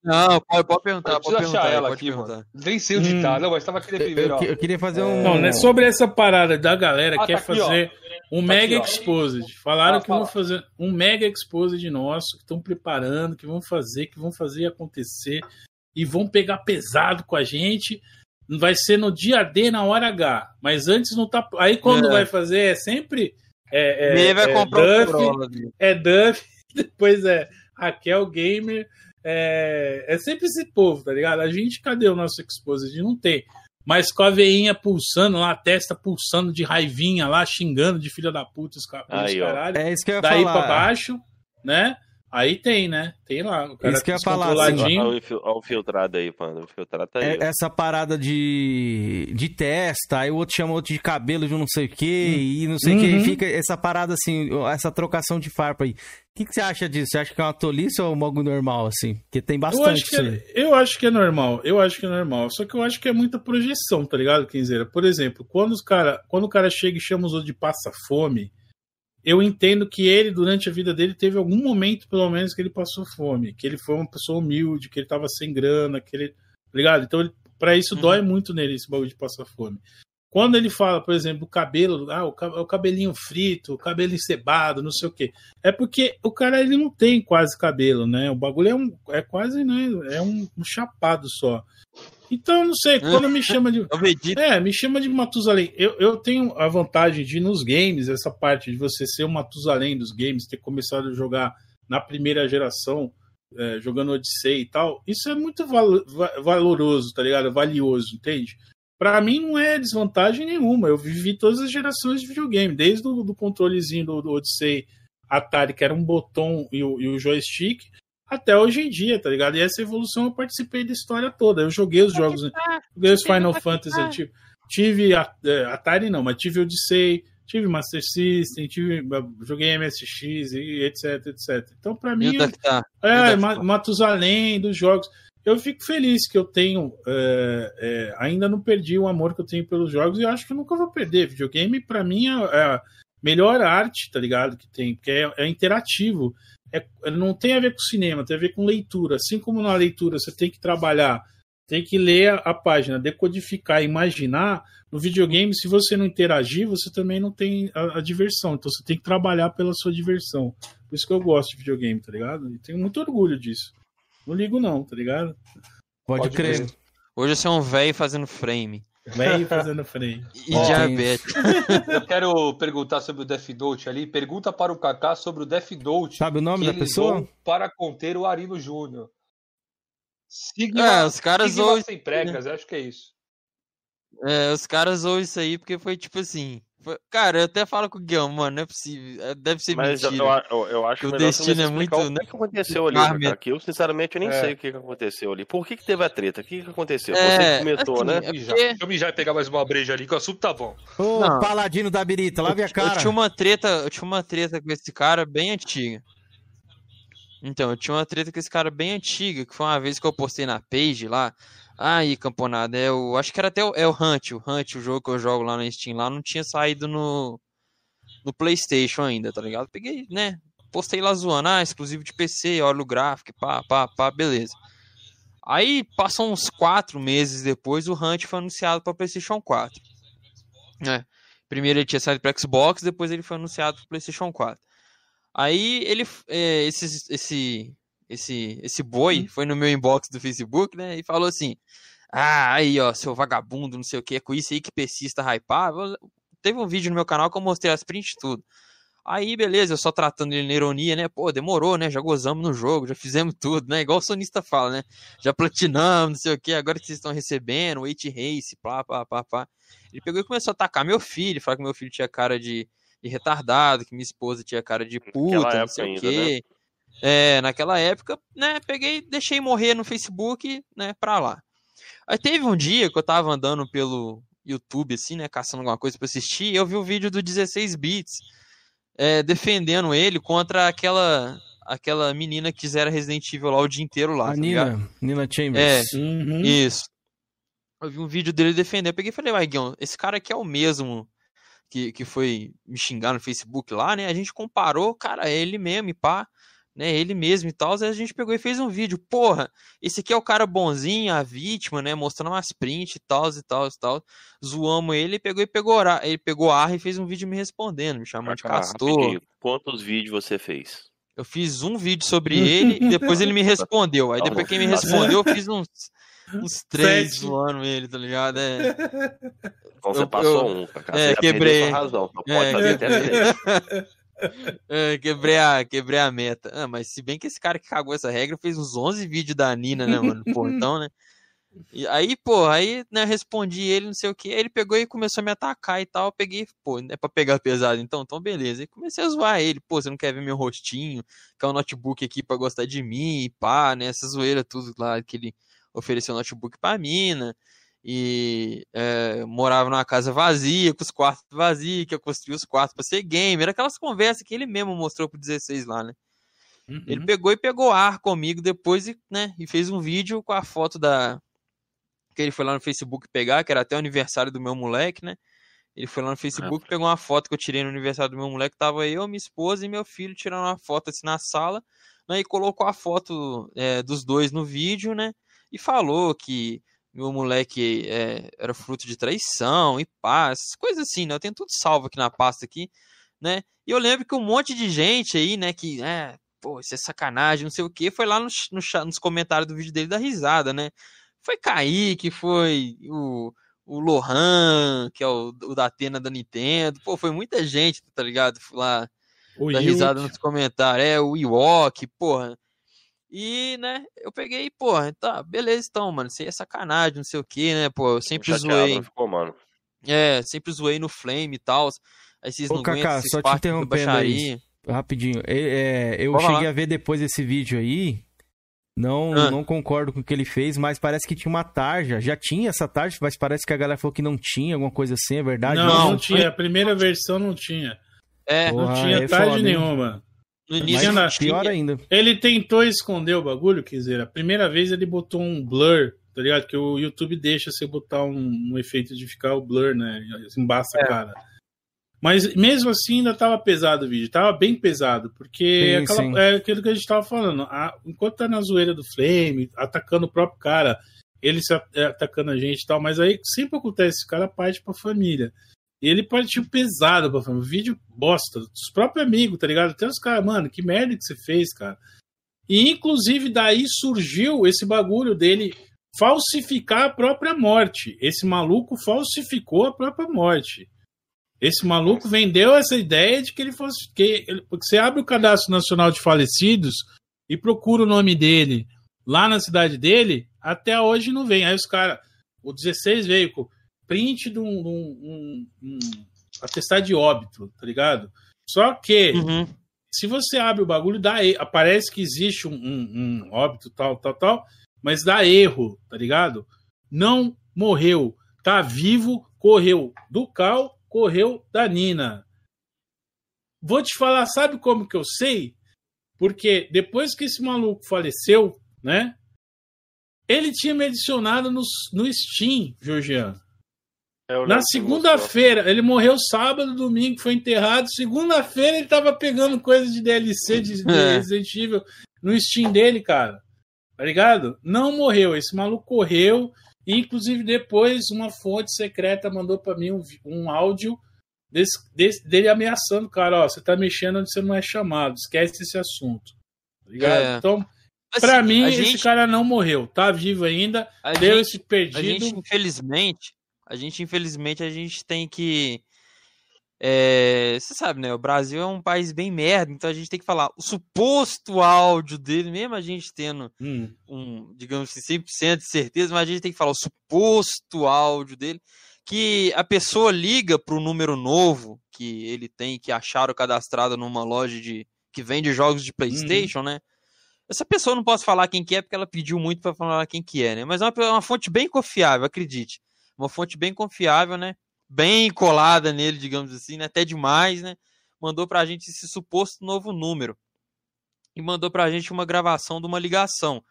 Não, pode, pode perguntar, pode preciso achar perguntar. ela pode aqui, perguntar. mano. Nem sei onde Hum. tá. Não, mas tava aqui primeiro, ó. Eu, eu queria fazer um. Não, não é sobre essa parada da galera Ah, que quer tá aqui, ó. fazer um Tá mega aqui, ó. exposed. Falaram Ah, que vão fala. fazer um mega exposed nosso, que estão preparando, que vão fazer, que vão fazer acontecer e vão pegar pesado com a gente. Vai ser no dia D, na hora H. Mas antes não tá. Aí quando É. vai fazer é sempre. É, é, vai é comprar o Duff, é Duff, <laughs> depois é Raquel Gamer. É, é sempre esse povo, tá ligado? A gente, cadê o nosso Exposed? Não tem. Mas com a veinha pulsando lá, a testa pulsando de raivinha lá, xingando de filha da puta os, ca- os Aí, ó. caralho. É isso que eu ia Daí falar. pra baixo, né? Aí tem, né? Tem lá. O cara Isso que eu ia falar, assim. Olha o o filtrado aí, mano. O filtrado tá aí. É- essa parada de, de testa, aí o outro chama outro de cabelo de não sei o que, e não sei o que, Uhum. e fica essa parada assim, essa trocação de farpa aí. O que, que você acha disso? Você acha que é uma tolice ou algo normal, assim? Porque tem Eu bastante acho, que isso aí. é, eu acho que é normal, eu acho que é normal. Só que eu acho que é muita projeção, tá ligado, Quinzeira? Por exemplo, quando, os cara, quando o cara chega e chama os outros de passa-fome, eu entendo que ele, durante a vida dele, teve algum momento, pelo menos, que ele passou fome, que ele foi uma pessoa humilde, que ele tava sem grana, que ele. tá Ligado? Então, pra isso, dói muito nele esse bagulho de passar fome. Quando ele fala, por exemplo, o cabelo, ah, o cabelinho frito, o cabelo encebado, não sei o quê. É porque o cara ele não tem quase cabelo, né? O bagulho é, um, é quase, né? É um, um chapado só. Então, não sei, quando me chama de. <laughs> É, me chama de Matusalém. Eu, eu tenho a vantagem de, nos games, essa parte de você ser o Matusalém dos games, ter começado a jogar na primeira geração, é, jogando Odyssey e tal, isso é muito valo- va- valoroso, tá ligado? Valioso, entende? Pra mim não é desvantagem nenhuma. Eu vivi todas as gerações de videogame, desde o do controlezinho do, do Odyssey Atari, que era um botão e o, e o joystick, até hoje em dia, tá ligado? E essa evolução eu participei da história toda. Eu joguei os jogos, joguei os Final Fantasy, eu tive, tive a- é, Atari não, mas tive Odyssey, tive Master System, tive, joguei MSX e etc, etc. Então pra E mim o Dactar? E o é? Ma- Matusalém dos jogos. Eu fico feliz que eu tenho. é, é, ainda não perdi o amor que eu tenho pelos jogos e eu acho que eu nunca vou perder. Videogame, pra mim, é, é a melhor arte, tá ligado? Que tem, porque é, é interativo. É, não tem a ver com cinema, tem a ver com leitura. Assim como na leitura você tem que trabalhar, tem que ler a, a página, decodificar, imaginar. No videogame, se você não interagir, você também não tem a, a diversão. Então você tem que trabalhar pela sua diversão. Por isso que eu gosto de videogame, tá ligado? E tenho muito orgulho disso. Não ligo, não, tá ligado? Pode, crer. Hoje você é um velho fazendo frame. Velho fazendo frame. E Ó, diabetes. Eu quero perguntar sobre o Death Note ali. Pergunta para o Kaká sobre o Death Note. Sabe o nome da pessoa? para conter o Arino Júnior. Sigma, É, os caras Sigma sem pregas, acho que é isso. É, os caras zoam isso aí porque foi tipo assim. Cara, eu até falo com o Guilherme, mano, não é possível. é, Deve ser Mas eu, mentira. eu, eu acho Que o destino é muito, o né? que que aconteceu ali, Karma. cara, que eu sinceramente eu nem É. sei o que que aconteceu ali. Por que que teve a treta? O que que aconteceu? É, Você comentou, assim, né? é porque- Deixa eu mijar e pegar mais uma breja ali, que o assunto tá bom. Ô, Não. paladino da birita, lave a Eu cara. tinha uma treta, eu tinha uma treta com esse cara bem antiga. Então, eu tinha uma treta com esse cara bem antiga, que foi uma vez que eu postei na page lá. Aí, camponada, é o, acho que era até o, é o Hunt, o Hunt, o jogo que eu jogo lá na Steam lá, não tinha saído no no PlayStation ainda, tá ligado? Peguei, né? Postei lá zoando, ah, exclusivo de PC, olha o gráfico, pá, pá, pá, beleza. Aí, passou uns quatro meses depois, o Hunt foi anunciado para PlayStation 4. É. Primeiro ele tinha saído para Xbox, depois ele foi anunciado para PlayStation 4. Aí ele, é, esse, esse, esse, esse boi foi no meu inbox do Facebook, né? E falou assim: Ah, aí ó, seu vagabundo, não sei o que, é com isso aí que persista hypar. Teve um vídeo no meu canal que eu mostrei as prints e tudo. Aí, beleza, eu só tratando ele na ironia, né? Pô, demorou, né? Já gozamos no jogo, já fizemos tudo, né? Igual o sonista fala, né? Já platinamos, não sei o que, agora que vocês estão recebendo, wait race, pá, pá, pá, pá. Ele pegou e começou a atacar meu filho, falar que meu filho tinha cara de, de retardado, que minha esposa tinha cara de puta, não sei o quê. né? É, naquela época, né, peguei, deixei morrer no Facebook, né, pra lá. Aí teve um dia que eu tava andando pelo YouTube, assim, né, caçando alguma coisa pra assistir, e eu vi o vídeo do 16 bits, é, defendendo ele contra aquela aquela menina que zera Resident Evil lá o dia inteiro lá, A tá Nina, ligado? Nina É, Chambers. isso. Eu vi um vídeo dele defendendo, eu peguei e falei, vai, Guion, esse cara aqui é o mesmo que, que foi me xingar no Facebook lá, né? A gente comparou, cara, é ele mesmo, e pá, né? Ele mesmo e tal. Aí a gente pegou e fez um vídeo. Porra, esse aqui é o cara bonzinho, a vítima, né? Mostrando umas prints e tal, e tal, e tal. Zoamos ele, pegou e pegou, ele pegou ar e fez um vídeo me respondendo, me chamando de castor. rapidinho, Quantos vídeos você fez? Eu fiz um vídeo sobre ele e depois ele me <laughs> respondeu. Aí Tá depois que ele me respondeu, eu fiz uns, uns <laughs> três Sete. zoando ele, tá ligado? É. Então você Eu- passou eu- um. Você É, quebrei. sua razão, pode É, fazer <laughs> É, <laughs> quebrei, a, quebrei a meta. Ah, mas se bem que esse cara que cagou essa regra fez uns 11 vídeos da Nina, né, mano? <laughs> Pô, então, né? E aí, pô, aí, né, respondi ele, não sei o que. Aí ele pegou e começou a me atacar e tal. Eu peguei, pô, é pra pegar pesado, então, então beleza. E comecei a zoar ele, pô, você não quer ver meu rostinho? Quer um notebook aqui pra gostar de mim e pá, né? Essa zoeira tudo lá que ele ofereceu notebook pra mina. E é, morava numa casa vazia, com os quartos vazios, que eu construí os quartos pra ser gamer. Aquelas conversas que ele mesmo mostrou pro 16 lá, né? Ele pegou e pegou ar comigo depois e, né, e fez um vídeo com a foto da. Que ele foi lá no Facebook pegar, que era até o aniversário do meu moleque, né? Ele foi lá no Facebook, pegou uma foto que eu tirei no aniversário do meu moleque, tava eu, minha esposa e meu filho tirando uma foto assim na sala, né? E colocou a foto é, dos dois no vídeo, né? E falou que meu moleque é, era fruto de traição e paz, coisas assim, né? Eu tenho tudo salvo aqui na pasta aqui, né? E eu lembro que um monte de gente aí, né, que, é, pô, isso é sacanagem, não sei o que, foi lá no, no, nos comentários do vídeo dele dar risada, né? Foi Kaique, foi o, o Lohan, que é o, o da Atena da Nintendo, pô, foi muita gente, tá ligado? Lá O dar risada nos comentários, é, o Ewok, porra. E, né, eu peguei, porra, tá, beleza então, mano, isso aí é sacanagem, não sei o que, né, pô, eu sempre Chateado, zoei. não ficou, mano. É, sempre zoei no Flame e tal. Aí vocês Ô, não vocês só te interrompendo aí, rapidinho. É, é, eu Pode cheguei falar. a ver depois desse vídeo aí. Não, Ah. não concordo com o que ele fez, mas parece que tinha uma tarja. Já tinha essa tarja, mas parece que a galera falou que não tinha, alguma coisa assim, é verdade? Não, não, tinha. A primeira versão não tinha. É, não Porra, tinha é foda, hein? nenhuma. No início tinha. Pior ainda. Ele tentou esconder o bagulho, quer dizer, a primeira vez ele botou um blur, tá ligado? Que o YouTube deixa você botar um, um efeito de ficar o blur, né? Embaça É. a cara. Mas mesmo assim ainda tava pesado o vídeo, tava bem pesado, porque Sim, aquela- sim. é aquilo que a gente tava falando. a- enquanto tá na zoeira do Flame, atacando o próprio cara, ele se é, atacando a gente e tal, mas aí sempre acontece, o cara parte pra família. Ele partiu pesado pra família. Vídeo bosta, dos próprios amigos, tá ligado? Até os caras, mano, que merda que você fez, cara. E inclusive daí surgiu esse bagulho dele falsificar a própria morte. Esse maluco falsificou a própria morte. Esse maluco vendeu essa ideia de que ele fosse. Que ele- porque você abre o cadastro nacional de falecidos e procura o nome dele lá na cidade dele, até hoje não vem. Aí os caras. O 16 veio com print de um, de um- um- um atestado de óbito, tá ligado? Só que Uhum. se você abre o bagulho, dá aparece que existe um, um- um óbito, tal, tal, tal, mas dá erro, tá ligado? Não morreu, tá vivo, correu do Cal, correu da Nina. Vou te falar, sabe como que eu sei? Porque depois que esse maluco faleceu, né? Ele tinha me adicionado no, no Steam, Georgiano. É, Na segunda-feira, ele morreu sábado, domingo, foi enterrado. Segunda-feira ele tava pegando coisa de DLC de, <laughs> de É. Resident Evil no Steam dele, cara. Tá ligado? Não morreu. Esse maluco correu. E, inclusive, depois uma fonte secreta mandou pra mim um, um áudio desse- desse- dele ameaçando, cara, ó, você tá mexendo onde você não é chamado. Esquece esse assunto. Tá ligado? É. Então, Assim, pra mim, a esse gente- cara não morreu. Tá vivo ainda. A deu gente- esse perdido. A gente, infelizmente, a gente, infelizmente, a gente tem que É, você sabe, né? O Brasil é um país bem merda, então a gente tem que falar o suposto áudio dele, mesmo a gente tendo Hum. um, digamos assim, 100% de certeza, mas a gente tem que falar o suposto áudio dele, que a pessoa liga para o número novo que ele tem, que acharam cadastrado numa loja de que vende jogos de PlayStation, né? Essa pessoa não posso falar quem que é, porque ela pediu muito para falar quem que é, né? Mas é uma, uma fonte bem confiável, acredite. Uma fonte bem confiável, né? Bem colada nele, digamos assim, né? Até demais, né? Mandou pra gente esse suposto novo número. E mandou pra gente uma gravação de uma ligação,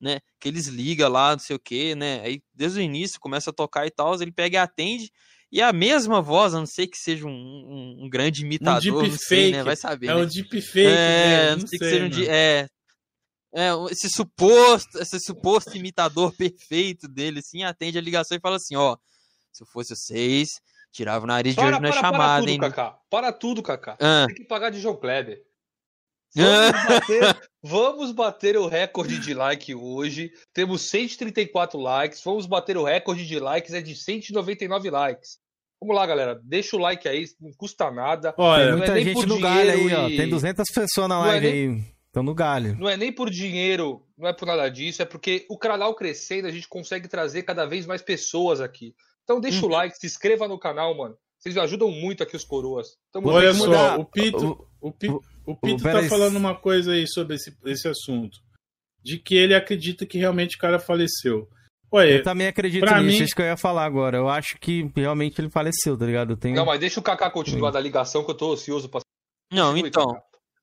né? Que eles ligam lá, não sei o que, né? Aí desde o início começa a tocar e tal, ele pega e atende. E a mesma voz, a não sei que seja um, um- um grande imitador, deepfake. não sei, né? Vai saber. É né? um deepfake, É, né? não Não sei que sei, seja um mano. é, é, esse suposto, esse suposto imitador <laughs> perfeito dele, assim, atende a ligação e fala assim, ó, se eu fosse vocês, tirava o nariz de Para, olho na para, para chamada, tudo, hein? Kaká. Para tudo, Kaká. Ah. Tem que pagar de João Kleber. Ah. <laughs> Vamos bater, vamos bater o recorde de like hoje. Temos 134 likes. Vamos bater o recorde de likes, é de 199 likes. Vamos lá, galera. Deixa o like aí, não custa nada. Tem Não é muita gente no galho aí, ó. Tem 200 pessoas na é live nem- aí. Estão no galho. Não é nem por dinheiro, não é por nada disso, é porque o canal crescendo, a gente consegue trazer cada vez mais pessoas aqui. Então deixa o like, se inscreva no canal, mano. Vocês ajudam muito aqui os coroas. Tamo Olha só, o Pito, o, Pi- o Pito pera tá falando uma coisa aí sobre esse, esse assunto. De que ele acredita que realmente o cara faleceu. Ué, Eu também acredito nisso, mim- isso que eu ia falar agora. Eu acho que realmente ele faleceu, tá ligado? Eu tenho... Não, mas deixa o Kaká continuar da ligação que eu tô ansioso pra. Não, então.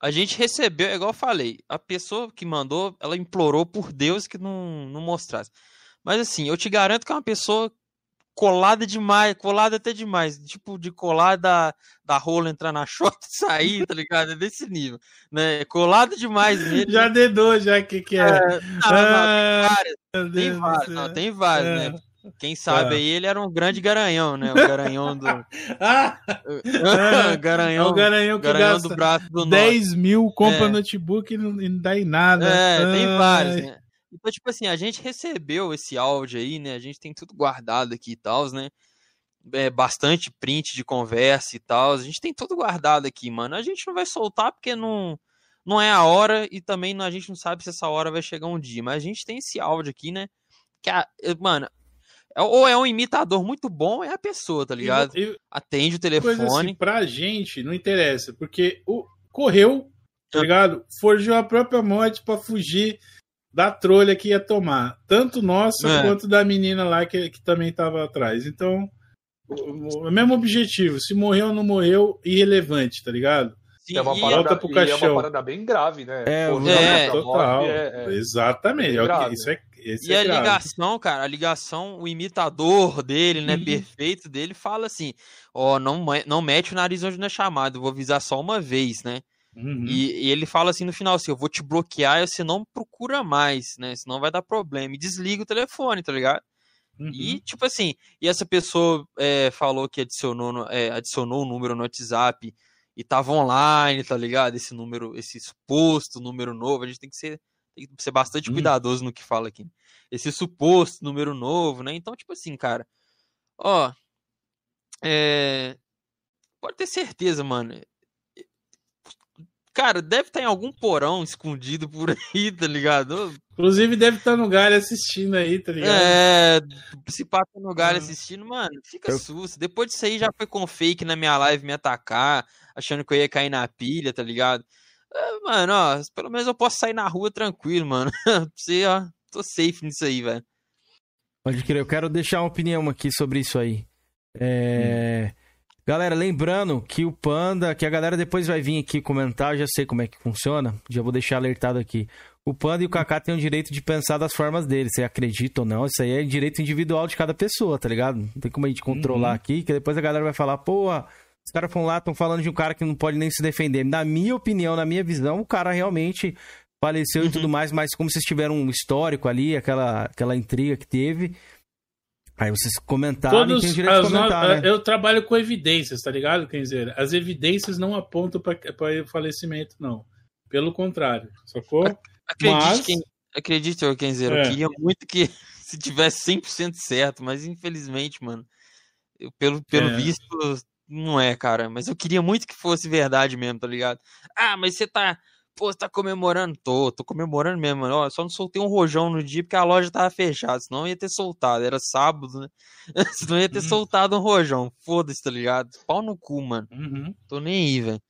A gente recebeu, é igual eu falei, a pessoa que mandou, ela implorou por Deus que não, não mostrasse. Mas assim, eu te garanto que é uma pessoa colada demais, colada até demais, tipo de colar da, da rola entrar na <laughs> chota e sair, tá ligado? É desse nível, né? Colada demais <laughs> nele. Já dedou, já que que é. É, não, não, Ah, tem tem céu. não, tem várias, É. né? Quem sabe Tá. aí ele era um grande garanhão, né? O garanhão do. <laughs> <laughs> Ah! garanhão, É o garanhão que garanhão do braço do 10 norte. mil, compra É. notebook e não, e não dá em nada. É, tem vários, Ai. né? Então, tipo assim, a gente recebeu esse áudio aí, né? A gente tem tudo guardado aqui e tal, né? É, bastante print de conversa e tal. A gente tem tudo guardado aqui, mano. A gente não vai soltar porque não, não é a hora e também a gente não sabe se essa hora vai chegar um dia. Mas a gente tem esse áudio aqui, né? Que, a, mano, é- ou é um imitador muito bom, é a pessoa, tá ligado? E- Atende o Coisa telefone. assim, pra gente não interessa, porque o correu, tá ligado? Forjou a própria morte pra fugir da trolha que ia tomar. Tanto nossa É. quanto da menina lá que, que também tava atrás. Então, o, o mesmo objetivo. Se morreu ou não morreu, irrelevante, tá ligado? E é uma e- parada, pro e é uma parada bem grave, né? É, Pô, é, total. morte é- é- Exatamente. é é grave. isso é, esse E é a grave. ligação, cara, a ligação, o imitador dele, né, perfeito dele, fala assim: ó, não, me- não mete o nariz onde não é chamado, eu vou avisar só uma vez, né? Uhum. E, e ele fala assim no final assim: eu vou te bloquear e você não procura mais, né? Senão vai dar problema. E desliga o telefone, tá ligado? Uhum. E, tipo assim, e essa pessoa é, falou que adicionou, no- é, adicionou o número no WhatsApp e tava online, tá ligado? Esse número, esse suposto número novo, a gente tem que ser, tem que ser bastante Hum. cuidadoso no que fala aqui. Esse suposto número novo, né? Então, tipo assim, cara, ó, é, pode ter certeza, mano. Cara, deve estar em algum porão escondido por <laughs> aí, tá ligado? Inclusive deve estar no galho assistindo aí, tá ligado? É, se passa no galho É. assistindo, mano, fica susto. Depois disso aí já foi com fake na minha live me atacar, achando que eu ia cair na pilha, tá ligado? É, mano, ó, pelo menos eu posso sair na rua tranquilo, mano. <laughs> Você, ó, tô safe nisso aí, velho. Pode crer, eu quero deixar uma opinião aqui sobre isso aí. É... Galera, lembrando que o Panda, que a galera depois vai vir aqui comentar, eu já sei como é que funciona, já vou deixar alertado aqui. O Panda e o Kaká têm o direito de pensar das formas deles, você acredita ou não, isso aí é direito individual de cada pessoa, tá ligado? Não tem como a gente controlar Uhum. aqui, que depois a galera vai falar, pô, os caras foram lá, estão falando de um cara que não pode nem se defender. Na minha opinião, na minha visão, o cara realmente faleceu e tudo mais, mas como vocês tiveram um histórico ali, aquela, aquela intriga que teve, aí vocês comentaram e Todos tem o direito de as no- comentar, né? Eu trabalho com evidências, tá ligado, Kenzeira? As evidências não apontam para o falecimento, não. Pelo contrário, sacou? Acredite, Mas- quem, acredite, Kenzeiro, É. eu queria muito que <laughs> se tivesse 100% certo, mas infelizmente, mano, eu, pelo, pelo É. visto, não é, cara. Mas eu queria muito que fosse verdade mesmo, tá ligado? Ah, mas você tá. Pô, você tá comemorando? Tô, tô comemorando mesmo, mano. Ó, só não soltei um rojão no dia porque a loja tava fechada, senão ia ter soltado. Era sábado, né? <laughs> senão ia ter Uhum. soltado um rojão. Foda-se, tá ligado? Pau no cu, mano. Uhum. Tô nem aí, velho.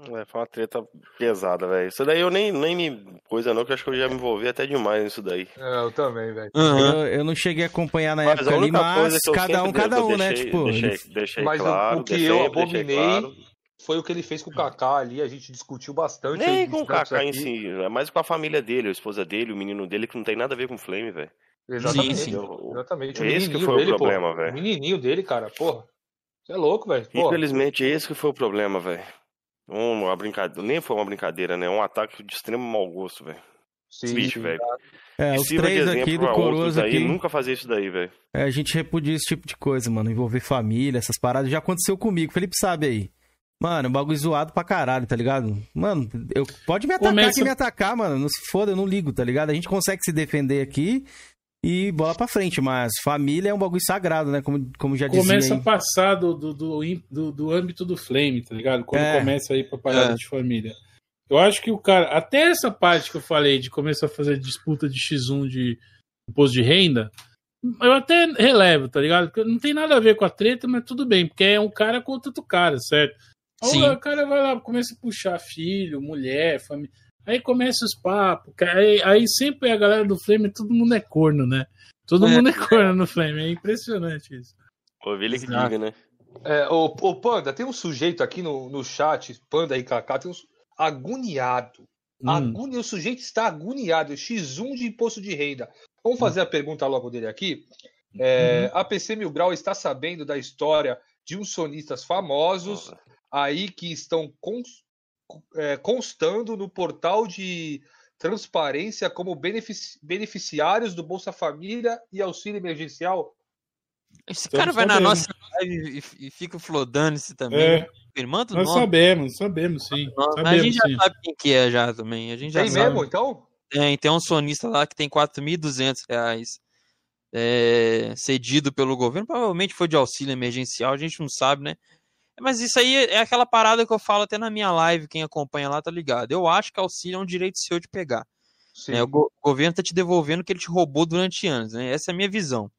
É, foi uma treta pesada, velho. Isso daí eu nem, nem me. Coisa não, que eu acho que eu já me envolvi até demais nisso daí. É, eu também, velho. Eu, eu não cheguei a acompanhar na Mas época ali, mas cada um, cada um, né? deixei- Tipo, deixei- deixei Mas o- claro, o, que deixei- eu abominei claro. foi o que ele fez com o Kaká ali. A gente discutiu bastante. Nem com o Kaká em si, é mais com a família dele, a esposa dele, o menino dele, que não tem nada a ver com o Flame, velho. Exatamente. Entendeu? Exatamente. O Esse que foi o dele, problema, pô. velho. O menininho dele, cara, porra. Você é louco, velho. Infelizmente, esse que foi o problema, velho. Um, uma brincadeira, nem foi uma brincadeira, né? Um ataque de extremo mau gosto, velho. Sim, Bicho, velho. É, os três aqui do Coroas aí, aqui. nunca fazer isso daí, velho. É, a gente repudia esse tipo de coisa, mano. Envolver família, essas paradas. Já aconteceu comigo. Felipe sabe aí. Mano, bagulho zoado pra caralho, tá ligado? Mano, eu, pode me atacar Começa- que me atacar, mano. Não se foda, eu não ligo, tá ligado? A gente consegue se defender aqui e bola pra frente, mas família é um bagulho sagrado, né? Como, como já dizia. Começa a aí. passar do, do, do, do- do âmbito do Flame, tá ligado? Quando É. começa a ir pra parada É. de família. Eu acho que o cara, até essa parte que eu falei de começar a fazer disputa de X1 de imposto de renda, eu até relevo, tá ligado? Porque não tem nada a ver com a treta, mas tudo bem, porque é um cara contra outro cara, certo? Aí Sim. O cara vai lá, começa a puxar filho, mulher, família. Aí começa os papos. Aí, aí sempre a galera do Flame, todo mundo é corno, né? Todo É. mundo é corno no Flame. É impressionante isso. Ouvi que diga, né? É, ô, ô, Panda, tem um sujeito aqui no, no chat, Panda e Kaká, tem um agoniado. Hum. Agoni... O sujeito está agoniado. X1 de imposto de renda. Vamos fazer a pergunta logo dele aqui. É, A PC Mil Grau está sabendo da história de uns sonistas famosos aí que estão cons- é, constando no portal de transparência como benefici- beneficiários do Bolsa Família e auxílio emergencial? Esse Estamos cara vai na nossa live e, e fica flodando-se também. É. né? Nós nome. sabemos, sabemos sim. Nós- sabemos, a gente já sim. sabe quem que é já também. A gente já Tem sabe. mesmo, então? Tem, tem um sonista lá que tem 4.200 reais é, cedido pelo governo. Provavelmente foi de auxílio emergencial, a gente não sabe, né? Mas isso aí é aquela parada que eu falo até na minha live, quem acompanha lá tá ligado. Eu acho que auxílio é um direito seu de pegar. Sim. né? O, go- o governo tá te devolvendo o que ele te roubou durante anos, né? Essa é a minha visão.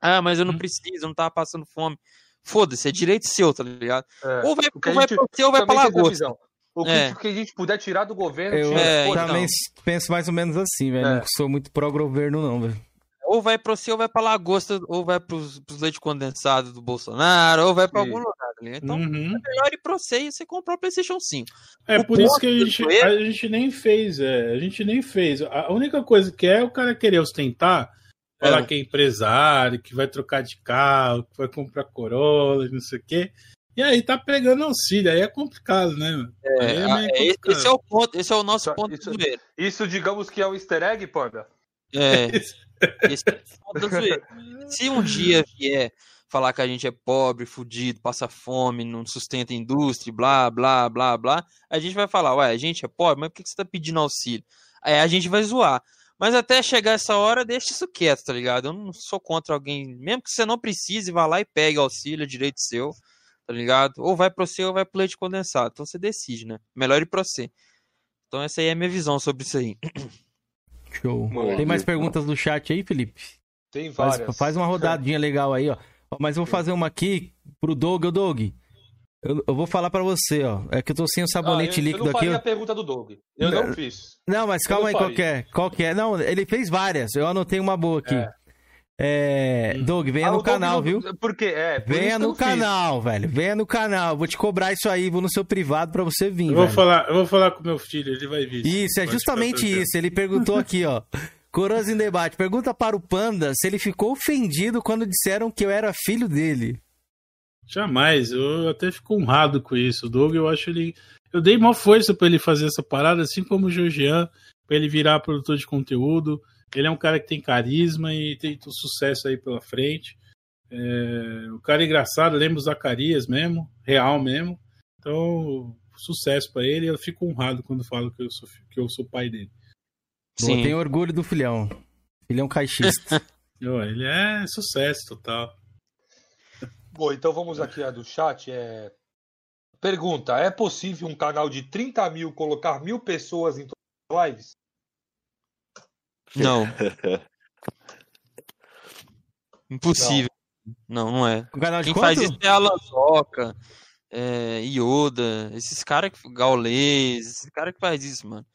Ah, mas eu Hum. não preciso, eu não tava passando fome. Foda-se, é direito seu, tá ligado? É. Ou vai, ou vai gente pra você ou vai pra também lagosta. O que, É. o que a gente puder tirar do governo, Eu tira. É, Pô, também então. penso mais ou menos assim, velho. É. Não sou muito pró-governo, não, velho. Ou vai pra você, ou vai pra lagosta, ou vai pros, pros leite condensado do Bolsonaro, ou vai pra Sim. algum lugar, tá ligado? Então, Uhum. é melhor ir pra você e você comprar o PlayStation 5. É O por isso que a gente, a gente nem fez, é, a gente nem fez. A única coisa que é o cara querer ostentar, falar É. que é empresário, que vai trocar de carro, que vai comprar Corolla, não sei o quê. E aí tá pegando auxílio, aí é complicado, né? É, é, esse, complicado. esse é o ponto, esse é o nosso Isso- ponto isso- do zoeira. Isso, digamos que é um easter egg, Panda? É, <laughs> esse é o ponto da zoeira. <laughs> Se um dia vier falar que a gente é pobre, fudido, passa fome, não sustenta a indústria, blá, blá, blá, blá, a gente vai falar, ué, a gente é pobre, mas por que que você tá pedindo auxílio? Aí a gente vai zoar. Mas até chegar essa hora, deixa isso quieto, tá ligado? Eu não sou contra alguém, mesmo que você não precise, vá lá e pegue auxílio, é direito seu, tá ligado? Ou vai pro você ou vai pro leite condensado. Então você decide, né? Melhor ir pro você. Então essa aí é a minha visão sobre isso aí. Show. Mano, Tem mais Deus. perguntas do chat aí, Felipe? Tem Faz, várias. faz uma rodadinha legal aí, ó. Ó, Mas eu vou fazer uma aqui pro Doug. Ô, Doug, eu, eu vou falar pra você, ó. É que eu tô sem o Ah, sabonete eu, eu líquido não aqui. faria ó. a pergunta do Doug. Eu não, Não. fiz. Não, mas Eu calma não aí, qual faria. que é? Qual que é? Não, ele fez várias. Eu anotei uma boa aqui. É. É, Doug, venha Ah, no Doug canal, não- viu? Porque é. por Venha eu no não fiz. canal, velho. Venha no canal. Vou te cobrar isso aí. Vou no seu privado pra você vir, Eu vou, velho. falar, eu vou falar com meu filho, ele vai vir. Isso, é Pode justamente isso. Ele perguntou aqui, ó. <laughs> Coroas em debate. Pergunta para o Panda se ele ficou ofendido quando disseram que eu era filho dele. Jamais, eu até fico honrado com isso. O Doug, eu acho ele. Eu dei maior força pra ele fazer essa parada, assim como o Georgian, pra ele virar produtor de conteúdo. Ele é um cara que tem carisma e tem sucesso aí pela frente. É, o cara é engraçado, lembra o Zacarias mesmo, real mesmo. Então, sucesso pra ele. Eu fico honrado quando falo que eu sou, que eu sou pai dele. Eu tenho orgulho do filhão. Filhão caixista. <laughs> Ele é sucesso total. Bom, então vamos aqui a do chat. É... Pergunta: é possível um canal de 30 mil colocar mil pessoas em todas as lives? Não. <laughs> Impossível. Não, não é. Um canal de Quem faz isso é a Lanzoca, é, Yoda, esses caras que. Gaulês, esses caras que faz isso, mano.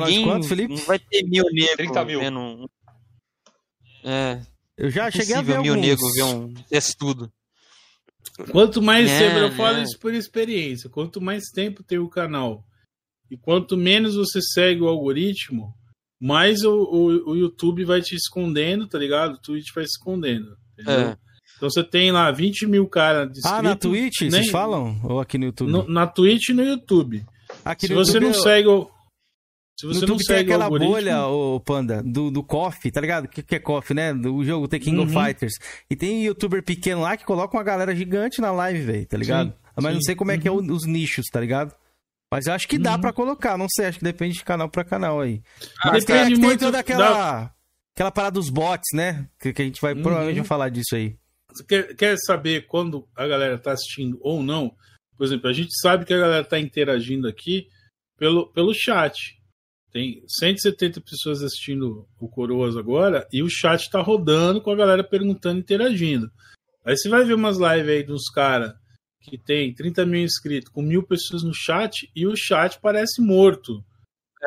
Canal de quanto, Felipe? Não vai ter mil negros 30 mil. vendo um- É. Eu já cheguei a ver mil alguns. negros ver um testudo. Quanto mais É, tempo, eu falo é. isso por experiência, quanto mais tempo tem o canal e quanto menos você segue o algoritmo, mais o, o, o YouTube vai te escondendo, tá ligado? O Twitch vai se escondendo. entendeu? É. Então você tem lá 20 mil caras de Ah, na Twitch, vocês falam? Ou aqui no YouTube? No- na Twitch e no YouTube. Aqui se no você YouTube não eu- segue o. Se No você não YouTube tem segue o aquela algoritmo. bolha, ô Panda, do, do KOF, tá ligado? O que, que é KOF, né? Do jogo The King of Uhum. Fighters. E tem youtuber pequeno lá que coloca uma galera gigante na live, velho, tá ligado? Sim, Mas não sim. sei como é que é o- os nichos, tá ligado? Mas eu acho que dá Uhum. pra colocar, não sei, acho que depende de canal pra canal aí. Ah, Mas tem, muito toda aquela, da- aquela parada dos bots, né? Que, que a gente vai, Uhum. provavelmente falar disso aí. Você quer, quer saber quando a galera tá assistindo ou não? Por exemplo, a gente sabe que a galera tá interagindo aqui pelo, pelo chat. Tem 170 pessoas assistindo o Coroas agora e o chat tá rodando com a galera perguntando, interagindo. Aí você vai ver umas lives aí dos caras que tem 30 mil inscritos com mil pessoas no chat e o chat parece morto.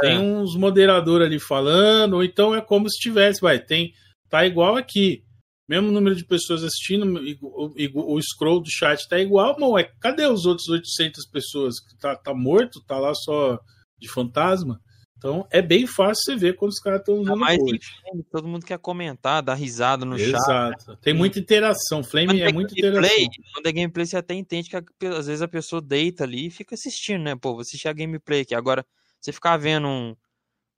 Tem uns moderadores ali falando, ou então é como se tivesse, vai, tem, tá igual aqui. Mesmo número de pessoas assistindo, e- o, e- o scroll do chat tá igual, mas ué, cadê os outros 800 pessoas? Tá, tá morto? Tá lá só de fantasma? Então é bem fácil você ver quando os caras estão usando enfim, todo mundo quer comentar, dar risada no chat. Exato. Tem muita interação. Flame Quando é muita gameplay, interação. Quando é gameplay, você até entende que às vezes a pessoa deita ali e fica assistindo, né? Pô, vou assistir a gameplay aqui. Agora, você ficar vendo um,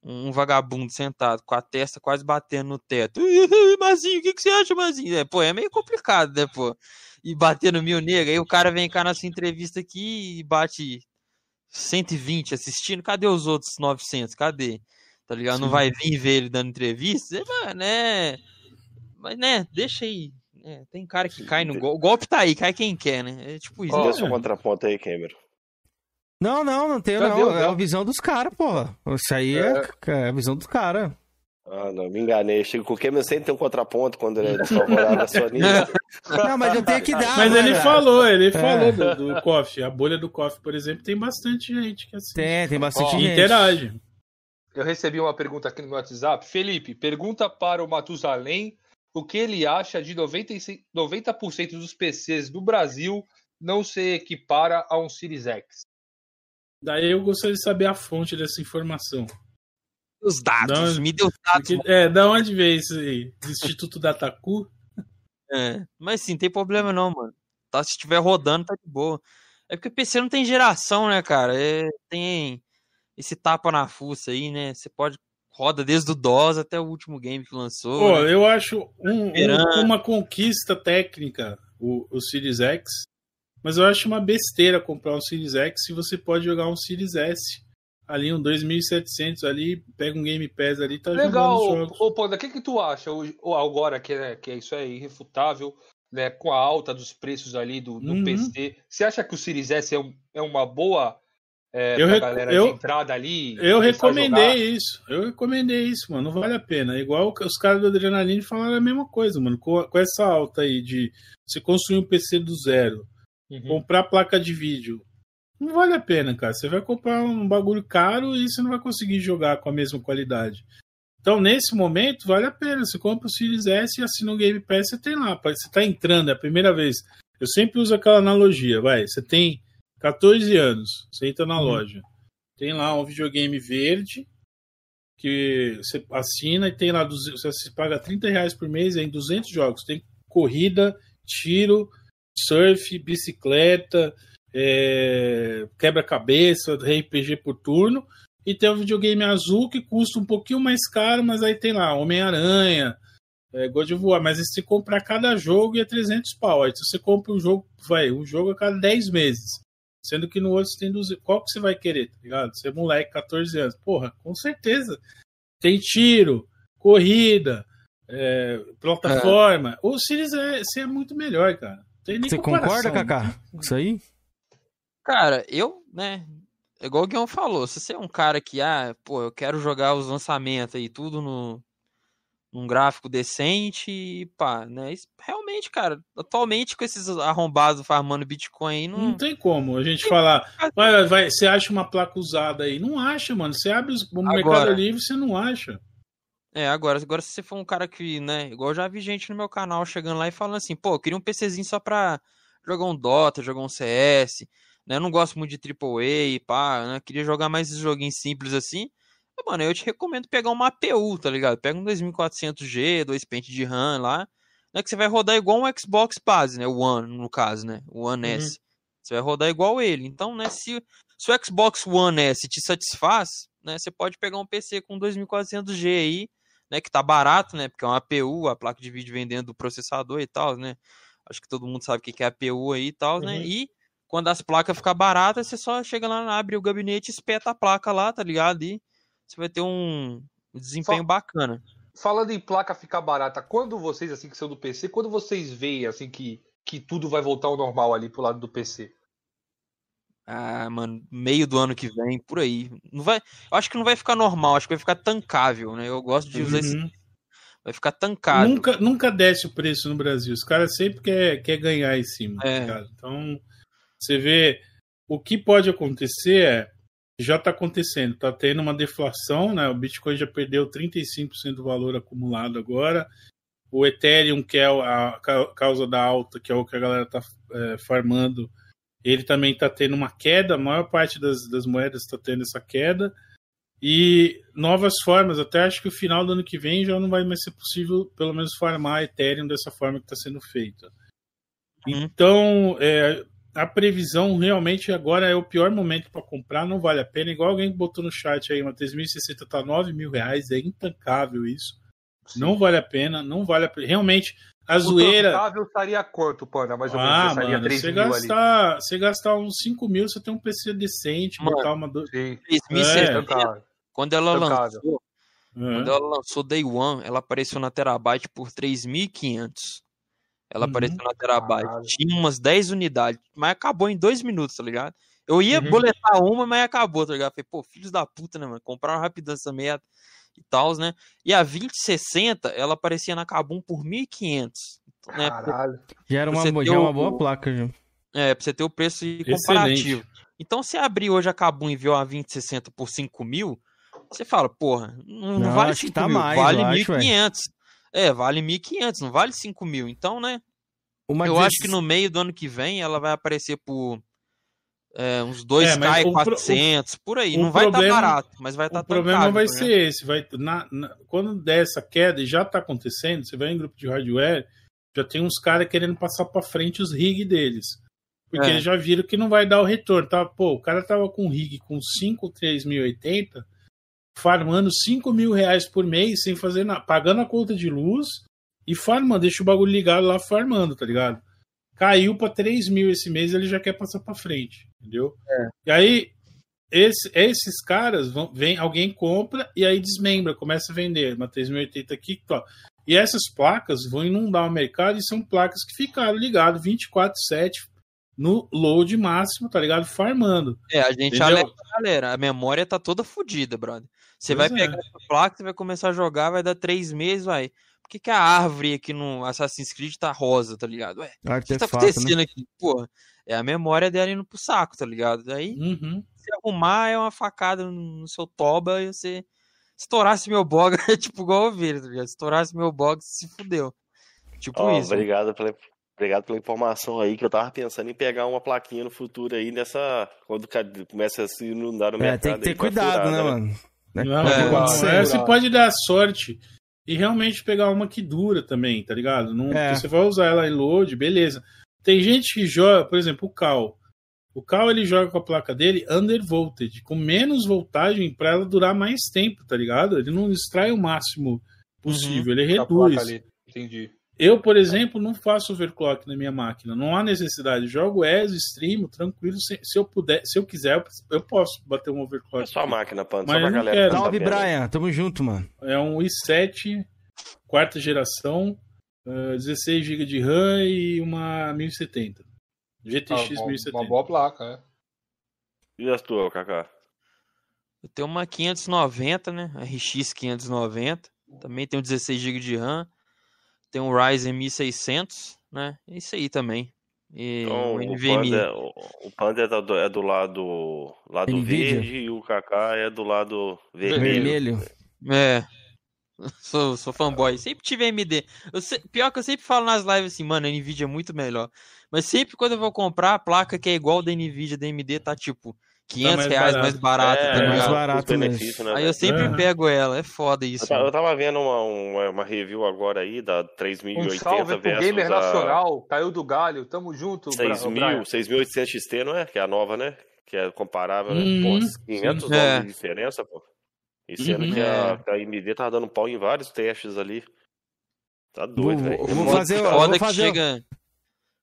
um vagabundo sentado com a testa quase batendo no teto. <laughs> Mazinho, o que, que você acha, Mazinho? É, pô, é meio complicado, né, pô? E bater no mil negro. Aí o cara vem cá nessa entrevista aqui e bate 120 assistindo. Cadê os outros 900? Cadê? Tá ligado? Não Sim. vai vir ver ele dando entrevista? É, mano, né? Mas, né, deixa aí. É, tem cara que cai no golpe. O golpe tá aí, cai quem quer, né? É tipo isso. Dê seu contraponto aí, Cameron. Não, não, não tenho, Já não. deu, é a visão dos caras, porra. Isso aí é, é a visão dos caras. Ah, não, me enganei. Chego com o Cameron sempre tem um contraponto quando ele é <laughs> favorável à sua nível. Não, mas eu tenho que dar. Mas né, ele cara? falou, ele É. falou do, do Coffee. A bolha do Coffee, por exemplo, tem bastante gente que assiste. Tem, tem bastante Ó, gente. Interage. Eu recebi uma pergunta aqui no meu WhatsApp. Felipe, pergunta para o Matusalém o que ele acha de 96 90% dos PCs do Brasil não se equipara a um Series X. Daí eu gostaria de saber a fonte dessa informação. Os dados, me deu os dados. Porque- é, da onde veio isso aí? Do Instituto Dataku? É, mas sim, tem problema não, mano. Tá, se estiver rodando, tá de boa. É porque PC não tem geração, né, cara? É, tem esse tapa na fuça aí, né? Você pode. Roda desde o DOS até o último game que lançou. Pô, né? eu acho um- um- uma conquista técnica o, o Series X, mas eu acho uma besteira comprar um Series X se você pode jogar um Series S. Ali, um 2700 ali, pega um Game Pass ali, tá Legal, jogando ô Panda, o que, que tu acha ou agora que, é- que isso é irrefutável, né, com a alta dos preços ali do, do Uhum. PC? Você acha que o Series S é, um- é uma boa é, Eu pra galera eu- de entrada ali? Eu recomendei isso. Eu recomendei isso, mano. Não vale a pena. Igual os caras do Adrenaline falaram a mesma coisa, mano. Com, com essa alta aí de você construir um PC do zero, Uhum. comprar placa de vídeo. Não vale a pena, cara. Você vai comprar um bagulho caro e você não vai conseguir jogar com a mesma qualidade. Então, nesse momento, vale a pena. Você compra o Series S e assina o Game Pass, você tem lá. Você tá entrando, é a primeira vez. Eu sempre uso aquela analogia, vai. Você tem 14 anos, você entra na loja. Tem lá um videogame verde que você assina e tem lá, 200 você paga 30 reais por mês em 200 jogos. Tem corrida, tiro, surf, bicicleta, é, quebra-cabeça, RPG por turno. E tem o videogame azul que custa um pouquinho mais caro, mas aí tem lá Homem-Aranha, é, God of War. Mas se você comprar cada jogo é 300 pau. Aí se você compra um jogo, vai, um jogo a cada 10 meses. Sendo que no outro você tem 200. Qual que você vai querer, tá ligado? Você é moleque, 14 anos. Porra, com certeza. Tem tiro, corrida, é, plataforma. O Series S é muito melhor, cara. Você comparação, concorda, né? Kaká? com Isso aí? Cara, eu, né, igual o Guion falou, se você é um cara que, ah, pô, eu quero jogar os lançamentos aí, tudo no, num gráfico decente e pá, né, isso- realmente, cara, atualmente com esses arrombados farmando Bitcoin aí, não... Não tem como a gente falar, <laughs> vai, vai, você acha uma placa usada aí? Não acha, mano. Você abre os- o Mercado Agora- Livre, você não acha. É, agora, agora se você for um cara que, né, igual eu já vi gente no meu canal chegando lá e falando assim, pô, eu queria um PCzinho só pra jogar um Dota, jogar um CS, né, eu não gosto muito de AAA, pá, né, queria jogar mais esses joguinhos simples assim, mano, eu te recomendo pegar uma APU, tá ligado? Pega um 2400G, dois pente de RAM lá, né, que você vai rodar igual um Xbox base, né, o One, no caso, né, o One Uhum. S. Você vai rodar igual ele. Então, né, se, se o Xbox One S te satisfaz, né, você pode pegar um PC com 2400G aí, né, que tá barato, né, porque é uma APU, a placa de vídeo vem dentro do processador e tal, né? Acho que todo mundo sabe o que é APU aí e tal, né? Uhum. E quando as placas ficam baratas, você só chega lá, abre o gabinete, e espeta a placa lá, tá ligado? E você vai ter um desempenho bacana. Falando em placa ficar barata, quando vocês, assim, que são do PC, quando vocês veem, assim, que, que tudo vai voltar ao normal ali pro lado do PC? Ah, mano, meio do ano que vem, por aí. Não vai, eu acho que não vai ficar normal, acho que vai ficar tancável, né? Eu gosto de usar esse. Uhum. Vai ficar tancável. Nunca, nunca desce o preço no Brasil. Os caras sempre quer, quer ganhar em cima. É. tá ligado? Então, você vê. O que pode acontecer é. Já está acontecendo, está tendo uma deflação, né? O Bitcoin já perdeu 35% do valor acumulado agora. O Ethereum, que é a ca- causa da alta, que é o que a galera está farmando, ele também está tendo uma queda. A maior parte das, das moedas está tendo essa queda. E novas formas, até acho que o final do ano que vem já não vai mais ser possível, pelo menos, farmar Ethereum dessa forma que está sendo feita. Então, é, a previsão realmente agora é o pior momento para comprar, não vale a pena. Igual alguém botou no chat aí, uma 3060 tá 9 mil reais, é intancável isso. Não vale a pena, não vale a pena. Realmente, a zoeira. O estaria quanto, Panda? Mais ou menos, Ah, estaria mano, 3 você mil ali. gastar, você gastar uns 5 mil, você tem um PC decente, Mano, botar uma. Do... 3060, É. quando ela Tancável. lançou, É. quando ela lançou Day One, ela apareceu na Terabyte por 3.500. Ela Uhum. apareceu na Terabyte. Tinha umas 10 unidades, mas acabou em 2 minutos, tá ligado? Eu ia Uhum. boletar uma, mas acabou, tá ligado? Falei, pô, filhos da puta, né, mano? Compraram rapidão essa merda e tal, né? E a 2060, ela aparecia na Kabum por 1.500. Né? Caralho. Já era uma, já uma o- boa placa, já. É, pra você ter o preço Excelente. comparativo. Então, se abrir hoje a Kabum e ver uma 2060 por 5 mil, você fala, porra, não, não Não, vale acho que 5 tá mil, mais, vale eu acho, 1.500. É, vale 1.500, não vale 5 mil. Então, né, Uma eu 16 acho que no meio do ano que vem ela vai aparecer por é, uns 2K É, mas e o pro- 400, por aí. não vai estar problema- barato, mas vai estar O problema vai né? ser esse. Vai, na, na- quando der essa queda, e já está acontecendo, você vai em grupo de hardware, já tem uns caras querendo passar para frente os rig deles. Porque É. eles já viram que não vai dar o retorno. Tá? Pô, o cara tava com rig com 5 3080, farmando 5 mil reais por mês, sem fazer nada, pagando a conta de luz e farmando, deixa o bagulho ligado lá farmando, tá ligado? Caiu para 3 mil esse mês, ele já quer passar para frente, entendeu? E aí, esse- esses caras vão, vem, alguém compra e aí desmembra, começa a vender. Uma 3080 aqui, tó. E essas placas vão inundar o mercado e são placas que ficaram ligadas 24/7 no load máximo, tá ligado? Farmando. É, a gente alerta a galera, a memória tá toda fodida, brother. Você Pois vai é. pegar essa placa, você vai começar a jogar, vai dar três meses, vai. Por que, que a árvore aqui no Assassin's Creed tá rosa, tá ligado? Ué, o que tá Artefato, acontecendo né? aqui? Porra, é a memória dela indo pro saco, tá ligado? Daí, Uhum. se arrumar, é uma facada no seu toba e você estourasse meu bog, <laughs> é tipo igual ovelha, tá ligado? Estourasse meu bog, se fudeu. Tipo Ó, isso. obrigado pela, obrigado pela informação aí, que eu tava pensando em pegar uma plaquinha no futuro aí nessa. Quando começa a se inundar no É, mercado. tem que ter a cuidado, furada, né, mano? Né? Não, é, você pode dar sorte e realmente pegar uma que dura também, tá ligado? Não, É. Você vai usar ela em load, beleza. Tem gente que joga, por exemplo, o Cal. O Cal ele joga com a placa dele undervoltage, com menos voltagem pra ela durar mais tempo, tá ligado? Ele não extrai o máximo possível, ele Da placa reduz. ali. Entendi. Eu, por exemplo, não faço overclock na minha máquina. Não há necessidade. Eu jogo ES, streamo, tranquilo. Se, se eu puder, se eu quiser, eu- posso bater um overclock. É só a máquina, Panda, Mas só pra galera. quero. que tá Salve. Brian. Tamo junto, mano. É um i7, quarta geração. ah, 16 GB de RAM e uma 1070. GTX Ah, uma- 1070. Uma boa placa, é. E as tuas, Kaká? Eu tenho uma 590, né? RX 590. Também tenho 16 GB de RAM. Tem um Ryzen 1600, né? É isso aí também. E Então, um o NVMe. Panda, o, o Panda é do, é do lado, lado Nvidia. verde e o Kaká é do lado vermelho. Vermelho. É. <laughs> Sou, sou fanboy. Sempre tive AMD. Eu se- Pior que eu sempre falo nas lives assim, mano, a Nvidia é muito melhor. Mas sempre quando eu vou comprar a placa que é igual da Nvidia, da AMD, tá tipo 500 mais reais barato. mais barato, É, tá mais barato os mesmo. né, Aí eu sempre Aham. pego ela, é foda Eu, isso. mano. eu tava vendo uma, uma, uma review agora aí da Um 3080 salve pro versus Gamer a Nacional, caiu do galho, tamo junto, Bra- 6000, Brian. 6800 XT, não é? Que é a nova, né? Que é comparável, né? Uhum, Pô, 500 sim. dólares É. de diferença, pô. E sendo Uhum. que, a, É. a AMD tava dando pau em vários testes ali. Tá Vou, doido, velho. vou Foda- fazer, eu foda vou que fazer,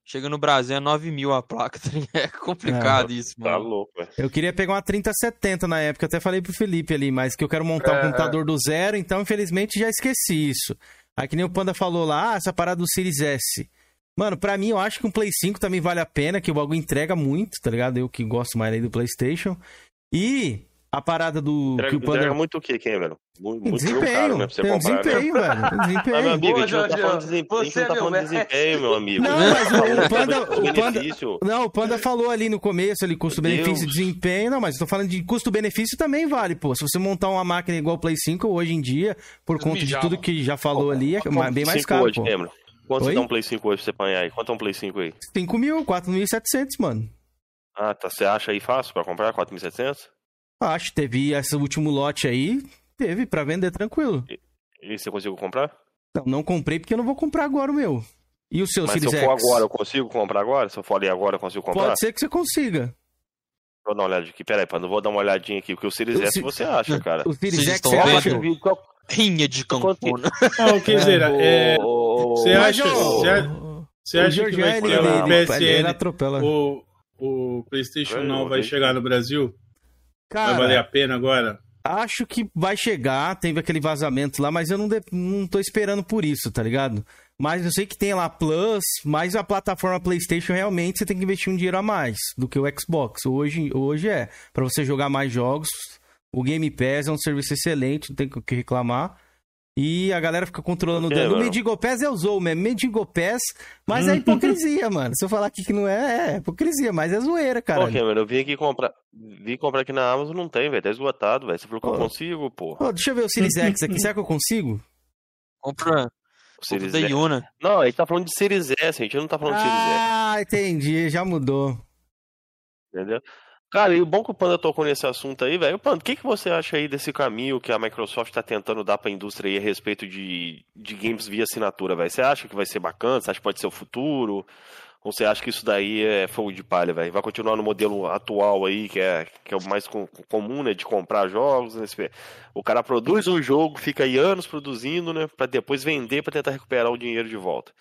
chega, no Brasil é 9 mil a placa, <laughs> tá ligado? É complicado isso, Tá mano. louco, velho. Eu queria pegar uma 3070 na época, eu até falei pro Felipe ali, mas que eu quero montar É, um computador do zero, então infelizmente já esqueci isso. Aí que nem o Panda falou lá, ah, essa parada do Series S. Mano, pra mim eu acho que um Play 5 também vale a pena, que o bagulho entrega muito, tá ligado? Eu que gosto mais aí do PlayStation. E a parada do Entrega, que o Panda entrega muito o que, Cameron? Muito, muito desempenho, caro, né? Pra você tem um né? desempenho, velho, tem <laughs> um Ah, meu desempenho. amigo, a gente não tá Boa, falando de desempenho, você tá é falando de desempenho, meu amigo. Não, mas o- <laughs> Panda- o Panda-. Não, o Panda falou ali no começo, ali, custo-benefício, Deus. desempenho. Não, mas eu tô falando de custo-benefício também vale, pô. Se você montar uma máquina igual o Play 5 hoje em dia, por conta de tudo mano. que já falou ali, é bem mais 5 caro, hoje, pô. Cameron? Quanto Oi? você dá um Play 5 hoje pra você apanhar aí? Quanto é um Play 5 aí? 5 mil, 4.700, mano. Ah, tá. Você acha aí fácil pra comprar? 4.700? Acho, teve esse último lote aí, teve pra vender tranquilo. E você conseguiu comprar? Não, não comprei porque eu não vou comprar agora o meu. E o seu Mas se Series eu for X? agora, eu consigo comprar agora? Se eu for ali agora, eu consigo comprar? Pode ser que você consiga. Vou dar uma olhada aqui. Pera aí, Panda, vou dar uma olhadinha aqui. Porque o Series O S Se- você acha, cara. O Series Vocês X você acha? Rinha de Quanto que- campona. Ó, Kenzeira, é, você acha, você acha, que vai ter o PSN, o, o PlayStation eu vai chegar no Brasil? Cara, vai valer a pena agora? Acho que vai chegar, teve aquele vazamento lá, mas eu não, de- não tô esperando por isso, tá ligado? Mas eu sei que tem lá Plus, mas a plataforma PlayStation realmente você tem que investir um dinheiro a mais do que o Xbox. Hoje, hoje é. Pra você jogar mais jogos, o Game Pass é um serviço excelente, não tem o que reclamar. E a galera fica controlando o dano. O mano? Mendigo Pass é o Zou mesmo. Mendigo Pass, mas é hipocrisia, mano. Se eu falar aqui que não é, é hipocrisia, mas é zoeira, cara. Pô, Cameron, eu vim aqui comprar. Vim comprar aqui na Amazon, não tem, velho. Tá esgotado, velho. Você falou que eu Ô. consigo, pô. Ó, deixa eu ver o Series X aqui. Será que eu consigo? Compra O Series da. Yuna. Não, a gente tá falando de Series S, a gente não tá falando de Series S. Ah, entendi. Já mudou. Entendeu? Cara, e o bom que o Panda tocou nesse assunto aí, velho. Panda, o que, que você acha aí desse caminho que a Microsoft tá tentando dar pra indústria aí a respeito de, de games via assinatura, velho? Você acha que vai ser bacana? Você acha que pode ser o futuro? Ou você acha que isso daí é fogo de palha, velho? Vai continuar no modelo atual aí, que é, que é o mais com- comum, né? De comprar jogos. né? O cara produz um jogo, fica aí anos produzindo, né? Pra depois vender pra tentar recuperar o dinheiro de volta.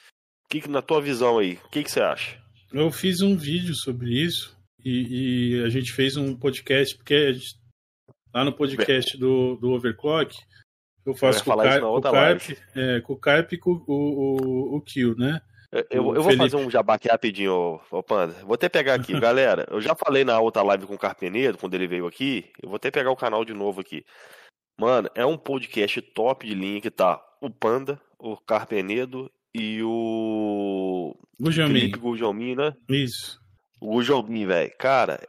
O que, que na tua visão aí, o que, que você acha? Eu fiz um vídeo sobre isso e, e a gente fez um podcast, porque gente- lá no podcast do, do Overclock, eu faço Eu com Car com Carp, é, com o Carp e com o, o, o Kill, né? Eu, eu- vou fazer um jabá aqui rapidinho, ô, ô Panda. Vou até pegar aqui, <laughs> galera. Eu já falei na outra live com o Carpenedo, quando ele veio aqui. Eu vou até pegar o canal de novo aqui. Mano, é um podcast top de linha que tá o Panda, o Carpenedo e o Gujomin. Felipe Gujomin, né? Isso. O Gujomin, velho. Cara,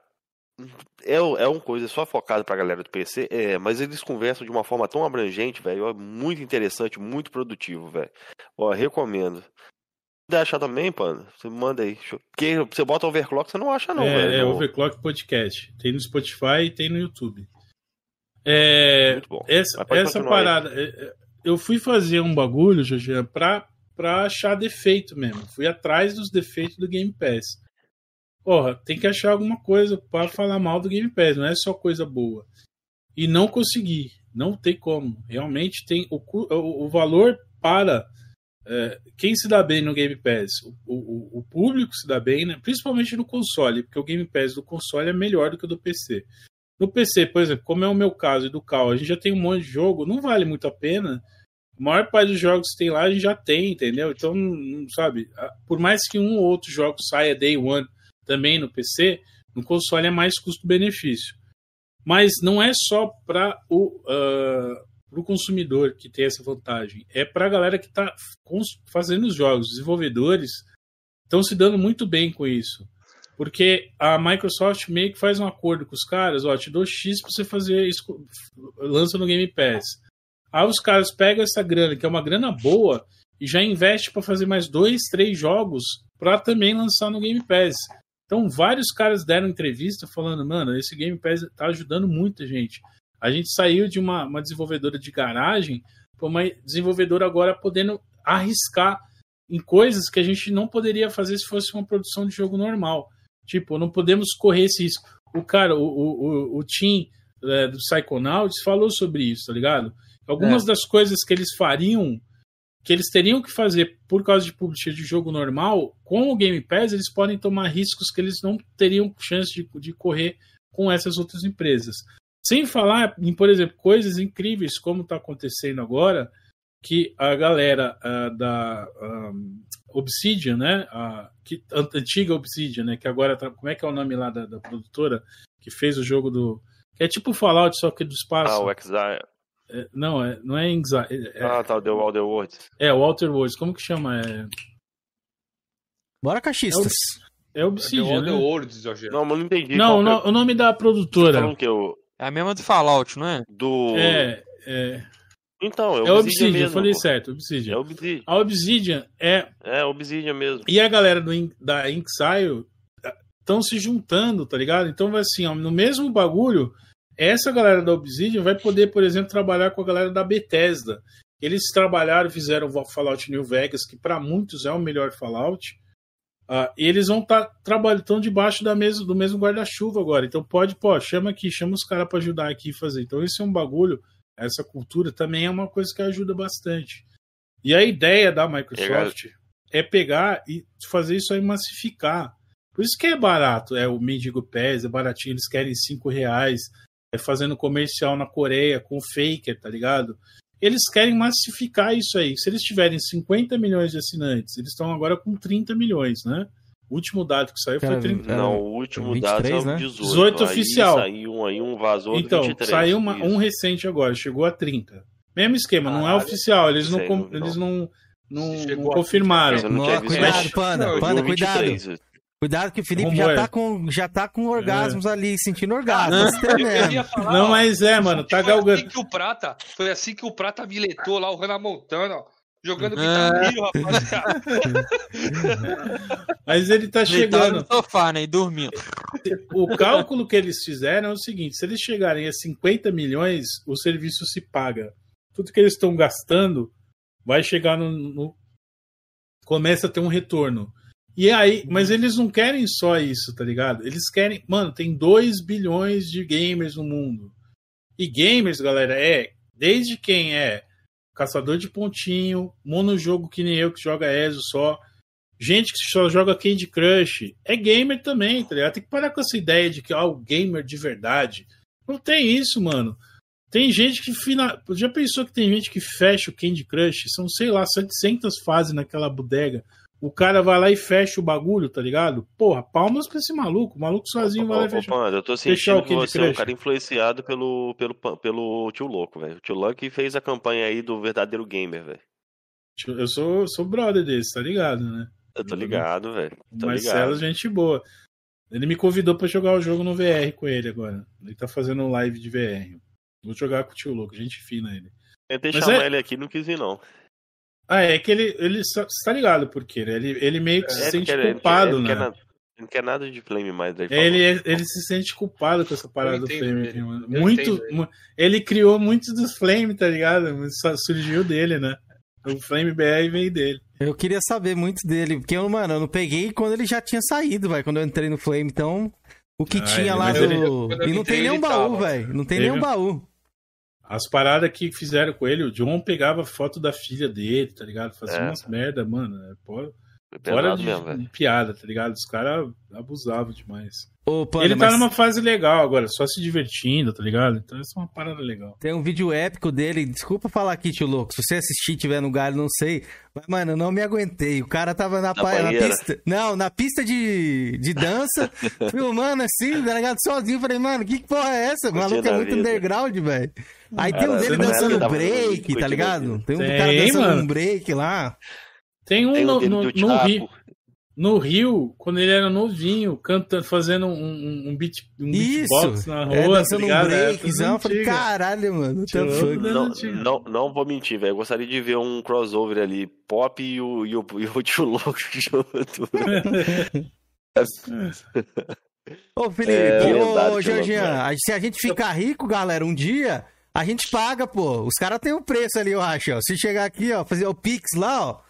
é, é uma coisa só focada pra galera do PC, é, mas eles conversam de uma forma tão abrangente, velho. É muito interessante, muito produtivo, velho. Ó, recomendo. Puder achar também, Panda, você manda aí. Deixa Porque você bota overclock, você não acha, não, é, velho. é Overclock Podcast. Tem no Spotify e tem no YouTube. É, Muito bom. essa essa continuar aí. parada. é, é, Eu fui fazer um bagulho, Jorge, pra, pra achar defeito mesmo. Fui atrás dos defeitos do Game Pass. Porra, tem que achar alguma coisa pra falar mal do Game Pass, não é só coisa boa. E não consegui. Não tem como. Realmente tem o, o, o valor para é, quem se dá bem no Game Pass. O, o, público se dá bem, né? principalmente no console, porque o Game Pass do console é melhor do que o do PC. No PC, por exemplo, como é o meu caso e do Cal, a gente já tem um monte de jogo, não vale muito a pena A maior parte dos jogos que tem lá a gente já tem, entendeu? Então, não sabe, por mais que um ou outro jogo saia day one também no PC, no console é mais custo-benefício. Mas não é só para o pro consumidor que tem essa vantagem, é para a galera que está fazendo os jogos. Os desenvolvedores estão se dando muito bem com isso. Porque a Microsoft meio que faz um acordo com os caras, ó, te dou X pra você fazer isso, lança no Game Pass. Aí os caras pegam essa grana, que é uma grana boa, e já investe para fazer mais dois, três jogos para também lançar no Game Pass. Então vários caras deram entrevista falando, mano, esse Game Pass tá ajudando muita gente. A gente saiu de uma, uma desenvolvedora de garagem para uma desenvolvedora agora podendo arriscar em coisas que a gente não poderia fazer se fosse uma produção de jogo normal. Tipo, não podemos correr esse risco. O cara, o, o, o, o Tim é, do Psychonauts falou sobre isso, tá ligado? Algumas É. das coisas que eles fariam, que eles teriam que fazer por causa de publisher de jogo normal, com o Game Pass, eles podem tomar riscos que eles não teriam chance de, de correr com essas outras empresas. Sem falar em, por exemplo, coisas incríveis como está acontecendo agora, que a galera ah, da ah, Obsidian, né? A, que, a antiga Obsidian, né? Que agora tá, como é que é o nome lá da, da produtora que fez o jogo do que é tipo Fallout só que do espaço. Ah, o Exile. É, não, é, não é Exile. É, Ah, tá, o The Wilder Worlds. é Walter Woods. Como que chama? É, Bora, caixistas. é Obsidian, The né? Worlds, Jorge. Não, mas não entendi. Não, o, é no- o nome da produtora. Que eu. É a mesma do Fallout, não é? Do. É, é, Então, é é Obsidian, Obsidian, mesmo. eu falei pô. certo, Obsidian. É Obsidian. A Obsidian é É Obsidian mesmo. E a galera do, da Inxile estão se juntando, tá ligado? Então vai assim, ó, no mesmo bagulho, essa galera da Obsidian vai poder, por exemplo, trabalhar com a galera da Bethesda. Eles trabalharam, fizeram o Fallout New Vegas, que para muitos é o melhor Fallout. Ah, e eles vão estar trabalhando, estão debaixo da mesa, do mesmo guarda-chuva agora. Então pode, pô, chama aqui, chama os caras para ajudar aqui a fazer. Então esse é um bagulho, essa cultura também é uma coisa que ajuda bastante. E a ideia da Microsoft é pegar e fazer isso aí massificar. Por isso que é barato, é o Mendigo Pés, é baratinho, eles querem 5 reais, fazendo comercial na Coreia com Faker, tá ligado? Eles querem massificar isso aí. Se eles tiverem 50 milhões de assinantes, eles estão agora com 30 milhões, né? O último dado que saiu foi Cara, 30. Era Não, o último 23, dado é o né? 18. 18 aí oficial. Saiu um aí, um vazou Então, 23. saiu uma- um recente agora, chegou a 30. Mesmo esquema, não é oficial, eles não, com- não- eles não, não, não a- confirmaram. Não cuidado. Panda, Panda, cuidado. 23. Cuidado que o Felipe já é? tá, com, já tá com orgasmos ali, sentindo orgasmo. Não. tá se tremendo. Eu ia falar, Não, ó, mas é, mano, tá foi galgando. assim que o Prata, foi assim que o Prata miletou lá o Hannah Montana, ó, jogando Ah. Rapaziada. <laughs> Mas ele tá chegando. no sofá, né? E dormindo. O cálculo que eles fizeram é o seguinte: se eles chegarem a 50 milhões, o serviço se paga. Tudo que eles estão gastando vai chegar no, no- começa a ter um retorno. E aí, mas eles não querem só isso, tá ligado? Eles querem, mano, tem 2 bilhões de gamers no mundo. E gamers, galera, é desde quem é caçador de pontinho, monojogo que nem eu que joga ESO só, gente que só joga Candy Crush, é gamer também, tá ligado? Tem que parar com essa ideia de que ah, o gamer de verdade. Não tem isso, mano. Tem gente que fina... já pensou que tem gente que fecha o Candy Crush, são sei lá 700 fases naquela bodega. O cara vai lá e fecha o bagulho, tá ligado? Porra, palmas pra esse maluco. O maluco sozinho vai lá e fecha. Panda, eu tô sentindo o que você é um cara influenciado pelo, pelo, pelo tio Louco, velho. O tio Louco que fez a campanha aí do verdadeiro gamer, velho. Eu sou, sou brother desse, tá ligado, né? Eu tô ligado, velho. Marcelo, ligado. gente boa. Ele me convidou pra jogar o jogo no VR com ele agora. Ele tá fazendo um live de VR. Vou jogar com o tio louco, gente fina ele. Tentei Mas chamar é- ele aqui, não quis vir, não. Ah, é que ele, ele sa- você tá ligado por quê? né? Ele, ele meio que se Ele sente quer- culpado, ele né? quer nada- não quer nada de flame mais, daí Ele, é- ele se sente culpado com essa parada do Flame. ele. Muito. entendo ele. Ele criou muitos dos Flame, tá ligado? Só Surgiu dele, né? O Flame BR veio dele. Eu queria saber muito dele, porque eu, mano, eu não peguei quando ele já tinha saído, velho, quando eu entrei no Flame, então o que Ah, tinha ele- lá do... E não tem nenhum baú, velho, não tem nenhum baú. As paradas que fizeram com ele, o John pegava foto da filha dele, tá ligado? Fazia É. umas merda, mano. É, pô, Foi Fora pesado de, mesmo, velho. piada, tá ligado? Os caras abusavam demais. Panda, Ele tá mas numa fase legal agora, só se divertindo, tá ligado? Então isso é uma parada legal. tem um vídeo épico dele. Desculpa falar aqui, tio louco. Se você assistir e tiver no galho, não sei. Mas, mano, eu não me aguentei. O cara tava na, Na pa- na pista. Não, na pista de, de dança, <laughs> filmando assim, tá ligado? Sozinho. Falei, mano, que porra é essa? O maluco é muito vida. underground, velho. Aí tem um Cara, dele dançando break, tá ligado? Tem um Tem, cara dançando mano. um break lá. Tem um Tem no, no, no. Rio. No Rio, quando ele era novinho, cantando, fazendo um, um, um beat, um beatbox na É, rua, tá dançando um ligado? É, breakzão. Eu falei, caralho, mano. Tá Tirou Não, não, não vou mentir, velho. Eu gostaria de ver um crossover ali, pop e o, e o, e o tio louco <laughs> junto. <laughs> Ô, Felipe, É, ô, ô, Georgian, a- se a gente ficar rico, galera, um dia, a gente paga, pô. Os caras têm um preço ali, eu acho, ó. Se chegar aqui, ó, fazer o Pix lá, ó.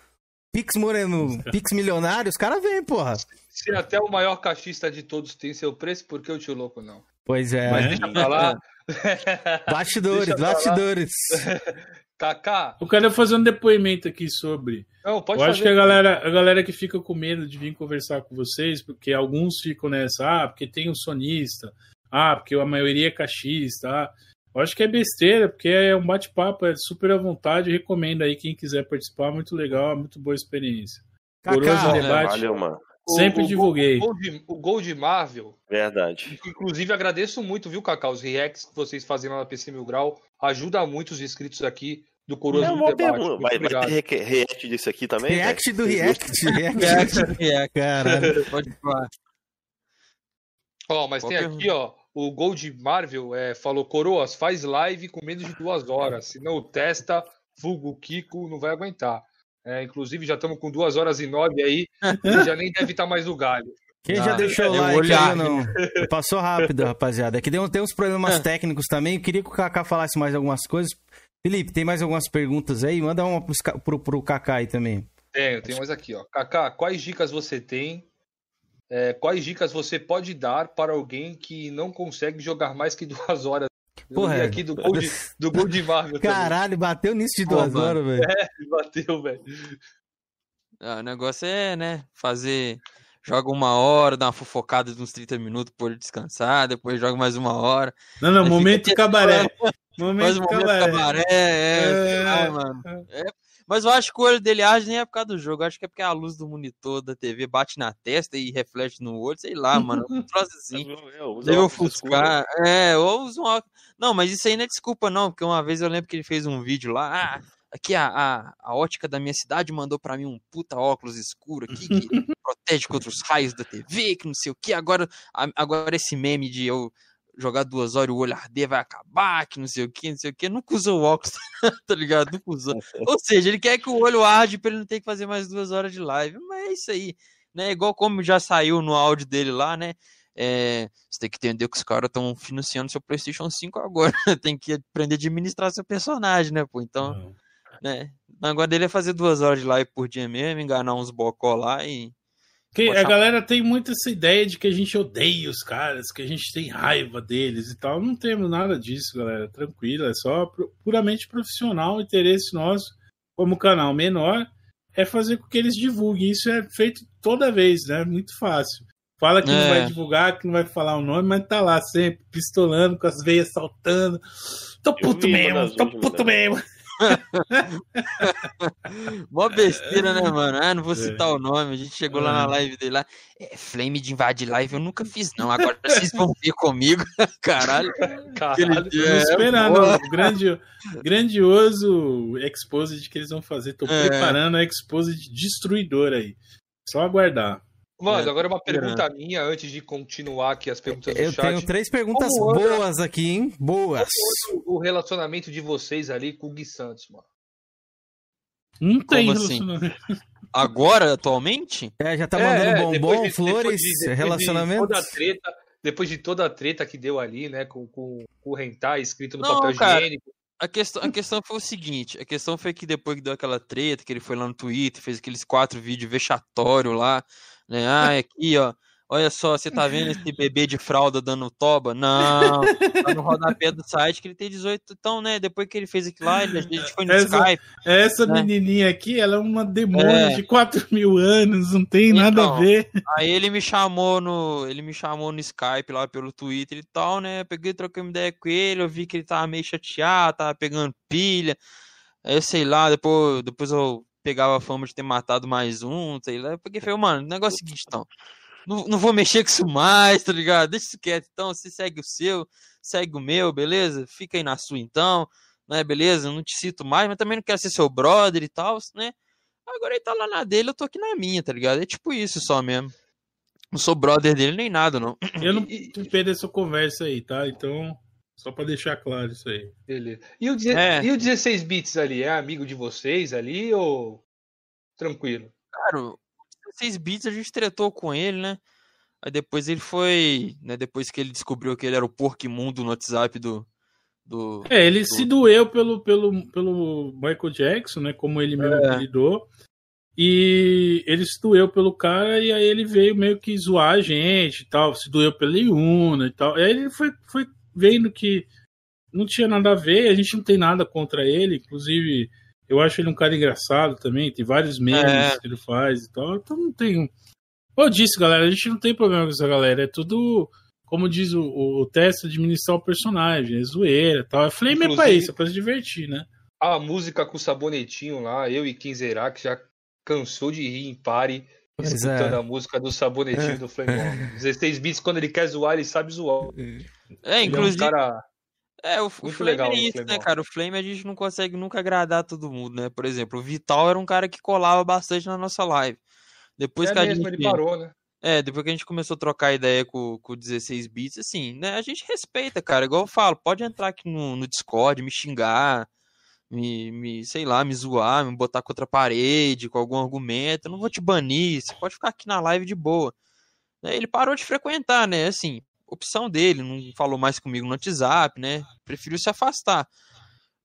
Pix Moreno, Pix Milionário, os caras vêm, porra. Se até o maior cachista de todos tem seu preço, por que o tio louco não? Pois é. Mas deixa pra lá. <laughs> Bastidores, Deixa bastidores. <laughs> Kaká, Eu quero fazer um depoimento aqui sobre. não, pode eu fazer. acho que a galera, a galera que fica com medo de vir conversar com vocês, porque alguns ficam nessa, ah, porque tem um sonista, ah, porque a maioria é cachista, ah. Eu acho que é besteira, porque é um bate-papo, é super à vontade. Recomendo aí quem quiser participar, muito legal, muito boa experiência. Por hoje Cacá, o debate, Valeu, mano. sempre o, divulguei. O, Gol de, o Gol de Marvel, Verdade. inclusive agradeço muito, viu, Kaká? Os reacts que vocês fazem lá na PC Mil Grau ajuda muito os inscritos aqui do Coroas É do Debate. pergunta. Vai, vai ter react disso aqui também? react do Vocês react. React. React, react. Caralho. <laughs> Pode falar. Ó, mas Qual tem pergunta? aqui, ó, o Gold Marvel é, falou, Coroas, faz live com menos de duas horas, <laughs> senão o testa, vulgo Kiko, não vai aguentar. É, inclusive, já estamos com duas horas e nove aí, <laughs> e já nem deve estar mais no galho. Quem já Ah, deixou o like olhar. aí não? Passou rápido, rapaziada. É que deu, tem uns problemas <laughs> É. técnicos também. Eu queria que o Kaká falasse mais algumas coisas. Felipe, tem mais algumas perguntas aí? Manda uma pros ca- pro, pro Kaká aí também. Tenho, tem mais aqui, ó. Kaká, quais dicas você tem? É, quais dicas você pode dar para alguém que não consegue jogar mais que <laughs> duas horas? Porra, é. aqui do Gold, do Gold <laughs> Marvel também. Caralho, bateu nisso de Pô, duas mano. horas, velho. É, <laughs> bateu, velho. Ah, o negócio é, né, fazer. Joga uma hora, dá uma fofocada de uns 30 minutos por descansar, depois joga mais uma hora. Não, não, momento fica cabaré. Faz Momento um momento cabaré. cabaré, é, sei É. lá, mano. É, mas eu acho que o olho dele age nem é por causa do jogo, eu acho que é porque a luz do monitor da TV bate na testa e reflete no olho, sei lá, mano. Um troço assim. Deve ofuscar. É, ou usa um óculos. Não, mas isso aí não é desculpa, não, porque uma vez eu lembro que ele fez um vídeo lá. Ah, aqui a, a, a ótica da minha cidade mandou pra mim um puta óculos escuro aqui que <laughs> protege contra os raios da TV, que não sei o que. Agora, a- agora esse meme de eu jogar duas horas e o olho arder vai acabar, que não sei o que, não sei o que. Nunca usou óculos, <laughs> tá ligado? Nunca usou. <laughs> Ou seja, ele quer que o olho arde pra ele não ter que fazer mais duas horas de live. Mas é isso aí, né? Igual como já saiu no áudio dele lá, né? É, você tem que entender que os caras estão financiando seu PlayStation 5 agora. <laughs> tem que aprender a administrar seu personagem, né, pô? Então, né? O negócio dele é fazer duas horas de live por dia mesmo, enganar uns bocó lá e. Que a galera tem muito essa ideia de que a gente odeia os caras, que a gente tem raiva deles e tal. Não temos nada disso, galera. Tranquilo, é só pu- puramente profissional. O interesse nosso, como canal menor, é fazer com que eles divulguem. Isso é feito toda vez, né? Muito fácil. Fala que não É. vai divulgar, que não vai falar o nome, mas tá lá sempre, pistolando, com as veias saltando. Tô puto mesmo, tô puto mesmo. <laughs> Mó besteira, né, mano? Ah, não vou É. citar o nome. A gente chegou lá na live dele lá. É, flame de invadir live eu nunca fiz, não. Agora vocês vão ver comigo. <laughs> Caralho. Caralho. dia, Tô é, esperando o grande, grandioso exposed que eles vão fazer. Tô É. preparando a exposed destruidor aí. Só aguardar. Mano, É, agora uma pergunta minha, antes de continuar aqui as perguntas do Eu chat. tenho três perguntas Como anda- boas aqui, hein? Boas. O relacionamento de vocês ali com o Gui Santos, mano? Não tem Como assim? Agora, atualmente? É, já tá É, mandando é, bombom, de- flores, depois de- depois de toda a treta, depois de toda a treta que deu ali, né, com, com, com o Rentai escrito no Não, papel cara. higiênico. A questão, a questão foi o seguinte: a questão foi que depois que deu aquela treta, que ele foi lá no Twitter, fez aqueles quatro vídeos vexatórios lá, né? Ah, aqui, ó. Olha só, você tá vendo esse bebê de fralda dando toba? Não, tá no rodapé do site que ele tem 18. Então, né, depois que ele fez aquilo lá, a gente <laughs> foi no Essa, Skype. essa né? menininha aqui, ela é uma demônio É. de 4 mil anos, não tem nada a Então, ver. Aí ele me chamou no. Ele me chamou no Skype lá pelo Twitter e tal, né? Peguei, troquei uma ideia com ele, eu vi que ele tava meio chateado, tava pegando pilha. Aí eu sei lá, depois, depois eu pegava a fama de ter matado mais um, sei lá. Eu peguei e falei, mano, o negócio é o seguinte, então. Não, não vou mexer com isso mais, tá ligado? Deixa isso quieto, então. Você segue o seu, segue o meu, beleza? Fica aí na sua, então. Né, beleza? Não te cito mais, mas também não quero ser seu brother e tal, né? Agora ele tá lá na dele, eu tô aqui na minha, tá ligado? É tipo isso só mesmo. Não sou brother dele nem nada, não. Eu não participei dessa conversa aí, tá? Então, só pra deixar claro isso aí. Beleza. E o, É. e o 16 bits ali, é amigo de vocês ali ou tranquilo? Cara, o 16 bits a gente tretou com ele, né? Aí depois ele foi, né? Depois que ele descobriu que ele era o porco imundo no WhatsApp do. do É, ele do- se doeu pelo, pelo, pelo Michael Jackson, né? Como ele mesmo É. apelidou. E ele se doeu pelo cara e aí ele veio meio que zoar a gente e tal. Se doeu pela Iuna e tal. E aí ele foi, foi vendo que não tinha nada a ver. A gente não tem nada contra ele. Inclusive, eu acho ele um cara engraçado também. Tem vários memes É. que ele faz e tal. Então não tem. um- Como eu disse, galera, a gente não tem problema com essa galera. É tudo. Como diz o, o teste, administrar o personagem, é zoeira e tal. A Flame é pra Inclusive- isso, é pra se divertir, né? A música com o sabonetinho lá, eu e Kinzerak já cansou de rir em pare escutando é. a música do sabonetinho do Flame On. 16 bits, quando ele quer zoar, ele sabe zoar. É, Ele é um inclusive. cara É, o, o Flame legal é no isso, Flame né, cara? O Flame a gente não consegue nunca agradar todo mundo, né? Por exemplo, o Vital era um cara que colava bastante na nossa live. Depois é que a mesmo, gente. ele parou, né? É, depois que a gente começou a trocar ideia com, com o 16 bits, assim, né? A gente respeita, cara. Igual eu falo, pode entrar aqui no, no Discord, me xingar, me, me, sei lá, me zoar, me botar contra a parede com algum argumento. Eu não vou te banir, você pode ficar aqui na live de boa. Né, Ele parou de frequentar, né? Assim, opção dele, não falou mais comigo no WhatsApp, né? Preferiu se afastar.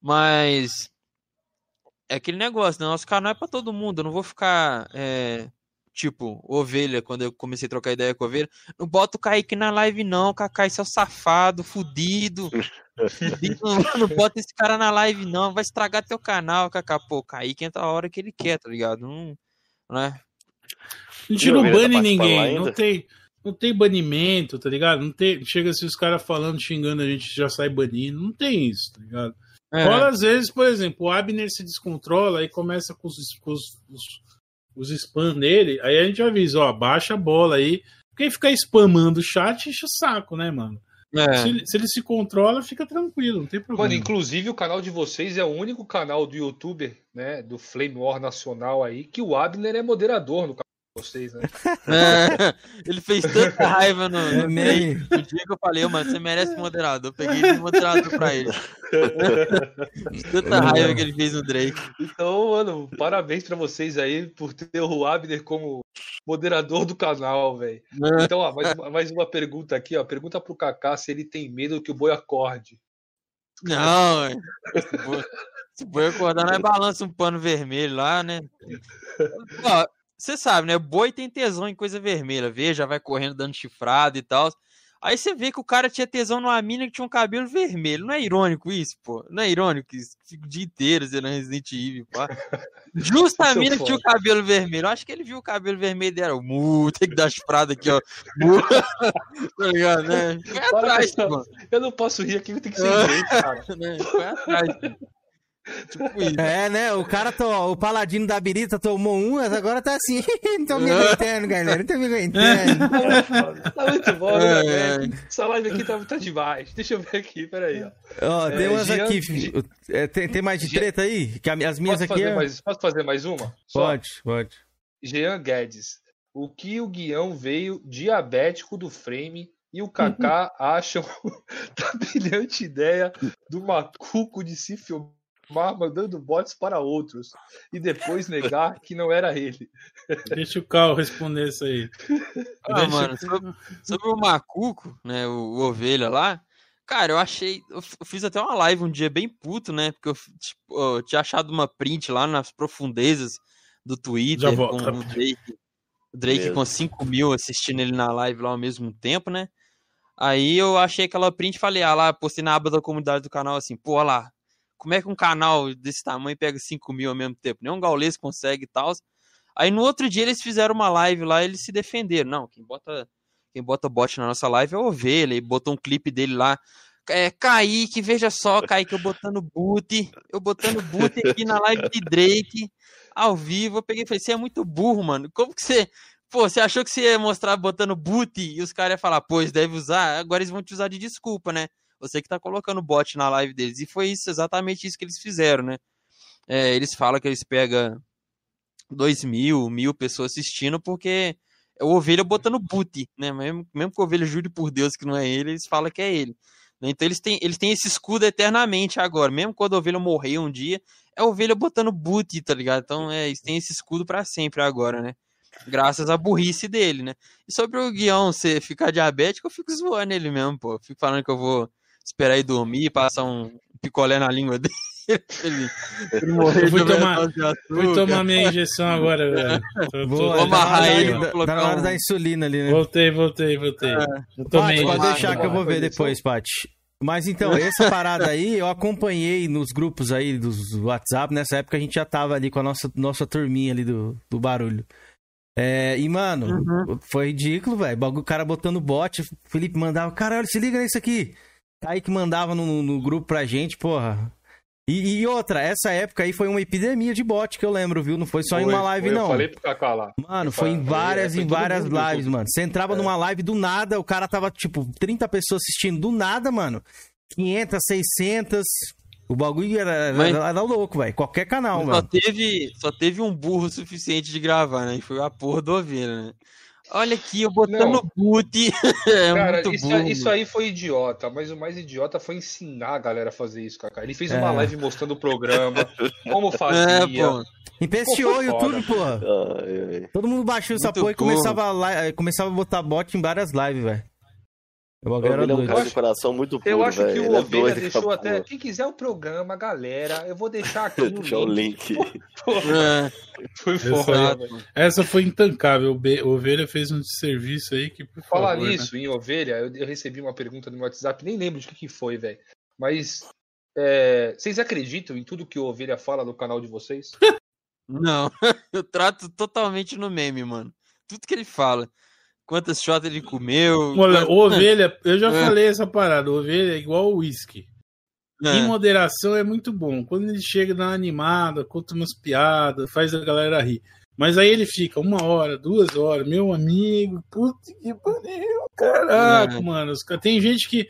Mas é aquele negócio, né? Nosso canal é pra todo mundo. Eu não vou ficar, é, tipo, ovelha, quando eu comecei a trocar ideia com ovelha. Não bota o Kaique na live, não, Kakai, seu safado, fudido. Fudido, <laughs> Não, não bota esse cara na live, não. Vai estragar teu canal, Kaká. Pô, o Kaique entra a hora que ele quer, tá ligado? Não, né? A gente o não tá bane lá ninguém, não tem, não tem banimento, tá ligado? Não tem, chega se os caras falando, xingando a gente já sai banindo, não tem isso, tá ligado? É. Fora às vezes, por exemplo, o Abner se descontrola e começa com os, com os, os, os spam dele, aí a gente avisa, ó, baixa a bola aí. Quem ficar spamando o chat enche o saco, né, mano? É. Se, ele, se ele se controla, fica tranquilo, não tem problema. Mano, inclusive o canal de vocês é o único canal do youtuber, né, do Flame War Nacional aí, que o Abner é moderador no canal vocês, né? <laughs> É, ele fez tanta raiva no, É no, no dia que eu falei, "Ô, mano, você merece moderador. Eu peguei de moderador pra ele. <laughs> tanta raiva que ele fez no Drake. Então, mano, parabéns pra vocês aí por ter o Abner como moderador do canal, velho. Então, ó, mais, uma- mais uma pergunta aqui, ó. Pergunta pro Kaká se ele tem medo que o boi acorde. Não, se se boi acordar, nós balança um pano vermelho lá, né? <laughs> Ó, você sabe, né? Boi tem tesão em coisa vermelha. Vê, já vai correndo dando chifrada e tal. Aí você vê que o cara tinha tesão numa mina que tinha um cabelo vermelho. Não é irônico isso, pô? Não é irônico isso? Fica o dia inteiro sendo Resident Evil, pá. <laughs> Justa a mina que tinha o cabelo vermelho. Eu acho que ele viu o cabelo vermelho dela. Mu, tem que dar chifrada aqui, ó. Mu. <laughs> tá ligado, né? Foi Para atrás, mano. Eu não posso rir aqui, tem que ser inglês, <laughs> cara. Né? Foi atrás. Tipo <laughs> isso. É, né? O cara, to... o paladino da birita tomou um, mas agora tá assim. <laughs> não tô me aguentando, galera. Não tô me aguentando. <laughs> Tá muito bom, É, né, é. Essa live aqui tá, tá demais. Deixa eu ver aqui, peraí, ó. Ó, É, tem umas Jean- aqui. É, tem, tem mais de Jean- treta aí? Que as minhas Posso aqui. fazer, é- mais, posso fazer mais uma? Só. Pode, pode. Jean Guedes. O que o Guião veio diabético do frame e o Kaká acham da brilhante ideia do macuco de se filmar mandando bots para outros e depois negar que não era ele. Deixa o Carl responder isso aí. <laughs> Ah, Deixa- mano, sobre, sobre o Macuco, né, o, o Ovelha lá, cara, eu achei, eu fiz até uma live um dia bem puto, né, porque eu, tipo, eu tinha achado uma print lá nas profundezas do Twitter Já com o Drake, O Drake com 5 mil assistindo ele na live lá ao mesmo tempo, né? Aí eu achei aquela print e falei, ah lá, postei na aba da comunidade do canal assim, pô, olha lá, como é que um canal desse tamanho pega 5 mil ao mesmo tempo? Nem um gaulês consegue e tal. Aí no outro dia eles fizeram uma live lá eles se defenderam. Não, quem bota, quem bota bot na nossa live é o Ovelha, e botou um clipe dele lá. É, Kaique, veja só, Kaique, eu botando boot, eu botando boot aqui na live de Drake, ao vivo. Eu peguei e falei, você é muito burro, mano. Como que você. Pô, você achou que você ia mostrar botando boot e os caras iam falar, pois deve usar, agora eles vão te usar de desculpa, né? Você que tá colocando bot na live deles. E foi isso, exatamente isso que eles fizeram, né? É, eles falam que eles pegam 2 mil, mil pessoas assistindo porque é o Ovelha botando boot, né? Mesmo, mesmo que o Ovelha jure por Deus que não é ele, eles falam que é ele. né? Então eles têm, eles têm esse escudo eternamente agora. Mesmo quando o Ovelha morrer um dia, é o Ovelha botando boot, tá ligado? Então é, eles têm esse escudo pra sempre agora, né? Graças à burrice dele, né? E sobre o Guião ser ficar diabético, eu fico zoando ele mesmo, pô. Eu Fico falando que eu vou esperar ele dormir, passar um picolé na língua dele. <laughs> Eu fui de tomar, fui tomar minha injeção agora, velho. <laughs> Tô- tô- Boa, Vou amarrar ele, vou Tá na hora um- da insulina ali, né? Voltei, voltei, voltei. Eu Paty, tomei. pode deixar que eu vou ver depois, Paty. Mas então, essa parada aí, eu acompanhei nos grupos aí dos WhatsApp. Nessa época a gente já tava ali com a nossa, nossa turminha ali do, do barulho. É, e, mano, foi ridículo, velho. O cara botando bot, o Felipe mandava, caralho, se liga nisso aqui. Aí que mandava no, no grupo pra gente, porra. E, e outra, essa época aí foi uma epidemia de bot que eu lembro, viu? Não foi só em Foi, uma live, foi, não. Eu falei pro Kaká lá. Mano, foi em várias, é, em várias lives, mano. Você entrava É. numa live do nada, o cara tava, tipo, 30 pessoas assistindo do nada, mano. 500, 600. O bagulho era, era, era louco, velho. Qualquer canal, Só mano. teve, só teve um burro suficiente de gravar, né? E foi a porra do ovelha, né? Olha aqui, eu botando Não. boot. <laughs> é Cara, muito isso, isso aí foi idiota, mas o mais idiota foi ensinar a galera a fazer isso, Kaká. Ele fez uma É. live mostrando o programa, como <laughs> É, fazia. pô. Empesteou o Pô, YouTube, foda. porra. Ai, ai. Todo mundo baixou essa porra e começava a, começava a botar bot em várias lives, velho. O bagulho era Ele é um doido. cara de coração muito puro, Eu acho que velho. o Ele é Ovelha doido deixou até. Quem quiser o programa, galera, eu vou deixar aqui <laughs> no Deixa o link. link. <laughs> Porra, É, foi Essa foda. Essa foi intancável. O o Ovelha fez um serviço aí que, por Falar favor, né? nisso, em ovelha, eu, eu recebi uma pergunta no meu WhatsApp, nem lembro de que, que foi, velho. Mas é, vocês acreditam em tudo que o Ovelha fala no canal de vocês? <laughs> não, eu trato totalmente no meme, mano. Tudo que ele fala. Quantas shots ele comeu. Olha, quant- ovelha, eu já É. falei essa parada. Ovelha é igual o uísque. É. Em moderação é muito bom. Quando ele chega, dá uma animada, conta umas piadas, faz a galera rir. Mas aí ele fica uma hora, duas horas, meu amigo, puta que pariu, caraca, É. mano. Os Tem gente que.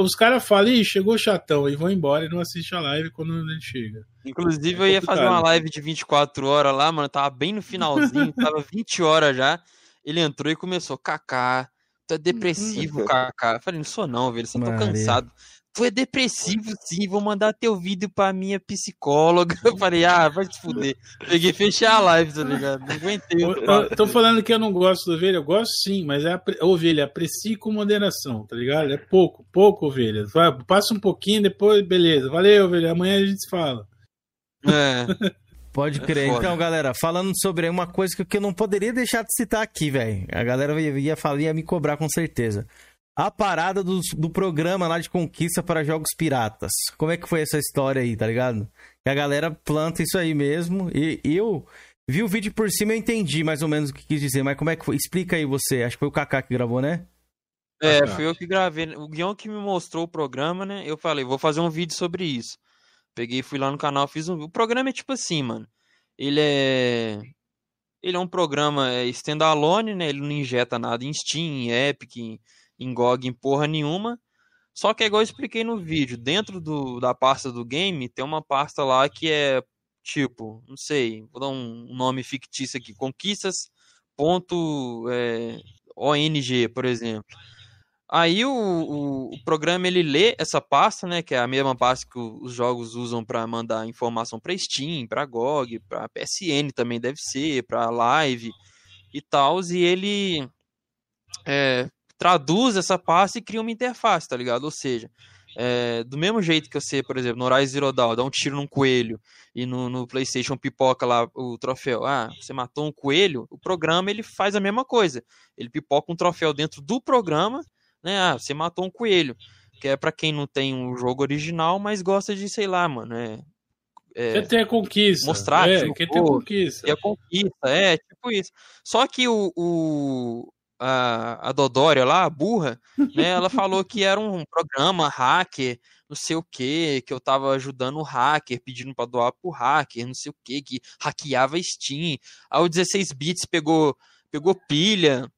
Os caras falam, ih, chegou chatão, e vão embora e não assiste a live quando ele chega. Inclusive, É eu ia fazer uma live de 24 horas lá, mano. Tava bem no finalzinho, <laughs> tava 20 horas já. Ele entrou e começou, Kaká, tu é depressivo, Kaká. Eu falei, não sou não, velho, só tô Maria. cansado. Tu é depressivo sim, vou mandar teu vídeo pra minha psicóloga. <laughs> Eu falei, ah, vai se fuder. Peguei e fechei a live, tá ligado? Não aguentei. Eu, eu tô falando que eu não gosto da ovelha, eu gosto sim, mas é apre- ovelha, aprecie com moderação, tá ligado? É pouco, pouco ovelha. Vai, passa um pouquinho, depois, beleza. Valeu, ovelha, amanhã a gente se fala. É. <laughs> Pode É crer. foda. então, galera, falando sobre uma coisa que eu não poderia deixar de citar aqui, velho. A galera ia, ia, falar, ia me cobrar com certeza. A parada do, do programa lá de conquista para jogos piratas. Como é que foi essa história aí, tá ligado? Que a galera planta isso aí mesmo. E eu vi o vídeo por cima e eu entendi mais ou menos o que quis dizer. Mas como é que foi? Explica aí você. Acho que foi o Kaká que gravou, né? É, fui eu que gravei. O Guião que me mostrou o programa, né? Eu falei, vou fazer um vídeo sobre isso. Peguei, fui lá no canal, fiz um. O programa é tipo assim, mano. Ele é. Ele é um programa é, standalone, né? Ele não injeta nada em Steam, em Epic, em, em GOG, em porra nenhuma. Só que é igual eu expliquei no vídeo. Dentro do, da pasta do game, tem uma pasta lá que é tipo, não sei, vou dar um nome fictício aqui, conquistas. Ponto, é, por exemplo. Aí o, o, o programa ele lê essa pasta, né, que é a mesma pasta que os jogos usam para mandar informação para Steam, para GOG, para PSN também deve ser, para Live e tal, e ele é, traduz essa pasta e cria uma interface, tá ligado? Ou seja, É, do mesmo jeito que você, por exemplo, no Horizon Zero Dawn, dá um tiro num coelho e no, no, PlayStation pipoca lá o troféu. Ah, você matou um coelho, o programa ele faz a mesma coisa. Ele pipoca um troféu dentro do programa, né? Ah, você matou um coelho. Que é para quem não tem um jogo original, mas gosta de, sei lá, mano, é, é, quer ter a conquista. Mostrar é, quer ter a conquista. Ter a conquista, é, tipo isso. Só que o, o a, a Dodória lá, a burra, né, ela <laughs> falou que era um programa hacker, não sei o que, que eu tava ajudando o hacker, pedindo para doar pro hacker, não sei o que, que hackeava Steam. Aí o 16 bits pegou, pegou pilha,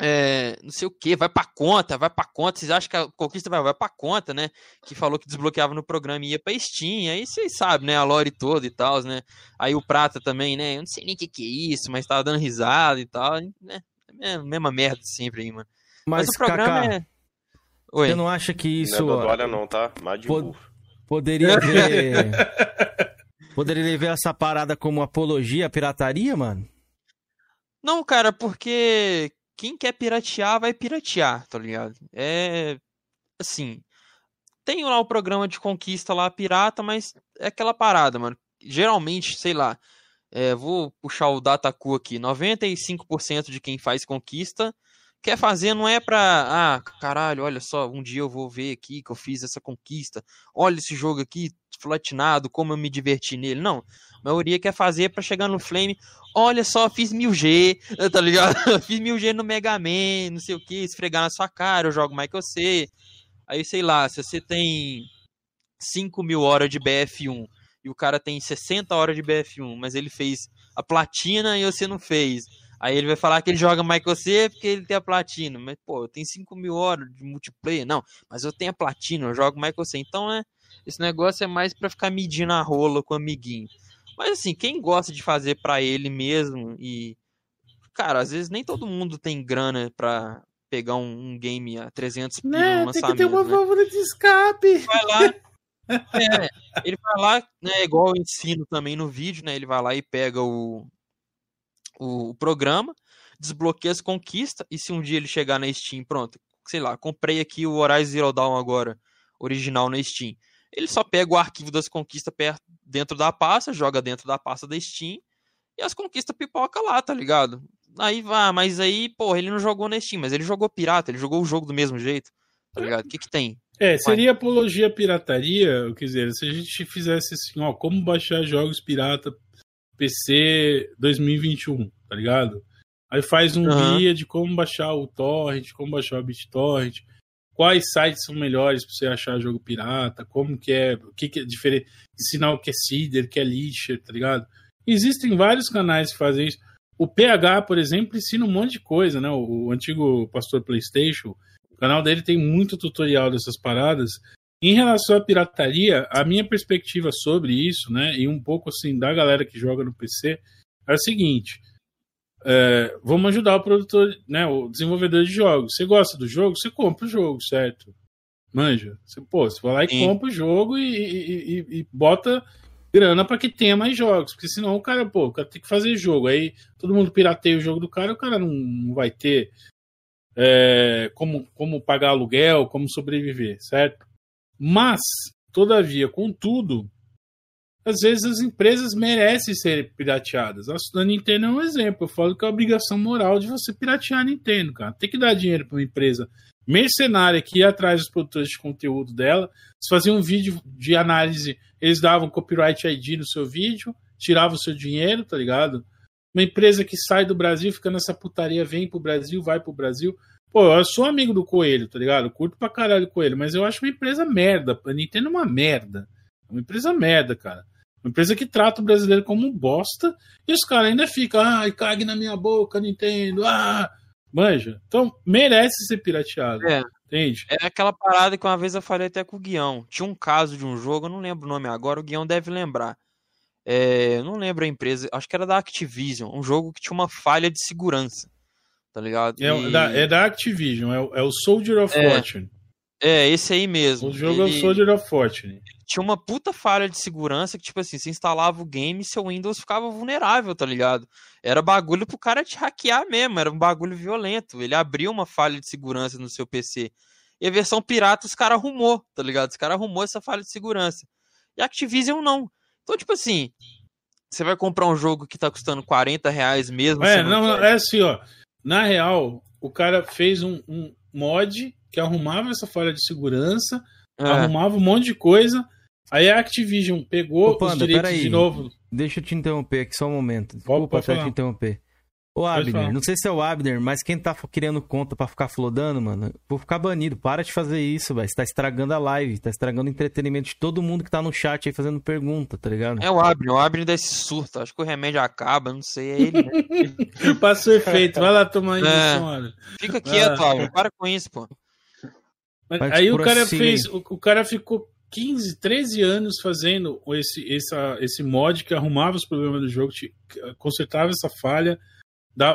é, não sei o que, vai pra conta, vai pra conta. Vocês acham que a conquista vai, vai pra conta, né? Que falou que desbloqueava no programa e ia pra Steam. Aí vocês sabem, né? A lore toda e tal, né? Aí o Prata também, né? Eu não sei nem o que, que é isso, mas tava dando risada e tal, né? É mesma merda sempre aí, mano. Mas, mas o programa Kaká, é. Oi. Você não acha que isso. Não é olha, não, tá? Mais de po Poderia <laughs> ver. poderia ver essa parada como apologia à pirataria, mano? Não, cara, porque quem quer piratear, vai piratear, tá ligado? É. Assim. Tem lá o programa de conquista lá, pirata, mas é aquela parada, mano. Geralmente, sei lá. É, vou puxar o Dataku aqui. 95% de quem faz conquista quer fazer não é pra. Ah, caralho, olha só, um dia eu vou ver aqui que eu fiz essa conquista. Olha esse jogo aqui, flatinado, como eu me diverti nele. Não. A maioria quer fazer para chegar no Flame. Olha só, fiz 1000G, <laughs> tá ligado? fiz 1000G no Mega Man, não sei o que, esfregar na sua cara, eu jogo que você. Aí, sei lá, se você tem 5 mil horas de BF1 e o cara tem 60 horas de BF1, mas ele fez a platina e você não fez. Aí ele vai falar que ele joga que você porque ele tem a platina. Mas, pô, eu tenho 5 mil horas de multiplayer. Não, mas eu tenho a platina, eu jogo que você. Então, né, esse negócio é mais para ficar medindo a rola com o amiguinho. Mas assim, quem gosta de fazer para ele mesmo e cara, às vezes nem todo mundo tem grana para pegar um, um, game a 300 pila né, tem que ter uma né? válvula de escape. Vai lá, <laughs> é, ele vai lá, né, igual eu ensino também no vídeo, né, ele vai lá e pega o, o, o programa, desbloqueia as conquistas e se um dia ele chegar na Steam, pronto, sei lá, comprei aqui o Horizon Zero Dawn agora, original na Steam ele só pega o arquivo das conquistas perto, dentro da pasta, joga dentro da pasta da Steam e as conquistas pipoca lá, tá ligado? Aí vai, mas aí, porra, ele não jogou na Steam, mas ele jogou pirata, ele jogou o jogo do mesmo jeito, tá ligado? O que que tem? É, seria apologia à pirataria, quer dizer, se a gente fizesse assim, ó, como baixar jogos pirata PC 2021, tá ligado? Aí faz um uhum. guia de como baixar o torrent, como baixar o BitTorrent, quais sites são melhores para você achar jogo pirata, como que é, o que, que é diferente, ensinar o que é seeder, que é lixer, tá ligado? Existem vários canais que fazem isso. O PH, por exemplo, ensina um monte de coisa, né? O, o antigo pastor PlayStation, o canal dele tem muito tutorial dessas paradas. Em relação à pirataria, a minha perspectiva sobre isso, né, e um pouco assim da galera que joga no PC, é o seguinte: é, vamos ajudar o produtor, né, o desenvolvedor de jogos. Você gosta do jogo? Você compra o jogo, certo? Manja. Você, pô, você vai lá e Sim. compra o jogo e, e, e, e bota grana para que tenha mais jogos. Porque senão o cara, pô, o cara tem que fazer jogo. Aí todo mundo pirateia o jogo do cara, o cara não, vai ter é, como, como pagar aluguel, como sobreviver, certo? Mas, todavia, contudo, às vezes as empresas merecem ser pirateadas. A Nintendo é um exemplo. Eu falo que é a obrigação moral de você piratear a Nintendo, cara. Tem que dar dinheiro para uma empresa mercenária que ia atrás dos produtores de conteúdo dela. Se fazia um vídeo de análise, eles davam copyright ID no seu vídeo, tiravam o seu dinheiro, tá ligado? Uma empresa que sai do Brasil, fica nessa putaria, vem pro Brasil, vai pro Brasil. Pô, eu sou amigo do Coelho, tá ligado? Eu curto pra caralho o Coelho, mas eu acho uma empresa merda. A Nintendo é uma merda. É uma empresa merda, cara. Uma empresa que trata o brasileiro como um bosta e os caras ainda ficam, ai, cague na minha boca, Nintendo, ah, manja. Então, merece ser pirateado. É. Entende? É aquela parada que uma vez eu falei até com o Guião. Tinha um caso de um jogo, eu não lembro o nome agora, o Guião deve lembrar. É, eu não lembro a empresa, acho que era da Activision, um jogo que tinha uma falha de segurança. Tá ligado? É, e... da, é da Activision, é, o, é o Soldier of é, Fortune. É, esse aí mesmo. O jogo Ele... é o Soldier of Fortune tinha uma puta falha de segurança que, tipo assim, você instalava o game e seu Windows ficava vulnerável, tá ligado? Era bagulho pro cara te hackear mesmo, era um bagulho violento. Ele abriu uma falha de segurança no seu PC. E a versão pirata os caras arrumou, tá ligado? Os caras arrumou essa falha de segurança. E a Activision não. Então, tipo assim, você vai comprar um jogo que tá custando 40 reais mesmo. É, não, não, é assim, ó. Na real, o cara fez um, um mod que arrumava essa falha de segurança, É. arrumava um monte de coisa. Aí a Activision pegou Ô, Panda, os direitos de novo. Deixa eu te interromper aqui só um momento. Desculpa até te interromper. Ô, Abner, não sei se é o Abner, mas quem tá querendo conta pra ficar flodando, mano, vou ficar banido. Para de fazer isso, velho. Você tá estragando a live, tá estragando o entretenimento de todo mundo que tá no chat aí fazendo pergunta, tá ligado? É o Abner, o Abner desse surto. Acho que o remédio acaba, não sei, é ele, né? <laughs> Passou efeito, vai lá tomar É. injeção, olha. Fica quieto. Abner. Para com isso, pô. Mas aí o cara prossiga fez. O, o cara ficou 15, 13 anos fazendo esse, essa, esse mod que arrumava os problemas do jogo, te- consertava essa falha,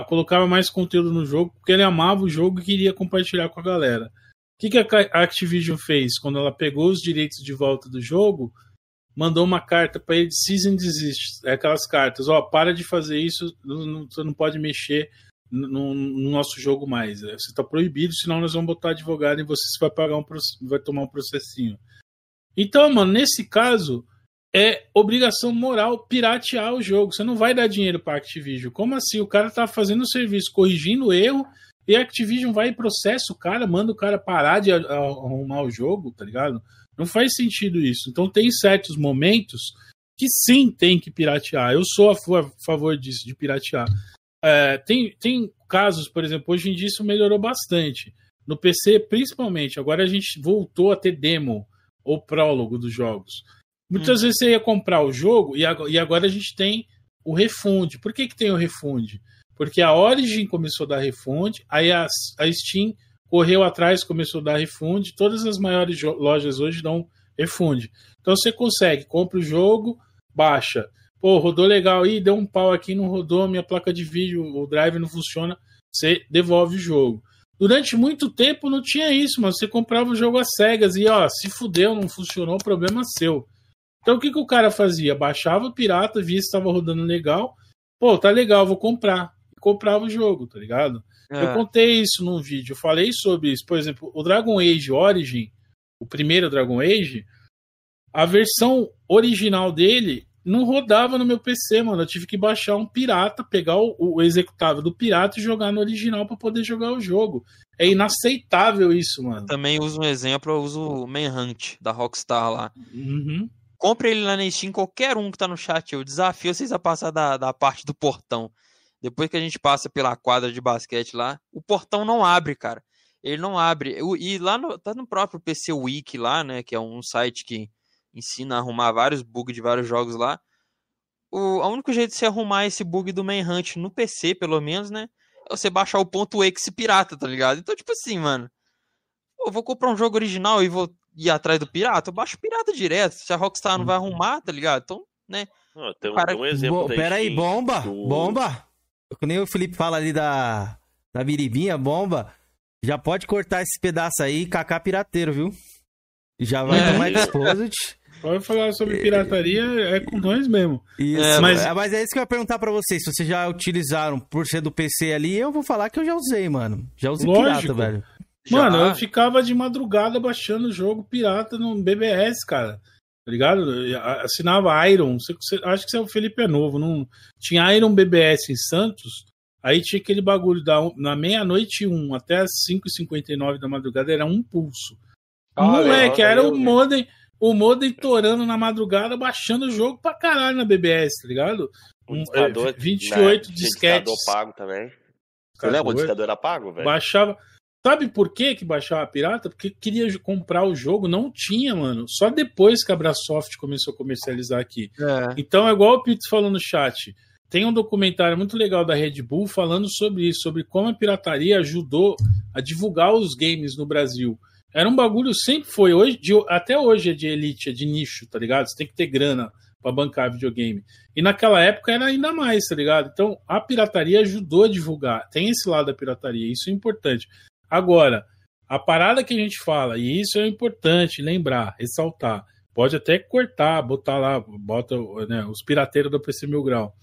colocava mais conteúdo no jogo, porque ele amava o jogo e queria compartilhar com a galera. O que, que a Activision fez? Quando ela pegou os direitos de volta do jogo, mandou uma carta para ele cease and desist. É aquelas cartas, ó, para de fazer isso, você não pode mexer no, no nosso jogo mais. É, Você está proibido, senão nós vamos botar advogado em você, vai pagar um vai tomar um processinho. Então, mano, nesse caso é obrigação moral piratear o jogo. Você não vai dar dinheiro para Activision. Como assim? O cara tá fazendo o serviço, corrigindo o erro, e a Activision vai e processa o cara, manda o cara parar de a- a- arrumar o jogo, tá ligado? Não faz sentido isso. Então tem certos momentos que sim tem que piratear. Eu sou a a favor disso, de piratear. É, tem, tem casos, por exemplo, hoje em dia isso melhorou bastante. No PC, principalmente. Agora a gente voltou a ter demo ou prólogo dos jogos. Muitas vezes você ia comprar o jogo e ago- e agora a gente tem o refund. Por que, que tem o refund? Porque a Origin começou a dar refund, aí a, a Steam correu atrás, começou a dar refund. Todas as maiores lojas hoje dão refund. Então você consegue, compra o jogo, baixa. Pô, rodou legal aí, deu um pau aqui, não rodou, minha placa de vídeo, o drive não funciona, você devolve o jogo. Durante muito tempo não tinha isso, mas você comprava o jogo às cegas e ó, se fudeu, não funcionou, problema seu. Então o que, que o cara fazia? Baixava o pirata, via se estava rodando legal. Pô, tá legal, vou comprar. E comprava o jogo, tá ligado? É. Eu contei isso num vídeo, eu falei sobre isso. Por exemplo, o Dragon Age Origin, o primeiro Dragon Age, a versão original dele não rodava no meu PC, mano. Eu tive que baixar um pirata, pegar o, o executável do pirata e jogar no original para poder jogar o jogo. É inaceitável isso, mano. Também uso um exemplo, eu uso o Manhunt da Rockstar lá. Uhum. Compre ele lá na Steam, qualquer um que tá no chat. Eu desafio vocês a passar da, da parte do portão. Depois que a gente passa pela quadra de basquete lá, o portão não abre, cara. Ele não abre. E lá no, tá no próprio PC Wiki lá, né? Que é um site que ensina a arrumar vários bugs de vários jogos lá. O, o único jeito de você arrumar esse bug do Manhunt no PC, pelo menos, né? É você baixar o ponto .exe pirata, tá ligado? Então, tipo assim, mano. Eu vou comprar um jogo original e vou ir atrás do pirata, eu baixo o pirata direto. Se a Rockstar não vai arrumar, tá ligado? Então, né? Não, tem um, Cara, tem um exemplo Bo pera aí, bomba, do- bomba. Que nem o Felipe fala ali da, da biribinha, bomba. Já pode cortar esse pedaço aí, cacá pirateiro, viu? Já vai É. tomar exposit. <laughs> Pode falar sobre pirataria, é com nós mesmo. Isso, mas mas... mas é isso que eu ia perguntar pra vocês. Se vocês já utilizaram por ser do PC ali, eu vou falar que eu já usei, mano. Já usei Lógico. pirata, velho. Mano, Já. eu ficava de madrugada baixando o jogo pirata no BBS, cara. Tá ligado? Assinava Iron. Você- você- acho que o Felipe é novo. Não, tinha Iron BBS em Santos. Aí tinha aquele bagulho da, na meia-noite um até as 5h59 da madrugada, era um pulso. Ah, Moleque, legal, era o modem, o modem torando na madrugada, baixando o jogo pra caralho na BBS, tá ligado? Um, discador, é, 28 né, disquetes. Discador pago também. Você lembra o discador era pago, velho? Baixava. Sabe por que que baixava pirata? Porque queria comprar o jogo, não tinha, mano. Só depois que a Brasoft começou a comercializar aqui. É. Então é igual o Pix falou no chat. Tem um documentário muito legal da Red Bull falando sobre isso, sobre como a pirataria ajudou a divulgar os games no Brasil. Era um bagulho, sempre foi, hoje, de- até hoje é de elite, é de nicho, tá ligado? Você tem que ter grana pra bancar videogame. E naquela época era ainda mais, tá ligado? Então a pirataria ajudou a divulgar. Tem esse lado da pirataria, isso é importante. Agora, a parada que a gente fala, e isso é importante lembrar, ressaltar, pode até cortar, botar lá, bota né, os pirateiros do PC Mil Grau.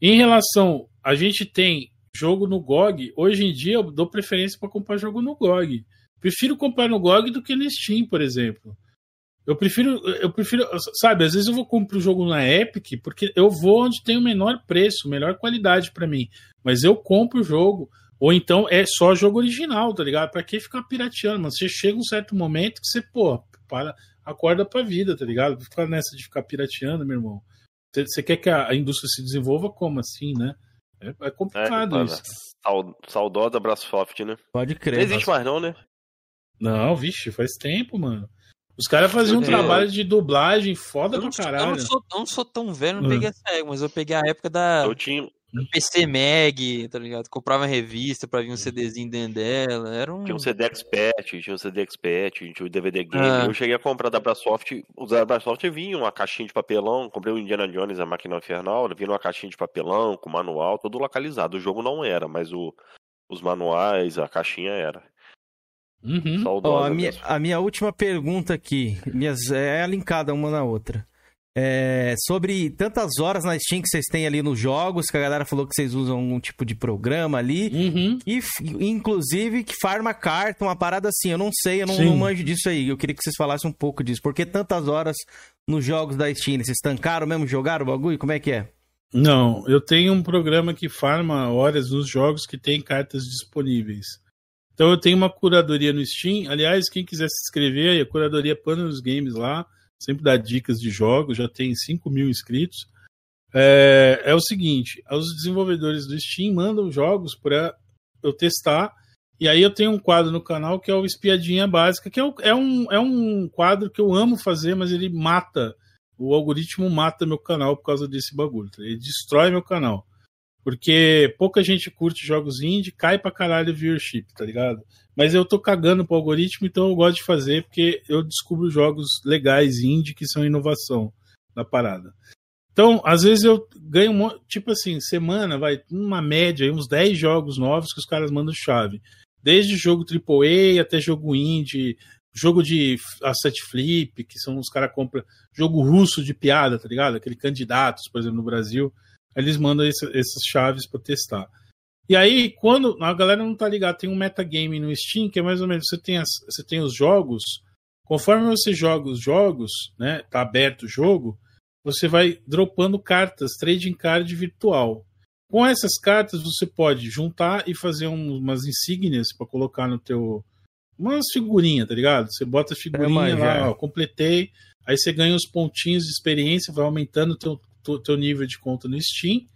Em relação, a gente tem jogo no GOG, hoje em dia eu dou preferência para comprar jogo no GOG. Prefiro comprar no GOG do que no Steam, por exemplo. Eu prefiro, eu prefiro, sabe, às vezes eu vou comprar o jogo na Epic porque eu vou onde tem o menor preço, melhor qualidade para mim. Mas eu compro o jogo, ou então é só jogo original, tá ligado? Pra que ficar pirateando? Mas você chega um certo momento que você, pô, para, acorda pra vida, tá ligado? Ficar nessa de ficar pirateando, meu irmão. Você, você quer que a, a indústria se desenvolva como assim, né? É, é complicado É, isso. Saud- Saudosa Brasoft, né? Pode Não crer. existe mais não, né? Não, vixe, faz tempo, mano. Os caras faziam um Eu- trabalho de dublagem foda Eu pra não, sou, eu, caralho. não sou, eu não sou tão velho, não Ah. peguei essa época, mas eu peguei a época da Eu tinha. Do PC Mag, tá ligado? Comprava revista pra vir um CDzinho dentro dela. Era um. Tinha um CD Expert, tinha um CD Expert, tinha o DVD Game. Ah. Eu cheguei a comprar da Brasoft. Os da Brasoft vinham uma caixinha de papelão. Comprei o Indiana Jones, a máquina infernal. Vinha uma caixinha de papelão, com manual, todo localizado. O jogo não era, mas o, os manuais, a caixinha era. Uhum. Saudosa Ó, a, minha, a minha última pergunta aqui, minhas, é linkada uma na outra. É, sobre tantas horas na Steam que vocês têm ali nos jogos, que a galera falou que vocês usam algum tipo de programa ali, Uhum. e inclusive que farma carta, uma parada assim, eu não sei, eu não, Sim. não manjo disso aí, eu queria que vocês falassem um pouco disso. Por que tantas horas nos jogos da Steam? Vocês tancaram mesmo, jogaram o bagulho? Como é que é? Não, eu tenho um programa que farma horas nos jogos que tem cartas disponíveis. Então eu tenho uma curadoria no Steam. Aliás, quem quiser se inscrever, a curadoria Panos Games lá, sempre dá dicas de jogos, já tem 5 mil inscritos. É, é o seguinte: os desenvolvedores do Steam mandam jogos para eu testar. E aí eu tenho um quadro no canal que é o Espiadinha Básica, que é, é um, é um quadro que eu amo fazer, mas ele mata o algoritmo mata meu canal por causa desse bagulho. tá? Ele destrói meu canal. Porque pouca gente curte jogos indie, cai pra caralho o viewership, tá ligado? Mas eu tô cagando pro algoritmo, então eu gosto de fazer porque eu descubro jogos legais indie que são inovação na parada. Então, às vezes eu ganho, tipo assim, semana, vai, uma média, uns 10 jogos novos que os caras mandam chave. Desde jogo AAA até jogo indie, jogo de asset flip, que são os caras compram jogo russo de piada, tá ligado? Aquele candidatos, por exemplo, no Brasil, eles mandam esse- essas chaves para testar. E aí, quando a galera não tá ligada, tem um metagame no Steam que é mais ou menos você tem, as, você tem os jogos, conforme você joga os jogos, né, tá aberto o jogo, você vai dropando cartas, trading card virtual. Com essas cartas você pode juntar e fazer um- umas insígnias para colocar no teu umas figurinhas, tá ligado? Você bota a figurinha é. lá, ó, completei, aí você ganha os pontinhos de experiência, vai aumentando o teu, teu, nível de conta no Steam.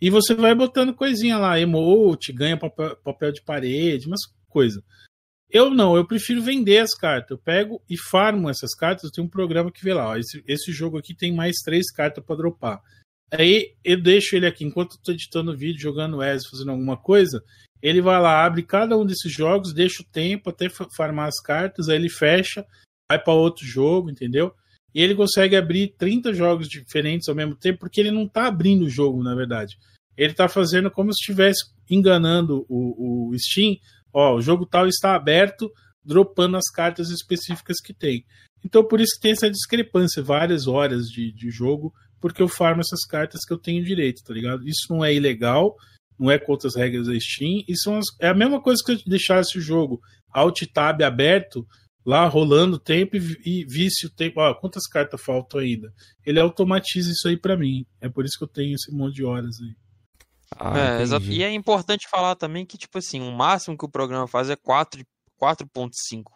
E você vai botando coisinha lá, emote, ganha papel, de parede, umas coisas. Eu não, eu prefiro vender as cartas. Eu pego e farmo essas cartas. Eu tenho um programa que vê lá, ó, esse, esse jogo aqui tem mais três cartas para dropar. Aí eu deixo ele aqui, enquanto eu tô editando o vídeo, jogando ES, fazendo alguma coisa, ele vai lá, abre cada um desses jogos, deixa o tempo até fa- farmar as cartas, aí ele fecha, vai para outro jogo, entendeu? E ele consegue abrir 30 jogos diferentes ao mesmo tempo, porque ele não tá abrindo o jogo, na verdade. Ele tá fazendo como se estivesse enganando o, o Steam. Ó, o jogo tal está aberto, dropando as cartas específicas que tem. Então, por isso que tem essa discrepância, várias horas de, de jogo, porque eu farmo essas cartas que eu tenho direito, tá ligado? Isso não é ilegal, não é contra as regras da Steam, as- é a mesma coisa que eu deixasse o jogo Alt Tab aberto, lá rolando o tempo e, vi- e visse o tempo, ó, quantas cartas faltam ainda. Ele automatiza isso aí pra mim. É por isso que eu tenho esse monte de horas aí. Ah, É. E é importante falar também que, tipo assim, o máximo que o programa faz é 4 4.5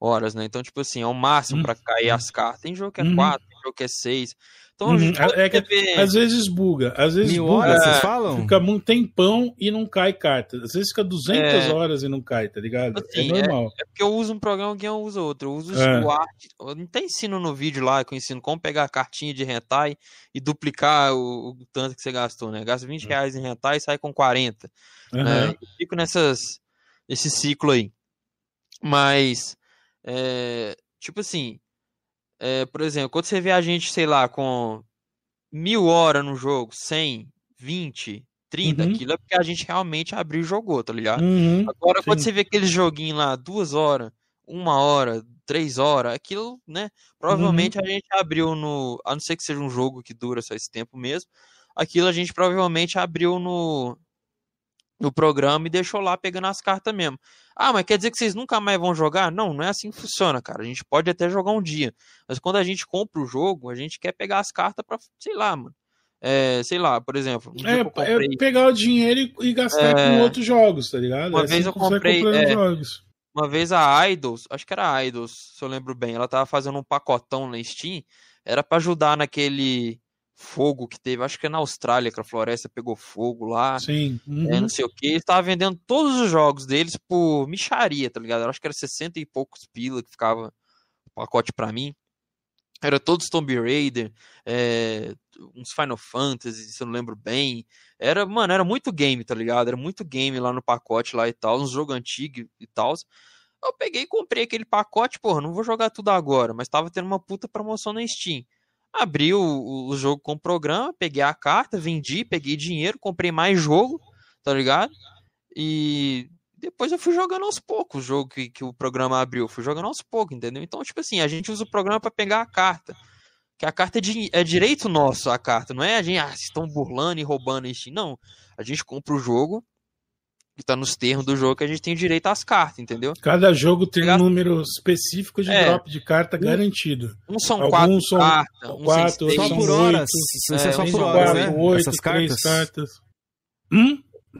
horas, né? Então, tipo assim, é o máximo pra cair as cartas. Tem jogo que é Uhum. 4, tem jogo que é 6. Então, Uhum. a gente pode É que ver- às vezes buga, às vezes Mil buga, horas, vocês é, falam? Fica muito tempão e não cai carta. Às vezes fica 200 É. horas e não cai, tá ligado? Assim, é normal. É, porque eu uso um programa que eu uso outro. Eu uso É. o art. Eu não tem ensino no vídeo lá que eu ensino como pegar a cartinha de hentai e duplicar o, o tanto que você gastou, né? Gasta 20 reais em hentai e sai com 40. Aham. né? Eu fico nessas, nesse ciclo aí. Mas, é, tipo assim, é, por exemplo, quando você vê a gente, sei lá, com mil horas no jogo, 100, 20, 30, Uhum. aquilo é porque a gente realmente abriu e jogou, tá ligado? Uhum, Agora, quando sim. você vê aquele joguinho lá, duas horas, uma hora, três horas, aquilo, né? Provavelmente Uhum. a gente abriu no. A não ser que seja um jogo que dura só esse tempo mesmo. Aquilo a gente provavelmente abriu no. no programa e deixou lá pegando as cartas mesmo. Ah, mas quer dizer que vocês nunca mais vão jogar? Não, não é assim que funciona, cara. A gente pode até jogar um dia, mas quando a gente compra o jogo, a gente quer pegar as cartas pra, sei lá, mano. É, sei lá, por exemplo. Um É, eu comprei- é pegar o dinheiro e, e gastar É. com outros jogos, tá ligado? Uma É assim vez eu você vai comprei, é. Uma vez a Idols, acho que era a Idols, se eu lembro bem, ela tava fazendo um pacotão na Steam, era pra ajudar naquele fogo que teve, acho que é na Austrália que a floresta pegou fogo lá. Sim. É, uhum. não sei o que, eles tava vendendo todos os jogos deles por micharia, tá ligado? Eu acho que era 60 e poucos pila que ficava o pacote pra mim. Era todos Tomb Raider, é, uns Final Fantasy, se eu não lembro bem. Era, mano, era muito game, tá ligado? Era muito game lá no pacote lá e tal, uns jogos antigos e tal. Eu peguei e comprei aquele pacote, porra, não vou jogar tudo agora, mas tava tendo uma puta promoção na Steam. Abri o, o- jogo com o programa, peguei a carta, vendi, peguei dinheiro, comprei mais jogo, tá ligado? E depois eu fui jogando aos poucos o jogo que, que o programa abriu, fui jogando aos poucos, entendeu? Então, tipo assim, a gente usa o programa pra pegar a carta. Que a carta é, di- é direito nosso, a carta, não é a gente, ah, estão burlando e roubando Steam. Não, a gente compra o jogo, que tá nos termos do jogo, que a gente tem direito às cartas, entendeu? Cada jogo tem um número específico de É. drop de carta Um- garantido. uns são Alguns quatro são cartas, uns quatro, são Só por oito. horas. Isso é só por são horas, quatro, né? oito, Essas cartas. cartas.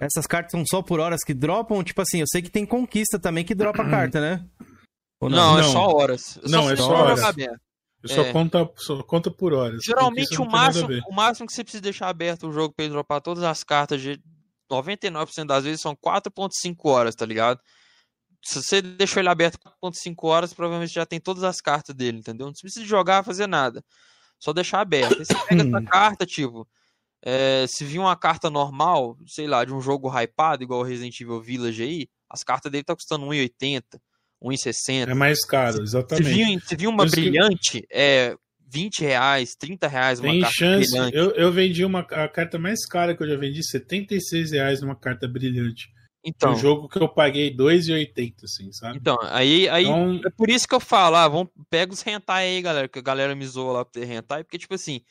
Essas cartas são só por horas que dropam? Tipo assim, eu sei que tem conquista também que dropa carta, né? Ou Não, é só horas. Eu Não, só é só horas. Eu só, É. conta, só conta por horas. Geralmente o não máximo, o máximo que você precisa deixar aberto o jogo pra ele dropar todas as cartas, de 99% das vezes são 4.5 horas, tá ligado? Se você deixou ele aberto 4.5 horas, provavelmente já tem todas as cartas dele, entendeu? Não precisa jogar, fazer nada. Só deixar aberto. Aí você pega essa carta, tipo, é, se vir uma carta normal, sei lá, de um jogo hypado, igual o Resident Evil Village aí, as cartas dele tá custando 1,80, 1,60. É mais caro, Se exatamente. vir, se vir uma Por isso que- brilhante, é 20 reais, 30 reais uma Tem carta chance. brilhante. Eu, eu vendi uma a carta mais cara que eu já vendi, 76 reais numa carta brilhante. Então. Um jogo que eu paguei 2,80, assim, sabe? Então, aí, aí Então- é por isso que eu falo, ah, vamos, pega os hentai aí, galera, que a galera me zoa lá por ter hentai, porque, tipo assim,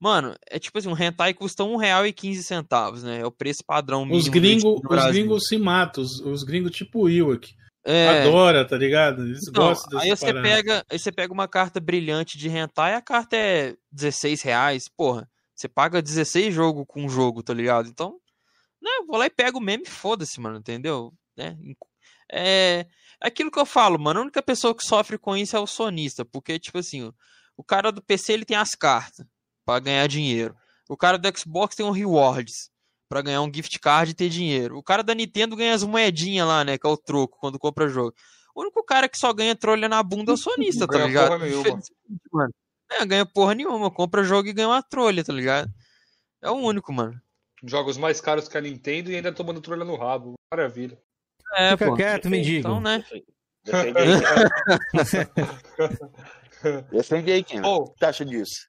mano, é tipo assim, um hentai custa um real e 15 centavos, né? É o preço padrão mínimo Os gringos gringos se matam, os, os gringos tipo o. É. Adora, tá ligado? Eles Então, gostam dessa aí você parada. pega, aí você pega uma carta brilhante de hentai, a carta é 16 reais, porra, você paga 16 jogo com um jogo, tá ligado? Então, né, vou lá e pego o meme e foda-se, mano, entendeu? Né? É aquilo que eu falo, mano, a única pessoa que sofre com isso é o sonista, porque, tipo assim, o, o cara do PC ele tem as cartas pra ganhar dinheiro. O cara do Xbox tem um rewards pra ganhar um gift card e ter dinheiro. O cara da Nintendo ganha as moedinhas lá, né, que é o troco quando compra jogo. O único cara que só ganha trolha na bunda é o sonista, tá ligado? porra nenhuma. Infelizmente, mano. É, ganha porra nenhuma, compra jogo e ganha uma trolha, tá ligado? É o único, mano. Jogos mais caros que a Nintendo e ainda tomando trolha no rabo. Maravilha. É, Fica pô. quieto, mendigo. Então, né? Defende aí. <laughs> Defende aí, Kim. O que você acha disso?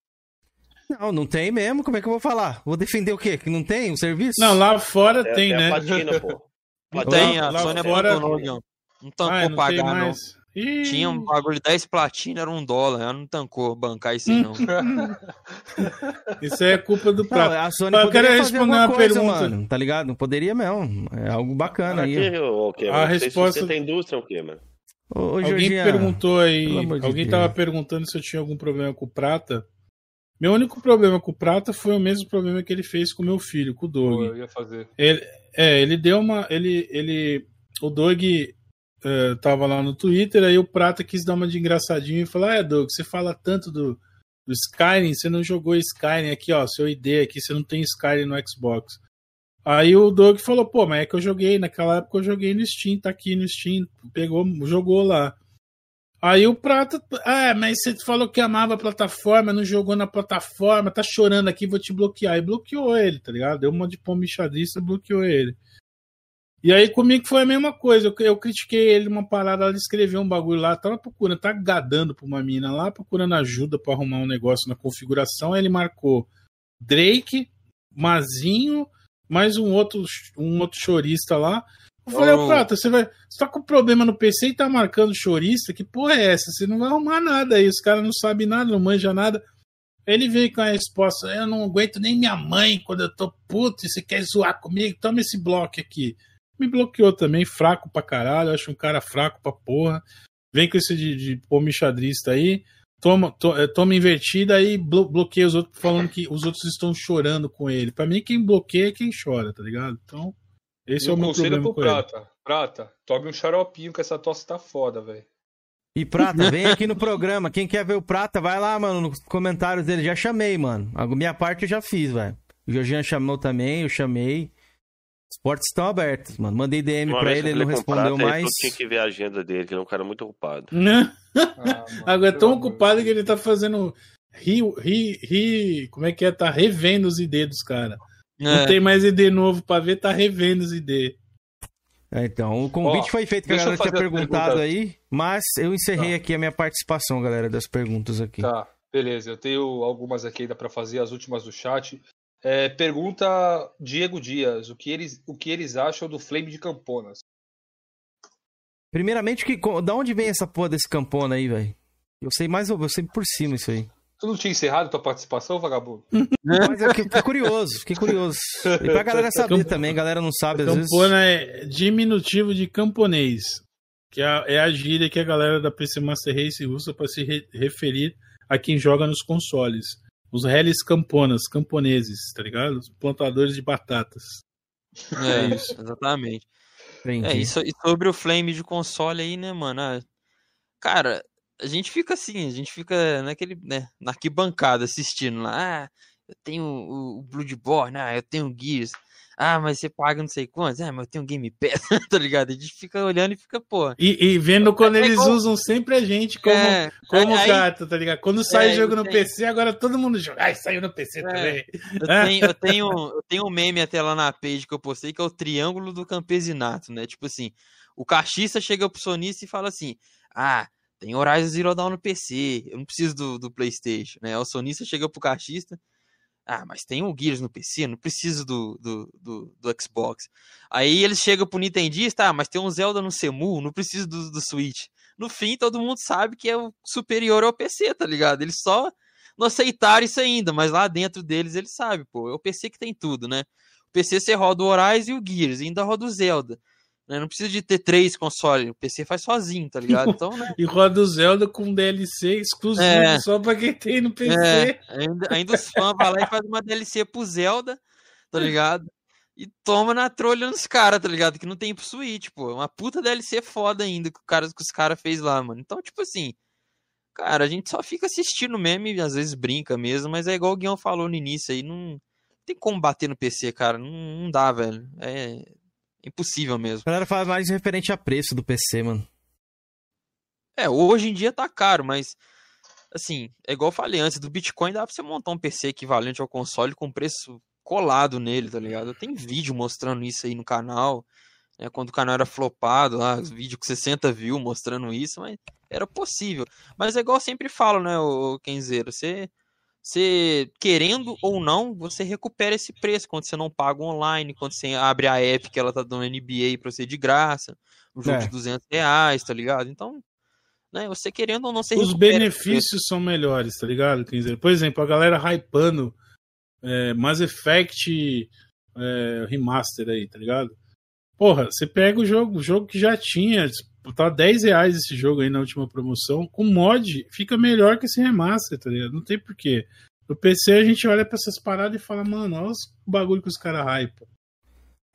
Não, não tem mesmo. Como é que eu vou falar? Vou defender o quê? Que não tem o serviço? Não, lá fora É, tem, é a né? platina, pô. <laughs> Não Lá- tem, a lá Sony fora- abandonou, não. Não tancou Ah, não pagar, não. Ih. Tinha um bagulho de 10 platina, era um dólar. Ela não tancou bancar isso aí, não. <laughs> Isso aí é culpa do Não, prato. a Sony eu quero responder uma coisa, pergunta. mano. Tá ligado? Não poderia mesmo. É algo bacana aí. Aqui, ô, Kim, A não sei se resposta- você tem indústria ou o quê, mano? Ô, ô, Alguém perguntou aí, de alguém Deus. tava perguntando se eu tinha algum problema com o Prata. Meu único problema com o Prata foi o mesmo problema que ele fez com o meu filho, com o Doug. eu ia fazer. Ele, é, ele deu uma. Ele, ele, o Doug eh, tava lá no Twitter, aí o Prata quis dar uma de engraçadinho e falar: Ah, é, Doug, você fala tanto do, do Skyrim, você não jogou Skyrim aqui, ó, seu ID aqui, você não tem Skyrim no Xbox. Aí o Doug falou: pô, mas é que eu joguei, naquela época eu joguei no Steam, tá aqui no Steam, pegou, jogou lá. Aí o Prata, ah, mas você falou que amava a plataforma, não jogou na plataforma, tá chorando aqui, vou te bloquear. E bloqueou ele, tá ligado? Deu uma de pombichadista, bloqueou ele. E aí comigo foi a mesma coisa. Eu, eu critiquei ele numa parada, ele escreveu um bagulho lá, tava procurando, tá gadando pra uma mina lá, procurando ajuda pra arrumar um negócio na configuração. Aí ele marcou Drake, Mazinho, mais um outro, um outro chorista lá. Eu falei, ô Oh. Prata, você, vai, você tá com problema no PC e tá marcando chorista? Que porra é essa? Você não vai arrumar nada aí. Os caras não sabem nada, não manjam nada. Ele veio com a resposta: Eu não aguento nem minha mãe quando eu tô puto e você quer zoar comigo, toma esse bloco aqui. Me bloqueou também, fraco pra caralho. Acho um cara fraco pra porra. Vem com esse de, de pomixadrista aí, toma, to, é, toma invertida e blo, bloqueia os outros falando que os outros estão chorando com ele. Pra mim, quem bloqueia é quem chora, tá ligado? Então, esse E é o meu conselho problema pro com ele. Prata. Prata, tome um xaropinho que essa tosse tá foda, velho. E Prata, vem aqui no programa. Quem quer ver o Prata, vai lá, mano, nos comentários dele. Já chamei, mano. A minha parte eu já fiz, velho. O Jorginho chamou também, eu chamei. Os portas estão abertos, mano. Mandei DM Uma pra ele, eu ele não respondeu Prata, mais. que tinha que ver a agenda dele, que ele é um cara muito ocupado. Né? Ah, <laughs> Agora é tão ocupado que ele tá fazendo. Ri, ri, ri, como é que é? Tá revendo os ID dos caras. Não É. tem mais ID novo pra ver, tá revendo os ID. É, então, o convite Ó, foi feito que a galera tinha perguntado pergunta. aí, mas eu encerrei Tá. aqui a minha participação, galera, das perguntas aqui. Tá, beleza. Eu tenho algumas aqui ainda pra fazer, as últimas do chat. É, pergunta Diego Dias, o que, eles, o que eles acham do Flame de Camponas? Primeiramente, que, da onde vem essa porra desse campona aí, velho? Eu sei mais, eu sei por cima isso aí. Tu não tinha encerrado tua participação, vagabundo? Mas eu fiquei curioso, fiquei curioso. E pra galera saber também, a galera não sabe às vezes. Campona é diminutivo de camponês. Que é a, é gíria que a galera da PC Master Race usa para se re- referir a quem joga nos consoles. Os reles camponas, camponeses, tá ligado? Os plantadores de batatas. É, isso. exatamente. Entendi. É, e, so- e sobre o Flame de console aí, né, mano? ah, cara, a gente fica assim, a gente fica naquele, né, na arquibancada assistindo lá. Ah, eu tenho o, o Bloodborne, ah, eu tenho o Gears. Ah, mas você paga não sei quantos. Ah, mas eu tenho o Game Pass, <laughs> tá ligado? A gente fica olhando e fica, pô. E, e vendo quando É eles igual- usam sempre a gente como, É, como aí- gato, tá ligado? Quando sai É, jogo no PC, agora todo mundo joga. Ai, saiu no PC também. Eu <laughs> tenho, eu, tenho, eu tenho um meme até lá na page que eu postei, que é o triângulo do campesinato, né? Tipo assim, o cachista chega pro sonista e fala assim: Ah, tem Horizon Zero Dawn no PC, eu não preciso do, do Playstation, né? O sonista chega pro cachista, ah, mas tem o Gears no PC, eu não preciso do, do, do, do Xbox. Aí eles chegam pro Nintendista, ah, mas tem um Zelda no Semu, não preciso do, do Switch. No fim, todo mundo sabe que é o superior ao PC, tá ligado? Eles só não aceitaram isso ainda, mas lá dentro deles eles sabem, pô, é o PC que tem tudo, né? O PC você roda o Horizon e o Gears, ainda roda o Zelda. Né? Não precisa de ter três consoles, o PC faz sozinho, tá ligado? <laughs> Então, né? E roda o Zelda com DLC exclusivo É. só pra quem tem no PC. É, ainda, ainda os fãs vão lá e fazem uma DLC pro Zelda, tá ligado? E toma na trolha nos caras, tá ligado? Que não tem pro Switch, pô. Uma puta DLC foda ainda que, o cara, que os caras fez lá, mano. Então, tipo assim, cara, a gente só fica assistindo mesmo e às vezes brinca mesmo, mas é igual o Guião falou no início aí, não tem como bater no PC, cara. Não, não dá, velho. É impossível mesmo. A galera fala mais referente a preço do PC, mano. É, hoje em dia tá caro, mas assim, é igual eu falei antes, do Bitcoin dá pra você montar um PC equivalente ao console com preço colado nele, tá ligado? Tem vídeo mostrando isso aí no canal, né, quando o canal era flopado, lá, os vídeos com 60 views mostrando isso, mas era possível. Mas é igual eu sempre falo, né, o Kenzeiro, você você querendo ou não, você recupera esse preço quando você não paga online, quando você abre a app que ela tá dando NBA pra você de graça, um jogo É. de 200 reais, tá ligado? Então, né, você querendo ou não, você Os benefícios são melhores, tá ligado? Por exemplo, a galera hypando é, Mass Effect é, Remaster aí, tá ligado? Porra, você pega o jogo, o jogo que já tinha, tá 10 reais esse jogo aí na última promoção, com mod, fica melhor que esse remaster, tá ligado? Não tem porquê. No PC a gente olha pra essas paradas e fala, mano, olha os bagulho que os caras hypam.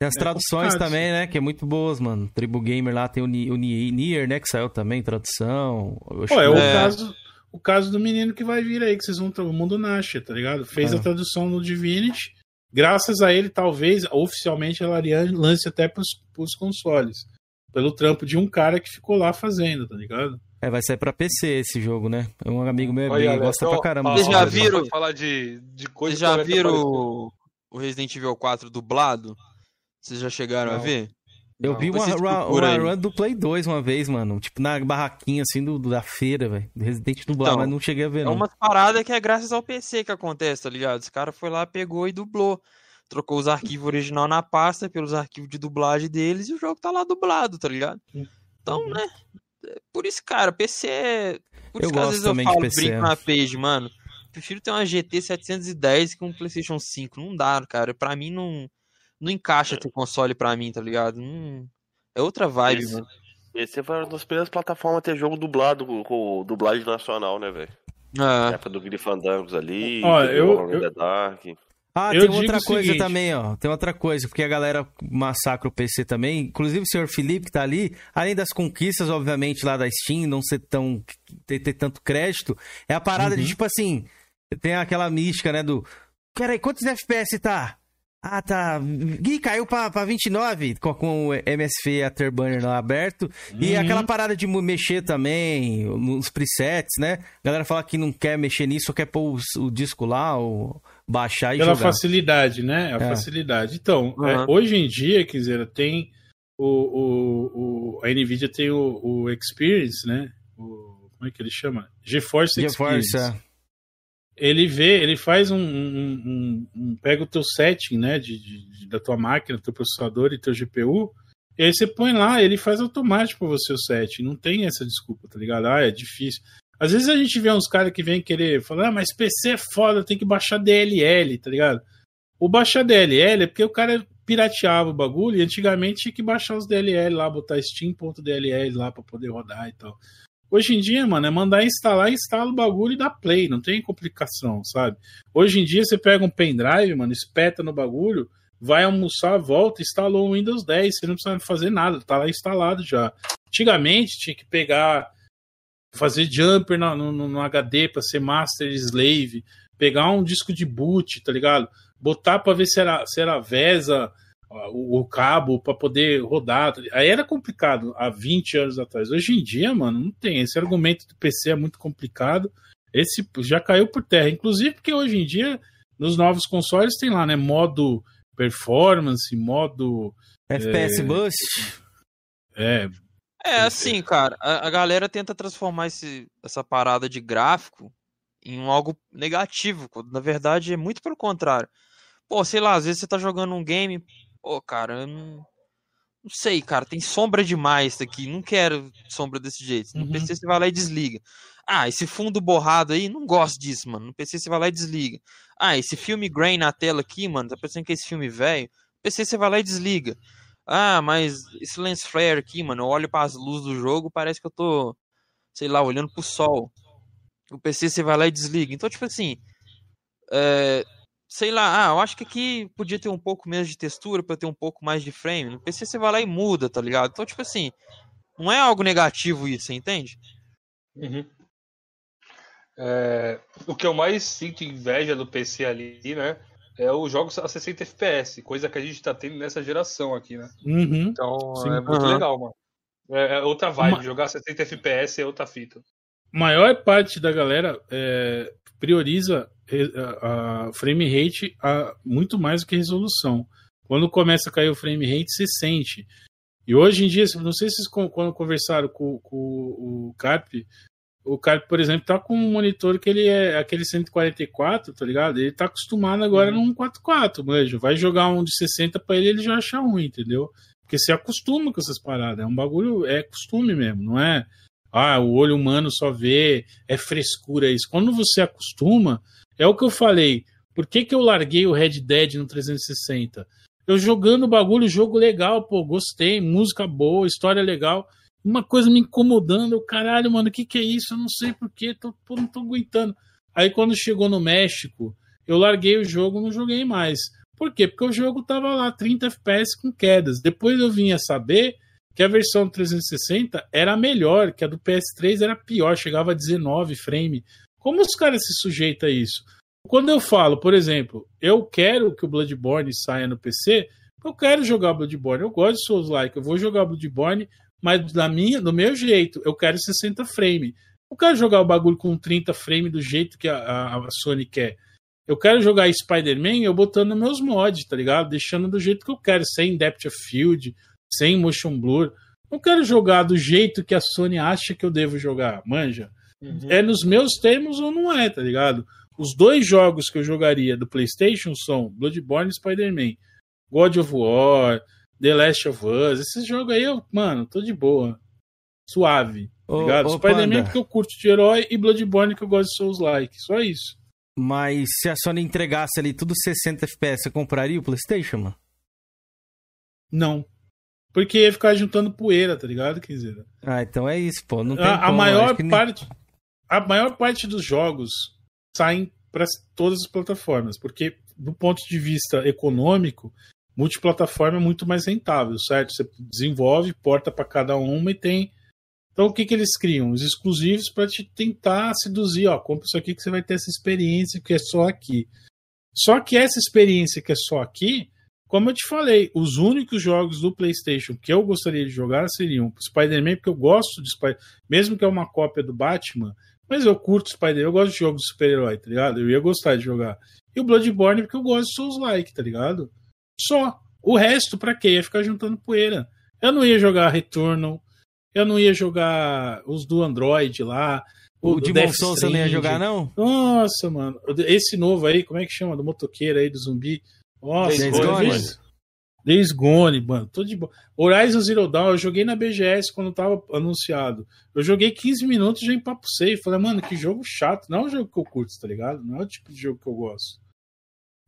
Tem as É traduções também, né? Que é muito boas, mano. Tribu Gamer lá tem o, Ni- o Ni- Nier, né? Que saiu também, tradução. Pô, é o que- caso, o caso do menino que vai vir aí, que vocês vão o mundo Nasha, tá ligado? Fez Ah. a tradução no Divinity. Graças a ele, talvez, oficialmente, a Larian lance até pros, pros consoles. Pelo trampo de um cara que ficou lá fazendo, tá ligado? É, vai sair pra PC esse jogo, né? É um amigo meu Olha, bem, Alex, gosta ó, pra caramba. Vocês já viram- falar de, de coisa Vocês já viram o, Resident Evil 4 dublado? Vocês já chegaram a Não. ver? Eu vi uma, uma, uma aí. run do Play 2 uma vez, mano. Tipo, na barraquinha, assim, do, da feira, velho. Do Resident dublado, Então, mas não cheguei a ver, É não. umas paradas que é graças ao PC que acontece, tá ligado? Esse cara foi lá, pegou e dublou. Trocou os arquivos original na pasta pelos arquivos de dublagem deles e o jogo tá lá dublado, tá ligado? Então, né? é Por isso, cara, PC é. Por Eu isso que às vezes eu de falo, PC, brinco na page, mano. prefiro ter uma GT 710 que um PlayStation 5. Não dá, cara. Pra mim não, não encaixa ter console pra mim, tá ligado? Não... É outra vibe, Esse- mano. Esse foi uma das primeiras plataformas a ter jogo dublado com, com dublagem nacional, né, velho? É. Na época do Grifandangos ali, teve eu- eu- Dark. Ah, Eu tem outra o coisa seguinte- também, ó. Tem outra coisa, porque a galera massacra o PC também. Inclusive o senhor Felipe que tá ali, além das conquistas, obviamente, lá da Steam, não ser tão. ter, ter tanto crédito, é a parada de tipo assim. Tem aquela mística, né? Do. Peraí, quantos FPS tá? Ah, tá. Gui, caiu pra, pra 29 com, com o MSF Afterburner lá aberto. E Uhum. aquela parada de mexer também nos presets, né? A galera fala que não quer mexer nisso, só quer pôr o, o disco lá, ou baixar e Pela jogar. facilidade, né? A É. facilidade. Então, Uhum. é, hoje em dia, quiser, tem o, o, o- a Nvidia tem o, o Experience, né? O, como é que ele chama? GeForce GeForce, Experience. é. Ele vê, ele faz um, um- um- um- pega o teu setting, né, de, de- de- da tua máquina, teu processador e teu GPU, e aí você põe lá, ele faz automático pra você o setting. Não tem essa desculpa, tá ligado? Ah, é difícil. Às vezes a gente vê uns caras que vêm querer falar, ah, mas PC é foda, tem que baixar DLL, tá ligado? O baixar DLL é porque o cara pirateava o bagulho e antigamente tinha que baixar os DLL lá, botar steam.dll lá pra poder rodar e tal. Hoje em dia, mano, é mandar instalar, instala o bagulho e dá play, não tem complicação, sabe? Hoje em dia você pega um pendrive, mano, espeta no bagulho, vai almoçar, volta, instalou o Windows 10, você não precisa fazer nada, tá lá instalado já. Antigamente tinha que pegar, fazer jumper no, no- no HD pra ser master slave, pegar um disco de boot, tá ligado? Botar pra ver se era, se era VESA, o, o cabo pra poder rodar. tá? Aí era complicado há 20 anos atrás. Hoje em dia, mano, não tem. Esse argumento do PC é muito complicado. Esse já caiu por terra. Inclusive porque hoje em dia, nos novos consoles, tem lá, né? Modo performance, modo. FPS é, Boost. É, É assim, cara, a, a galera tenta transformar esse, essa parada de gráfico em algo negativo, quando na verdade é muito pelo contrário. Pô, sei lá, às vezes você tá jogando um game, pô, cara, eu não, não sei, cara, tem sombra demais isso aqui, não quero sombra desse jeito. No Uhum. PC você vai lá e desliga. Ah, esse fundo borrado aí, não gosto disso, mano. No PC você vai lá e desliga. Ah, esse filme grain na tela aqui, mano, tá pensando que é esse filme velho? No PC você vai lá e desliga. Ah, mas esse lens flare aqui, mano, eu olho para as luzes do jogo, parece que eu tô, sei lá, olhando pro sol. O PC você vai lá e desliga. Então, tipo assim, é, sei lá, ah, eu acho que aqui podia ter um pouco menos de textura para ter um pouco mais de frame. No PC você vai lá e muda, tá ligado? Então, tipo assim, não é algo negativo isso, entende? Uhum. É, o que eu mais sinto inveja do PC ali, né? É os jogos a 60 FPS, coisa que a gente tá tendo nessa geração aqui, né? Uhum. Então Sim. é muito Aham. legal, mano. É, é outra vibe, Uma- jogar 60 FPS é outra fita. maior parte da galera é, prioriza eh, a, frame rate a, muito mais do que resolução. Quando começa a cair o frame rate, você sente. E hoje em dia, não sei se vocês quando conversaram com, com o Carp, o Carp, por exemplo, tá com um monitor que ele é aquele 144, tá ligado? Ele tá acostumado agora num 44, manja. Vai jogar um de 60 pra ele, ele já acha ruim, entendeu? Porque se acostuma com essas paradas. É um bagulho, é costume mesmo, não é? Ah, o olho humano só vê, é frescura isso. Quando você acostuma, é o que eu falei. Por que, que eu larguei o Red Dead no 360? Eu jogando o bagulho, jogo legal, pô, gostei, música boa, história legal. Uma coisa me incomodando, eu, caralho, mano, o que, que é isso? Eu não sei porquê, tô, pô, não tô aguentando. Aí quando chegou no México, eu larguei o jogo não joguei mais. Por quê? Porque o jogo tava lá, 30 FPS com quedas. Depois eu vim a saber que a versão do 360 era melhor, que a do PS3 era pior, chegava a 19 frame. Como os caras se sujeitam a isso? Quando eu falo, por exemplo, eu quero que o Bloodborne saia no PC, eu quero jogar Bloodborne, eu gosto de Souls-like, eu vou jogar Bloodborne, mas da minha, do meu jeito, eu quero 60 frame. Eu quero jogar o bagulho com 30 frame do jeito que a, a, a Sony quer. Eu quero jogar Spider-Man eu botando meus mods, tá ligado? Deixando do jeito que eu quero, sem depth of field, sem motion blur. Não quero jogar do jeito que a Sony acha que eu devo jogar, manja. É nos meus termos ou não é, tá ligado? Os dois jogos que eu jogaria do PlayStation são Bloodborne e Spider-Man. God of War, The Last of Us. Esses jogos aí, eu, mano, tô de boa. Suave. Tá Ô, ligado? Spider-Man porque eu curto de herói e Bloodborne que eu gosto de Souls-like. Só isso. Mas se a Sony entregasse ali tudo 60 FPS, você compraria o PlayStation, mano? Não. Porque ia ficar juntando poeira, tá ligado, Kenzeira? Ah, então é isso, pô. Não tem A, a como, maior acho que nem- parte a maior parte dos jogos saem para todas as plataformas, porque do ponto de vista econômico, multiplataforma é muito mais rentável, certo? Você desenvolve, porta para cada uma e tem então o que que eles criam? Os exclusivos para te tentar seduzir, ó, compra isso aqui que você vai ter essa experiência que é só aqui. Só que essa experiência que é só aqui, como eu te falei, os únicos jogos do PlayStation que eu gostaria de jogar seriam Spider-Man, porque eu gosto de Spider mesmo que é uma cópia do Batman, mas eu curto Spider-Man, eu gosto de jogos de super-herói, tá ligado? Eu ia gostar de jogar. E o Bloodborne, porque eu gosto de Souls-like, tá ligado? Só. O resto, pra quê? Ia ficar juntando poeira. Eu não ia jogar Returnal, eu não ia jogar os do Android lá. O Demon Death Souls você não ia jogar, não? Nossa, mano. Esse novo aí, como é que chama? Do motoqueiro aí, do zumbi. Nossa, Days Gone? Days Gone, mano. Tô de boa. Horizon Zero Dawn, eu joguei na BGS quando tava anunciado. Eu joguei 15 minutos e já empapucei. Falei, mano, que jogo chato. Não é um jogo que eu curto, tá ligado? Não é o tipo de jogo que eu gosto.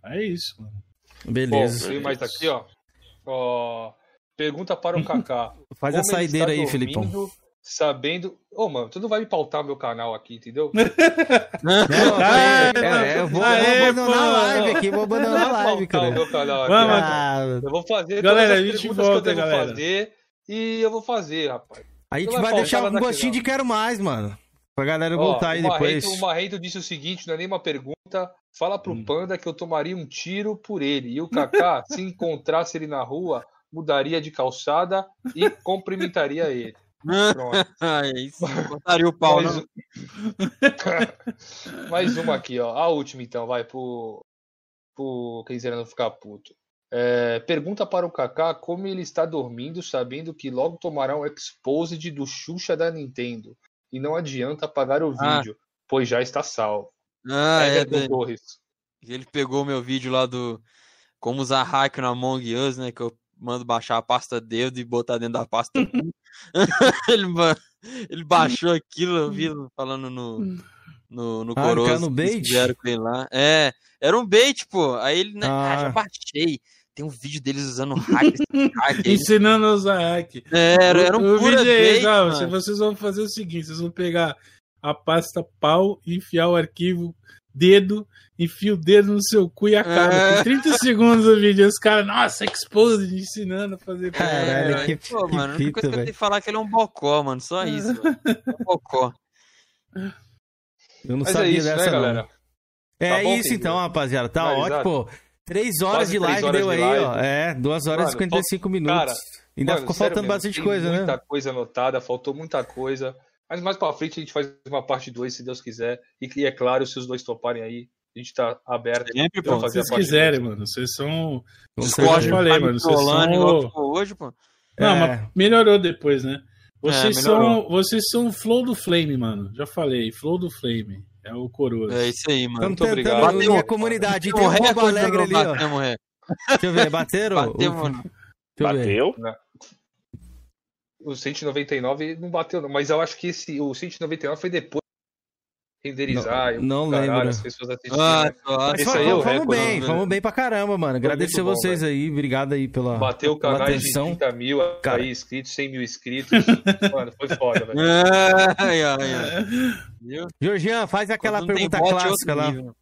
É isso, mano. Beleza. Bom, tem mais aqui, ó. Ó, Pergunta para o <laughs> Kaká. Faz a Como ele saideira aí, Felipão. Sabendo. Ô, mano, tu não vai me pautar meu canal aqui, entendeu? <laughs> Não, é, é, eu vou, eu Aê, vou abandonar a live aqui, vou abandonar a live, cara. meu canal aqui. Vamos, Ah, Eu vou fazer Galera, todas a as gente perguntas volta, que eu devo galera. fazer e eu vou fazer, rapaz. a gente vai vai deixar um gostinho de quero mais, mano. Pra galera Ó, voltar aí o depois. O Marrento disse o seguinte, não é nenhuma pergunta. Fala pro Hum. Panda que eu tomaria um tiro por ele. E o Kaká, <laughs> se encontrasse ele na rua, mudaria de calçada e cumprimentaria ele. Pronto. <laughs> Aí sim, <laughs> cortaria o pau, Mais, não. um- Mais uma aqui, ó. A última, então, vai pro. pro Kenzeira não ficar puto. É, pergunta para o Kaká como ele está dormindo, sabendo que logo tomará um exposed do Xuxa da Nintendo. E não adianta apagar o Ah. vídeo, pois já está salvo. Ah, é, Everton da- Torres. ele pegou meu vídeo lá do como usar hack no Among Us, né? Que eu mando baixar a pasta dedo e botar dentro da pasta. <laughs> <laughs> ele, ele baixou aquilo, eu vi falando no, no, no Ah, Corozo. no bait? lá. É, era um bait, pô. Aí ele, né? Ah, já Ah. baixei. Tem um vídeo deles usando hack. <laughs> hack aí. Ensinando a usar hack. É, Era, era um o pura vídeo é bait, ó, mano. se vocês vão fazer o seguinte, vocês vão pegar a pasta pau, enfiar o arquivo dedo, enfia o dedo no seu cu e acaba. É. Tem 30 segundos o vídeo. Os caras, nossa, exposed, ensinando a fazer. Caralho, É, que, pô, que mano, a única coisa que eu tenho que falar é que ele é um bocó, mano. Só isso, velho. É um bocó. Eu não Mas é sabia isso, né, dessa, não. galera? É Tá bom, isso então, rapaziada. Tá Finalizado? ótimo, pô. Três horas Quase de live horas deu de aí, live. ó. É, duas horas e Mano, 55 minutos. Cara, Ainda mano, ficou faltando mesmo, bastante coisa, muita né? coisa anotada, faltou muita coisa. Mas mais pra frente a gente faz uma parte 2, se Deus quiser. E que é claro, se os dois toparem aí, a gente tá aberto Sempre, pra pô. Se fazer a vocês parte quiserem, dois. mano. Vocês são. Já falei, Tá mano. Vocês são. hoje, pô. Não, É. mas melhorou depois, né? Vocês, melhorou. são, vocês são o Flow do Flame, mano. Já falei, Flow do Flame. É o Coroa. É isso aí, mano. Muito obrigado. unir a comunidade. E tem um Alegre ali, ó. batemos. Deixa eu ver, bateram? Batemos, O- não. Deixa eu ver. Bateu? O 199 não bateu, não. Mas eu acho que esse, o 199 foi depois de renderizar. e o não caralho, lembro. As pessoas assistindo. Ah, né? Mas Esse fa- aí é o vamos recorde, bem, né? vamos bem pra caramba, mano. Agradecer bom, vocês aí, obrigado aí pela, Bateu o canal de atenção. 30 mil Cara. aí inscritos, 100 mil inscritos. <laughs> Mano, foi foda, velho. <laughs> Ai, ai, ai. <laughs> Georgian, faz aquela não pergunta é clássica lá. nível.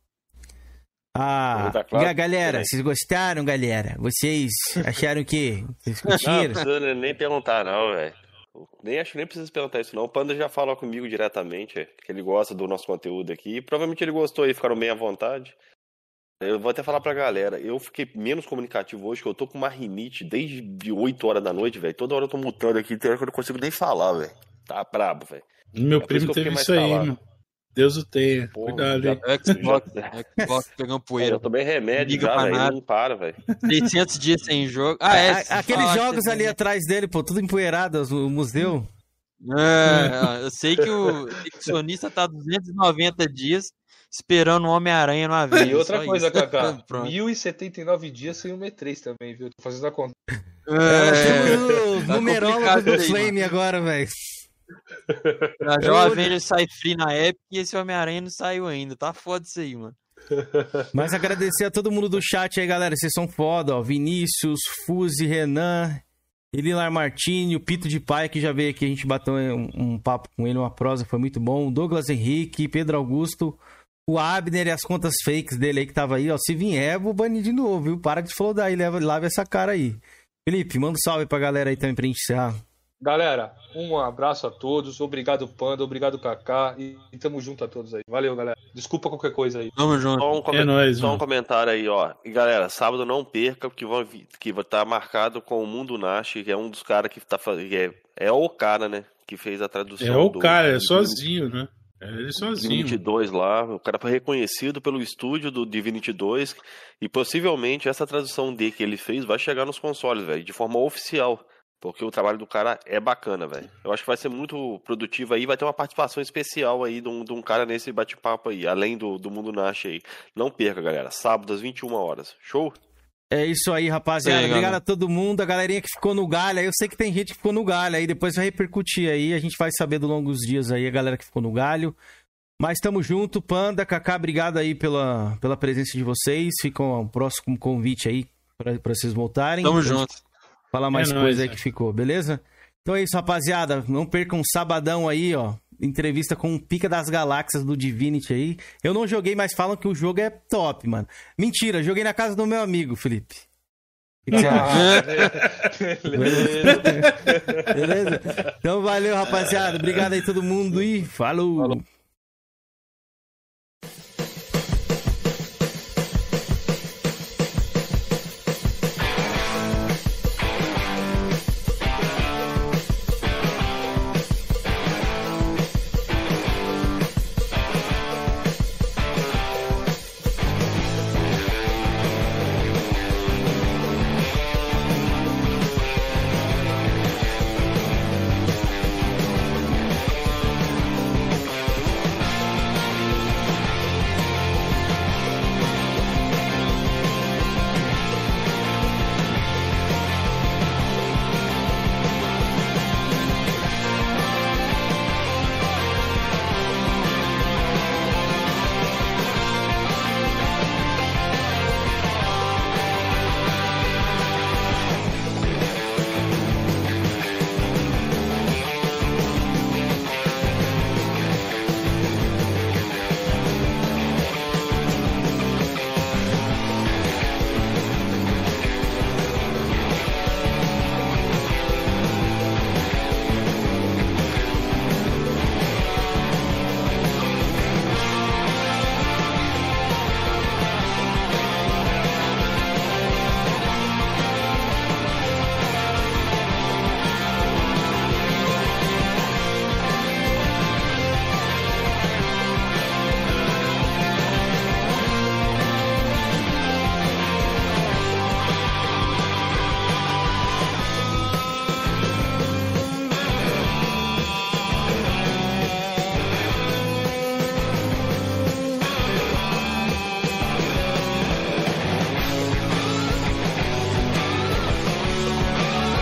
Ah, ga- galera, vocês gostaram, galera? Vocês acharam o quê? Vocês Não, não curtiram? precisa nem perguntar, não, velho. Nem acho que nem precisa perguntar isso, não. O Panda já fala comigo diretamente, é, que ele gosta do nosso conteúdo aqui. Provavelmente ele gostou aí, ficaram bem à vontade. Eu vou até falar pra galera, eu fiquei menos comunicativo hoje, que eu tô com uma rinite desde 8 horas da noite, velho. Toda hora eu tô mutando aqui, tem hora que eu não consigo nem falar, velho. Tá brabo, velho. Meu É por primo isso que eu teve fiquei isso mais aí, mano. Deus o tenha. Porra, Cuidado, já- hein? Xbox, <laughs> Xbox pegando poeira. Eu tomei remédio já, pra velho. nada. Não para, velho. 600 dias sem jogo. Ah, é. A- Aqueles jogos ali atrás dele, pô, tudo empoeirado, o museu. É, eu sei que o ficcionista tá 290 dias esperando o Homem-Aranha no avião. E outra só coisa, isso. Kaká, <laughs> Pronto. 1079 dias sem o M3 também, viu? Tô fazendo a conta. É, É, temos o tá numerólogo complicado do Flame agora, velho. A Jovem Avengers sai free na Epic e esse Homem-Aranha não saiu ainda. Tá foda isso aí, mano. <laughs> Mas agradecer a todo mundo do chat aí, galera. Vocês são foda, ó. Vinícius, Fuzi, Renan, Elilar Martini, o Pito de Pai, que já veio aqui. A gente bateu um, um papo com ele, uma prosa, foi muito bom. Douglas Henrique, Pedro Augusto, o Abner e as contas fakes dele aí que tava aí, ó. Se vier, vou banir de novo, viu? Para de flodar aí, leva, lave essa cara aí. Felipe, manda um salve pra galera aí também pra gente encerrar. Galera, um abraço a todos. Obrigado, Panda. Obrigado, Kaká. E, e tamo junto a todos aí. Valeu, galera. Desculpa qualquer coisa aí. Tamo junto. Só um, É nóis, só um comentário aí, ó. E galera, sábado não perca, porque vai, que vai estar marcado com o Mundo Nash, que é um dos caras que tá fazendo. É, é o cara, né? Que fez a tradução. É o do- cara, é sozinho, né? É ele sozinho. Divinity 2 lá, o cara foi reconhecido pelo estúdio do Divinity 2 e possivelmente essa tradução D que ele fez vai chegar nos consoles, velho, de forma oficial. Porque o trabalho do cara é bacana, velho. Eu acho que vai ser muito produtivo aí. Vai ter uma participação especial aí de um, de um cara nesse bate-papo aí, além do, do Mundo Nash aí. Não perca, galera. Sábado às 21 horas. Show? É isso aí, rapaziada. É, Obrigado a todo mundo, a galerinha que ficou no galho. aí. Eu sei que tem gente que ficou no galho aí, depois vai repercutir aí. A gente vai saber do longo dos dias aí, a galera que ficou no galho. Mas tamo junto, Panda, Kaká, obrigado aí pela, pela presença de vocês. Fica o próximo convite aí pra, pra vocês voltarem. Tamo gente junto. Falar mais É coisa nóis, aí né? que ficou, beleza? Então é isso, rapaziada. Não percam um sabadão aí, ó. Entrevista com o Pica das Galáxias do Divinity aí. Eu não joguei, mas falam que o jogo é top, mano. Mentira, joguei na casa do meu amigo, Felipe. O que que você acha? <laughs> Beleza? Então valeu, rapaziada. Obrigado aí todo mundo e falou.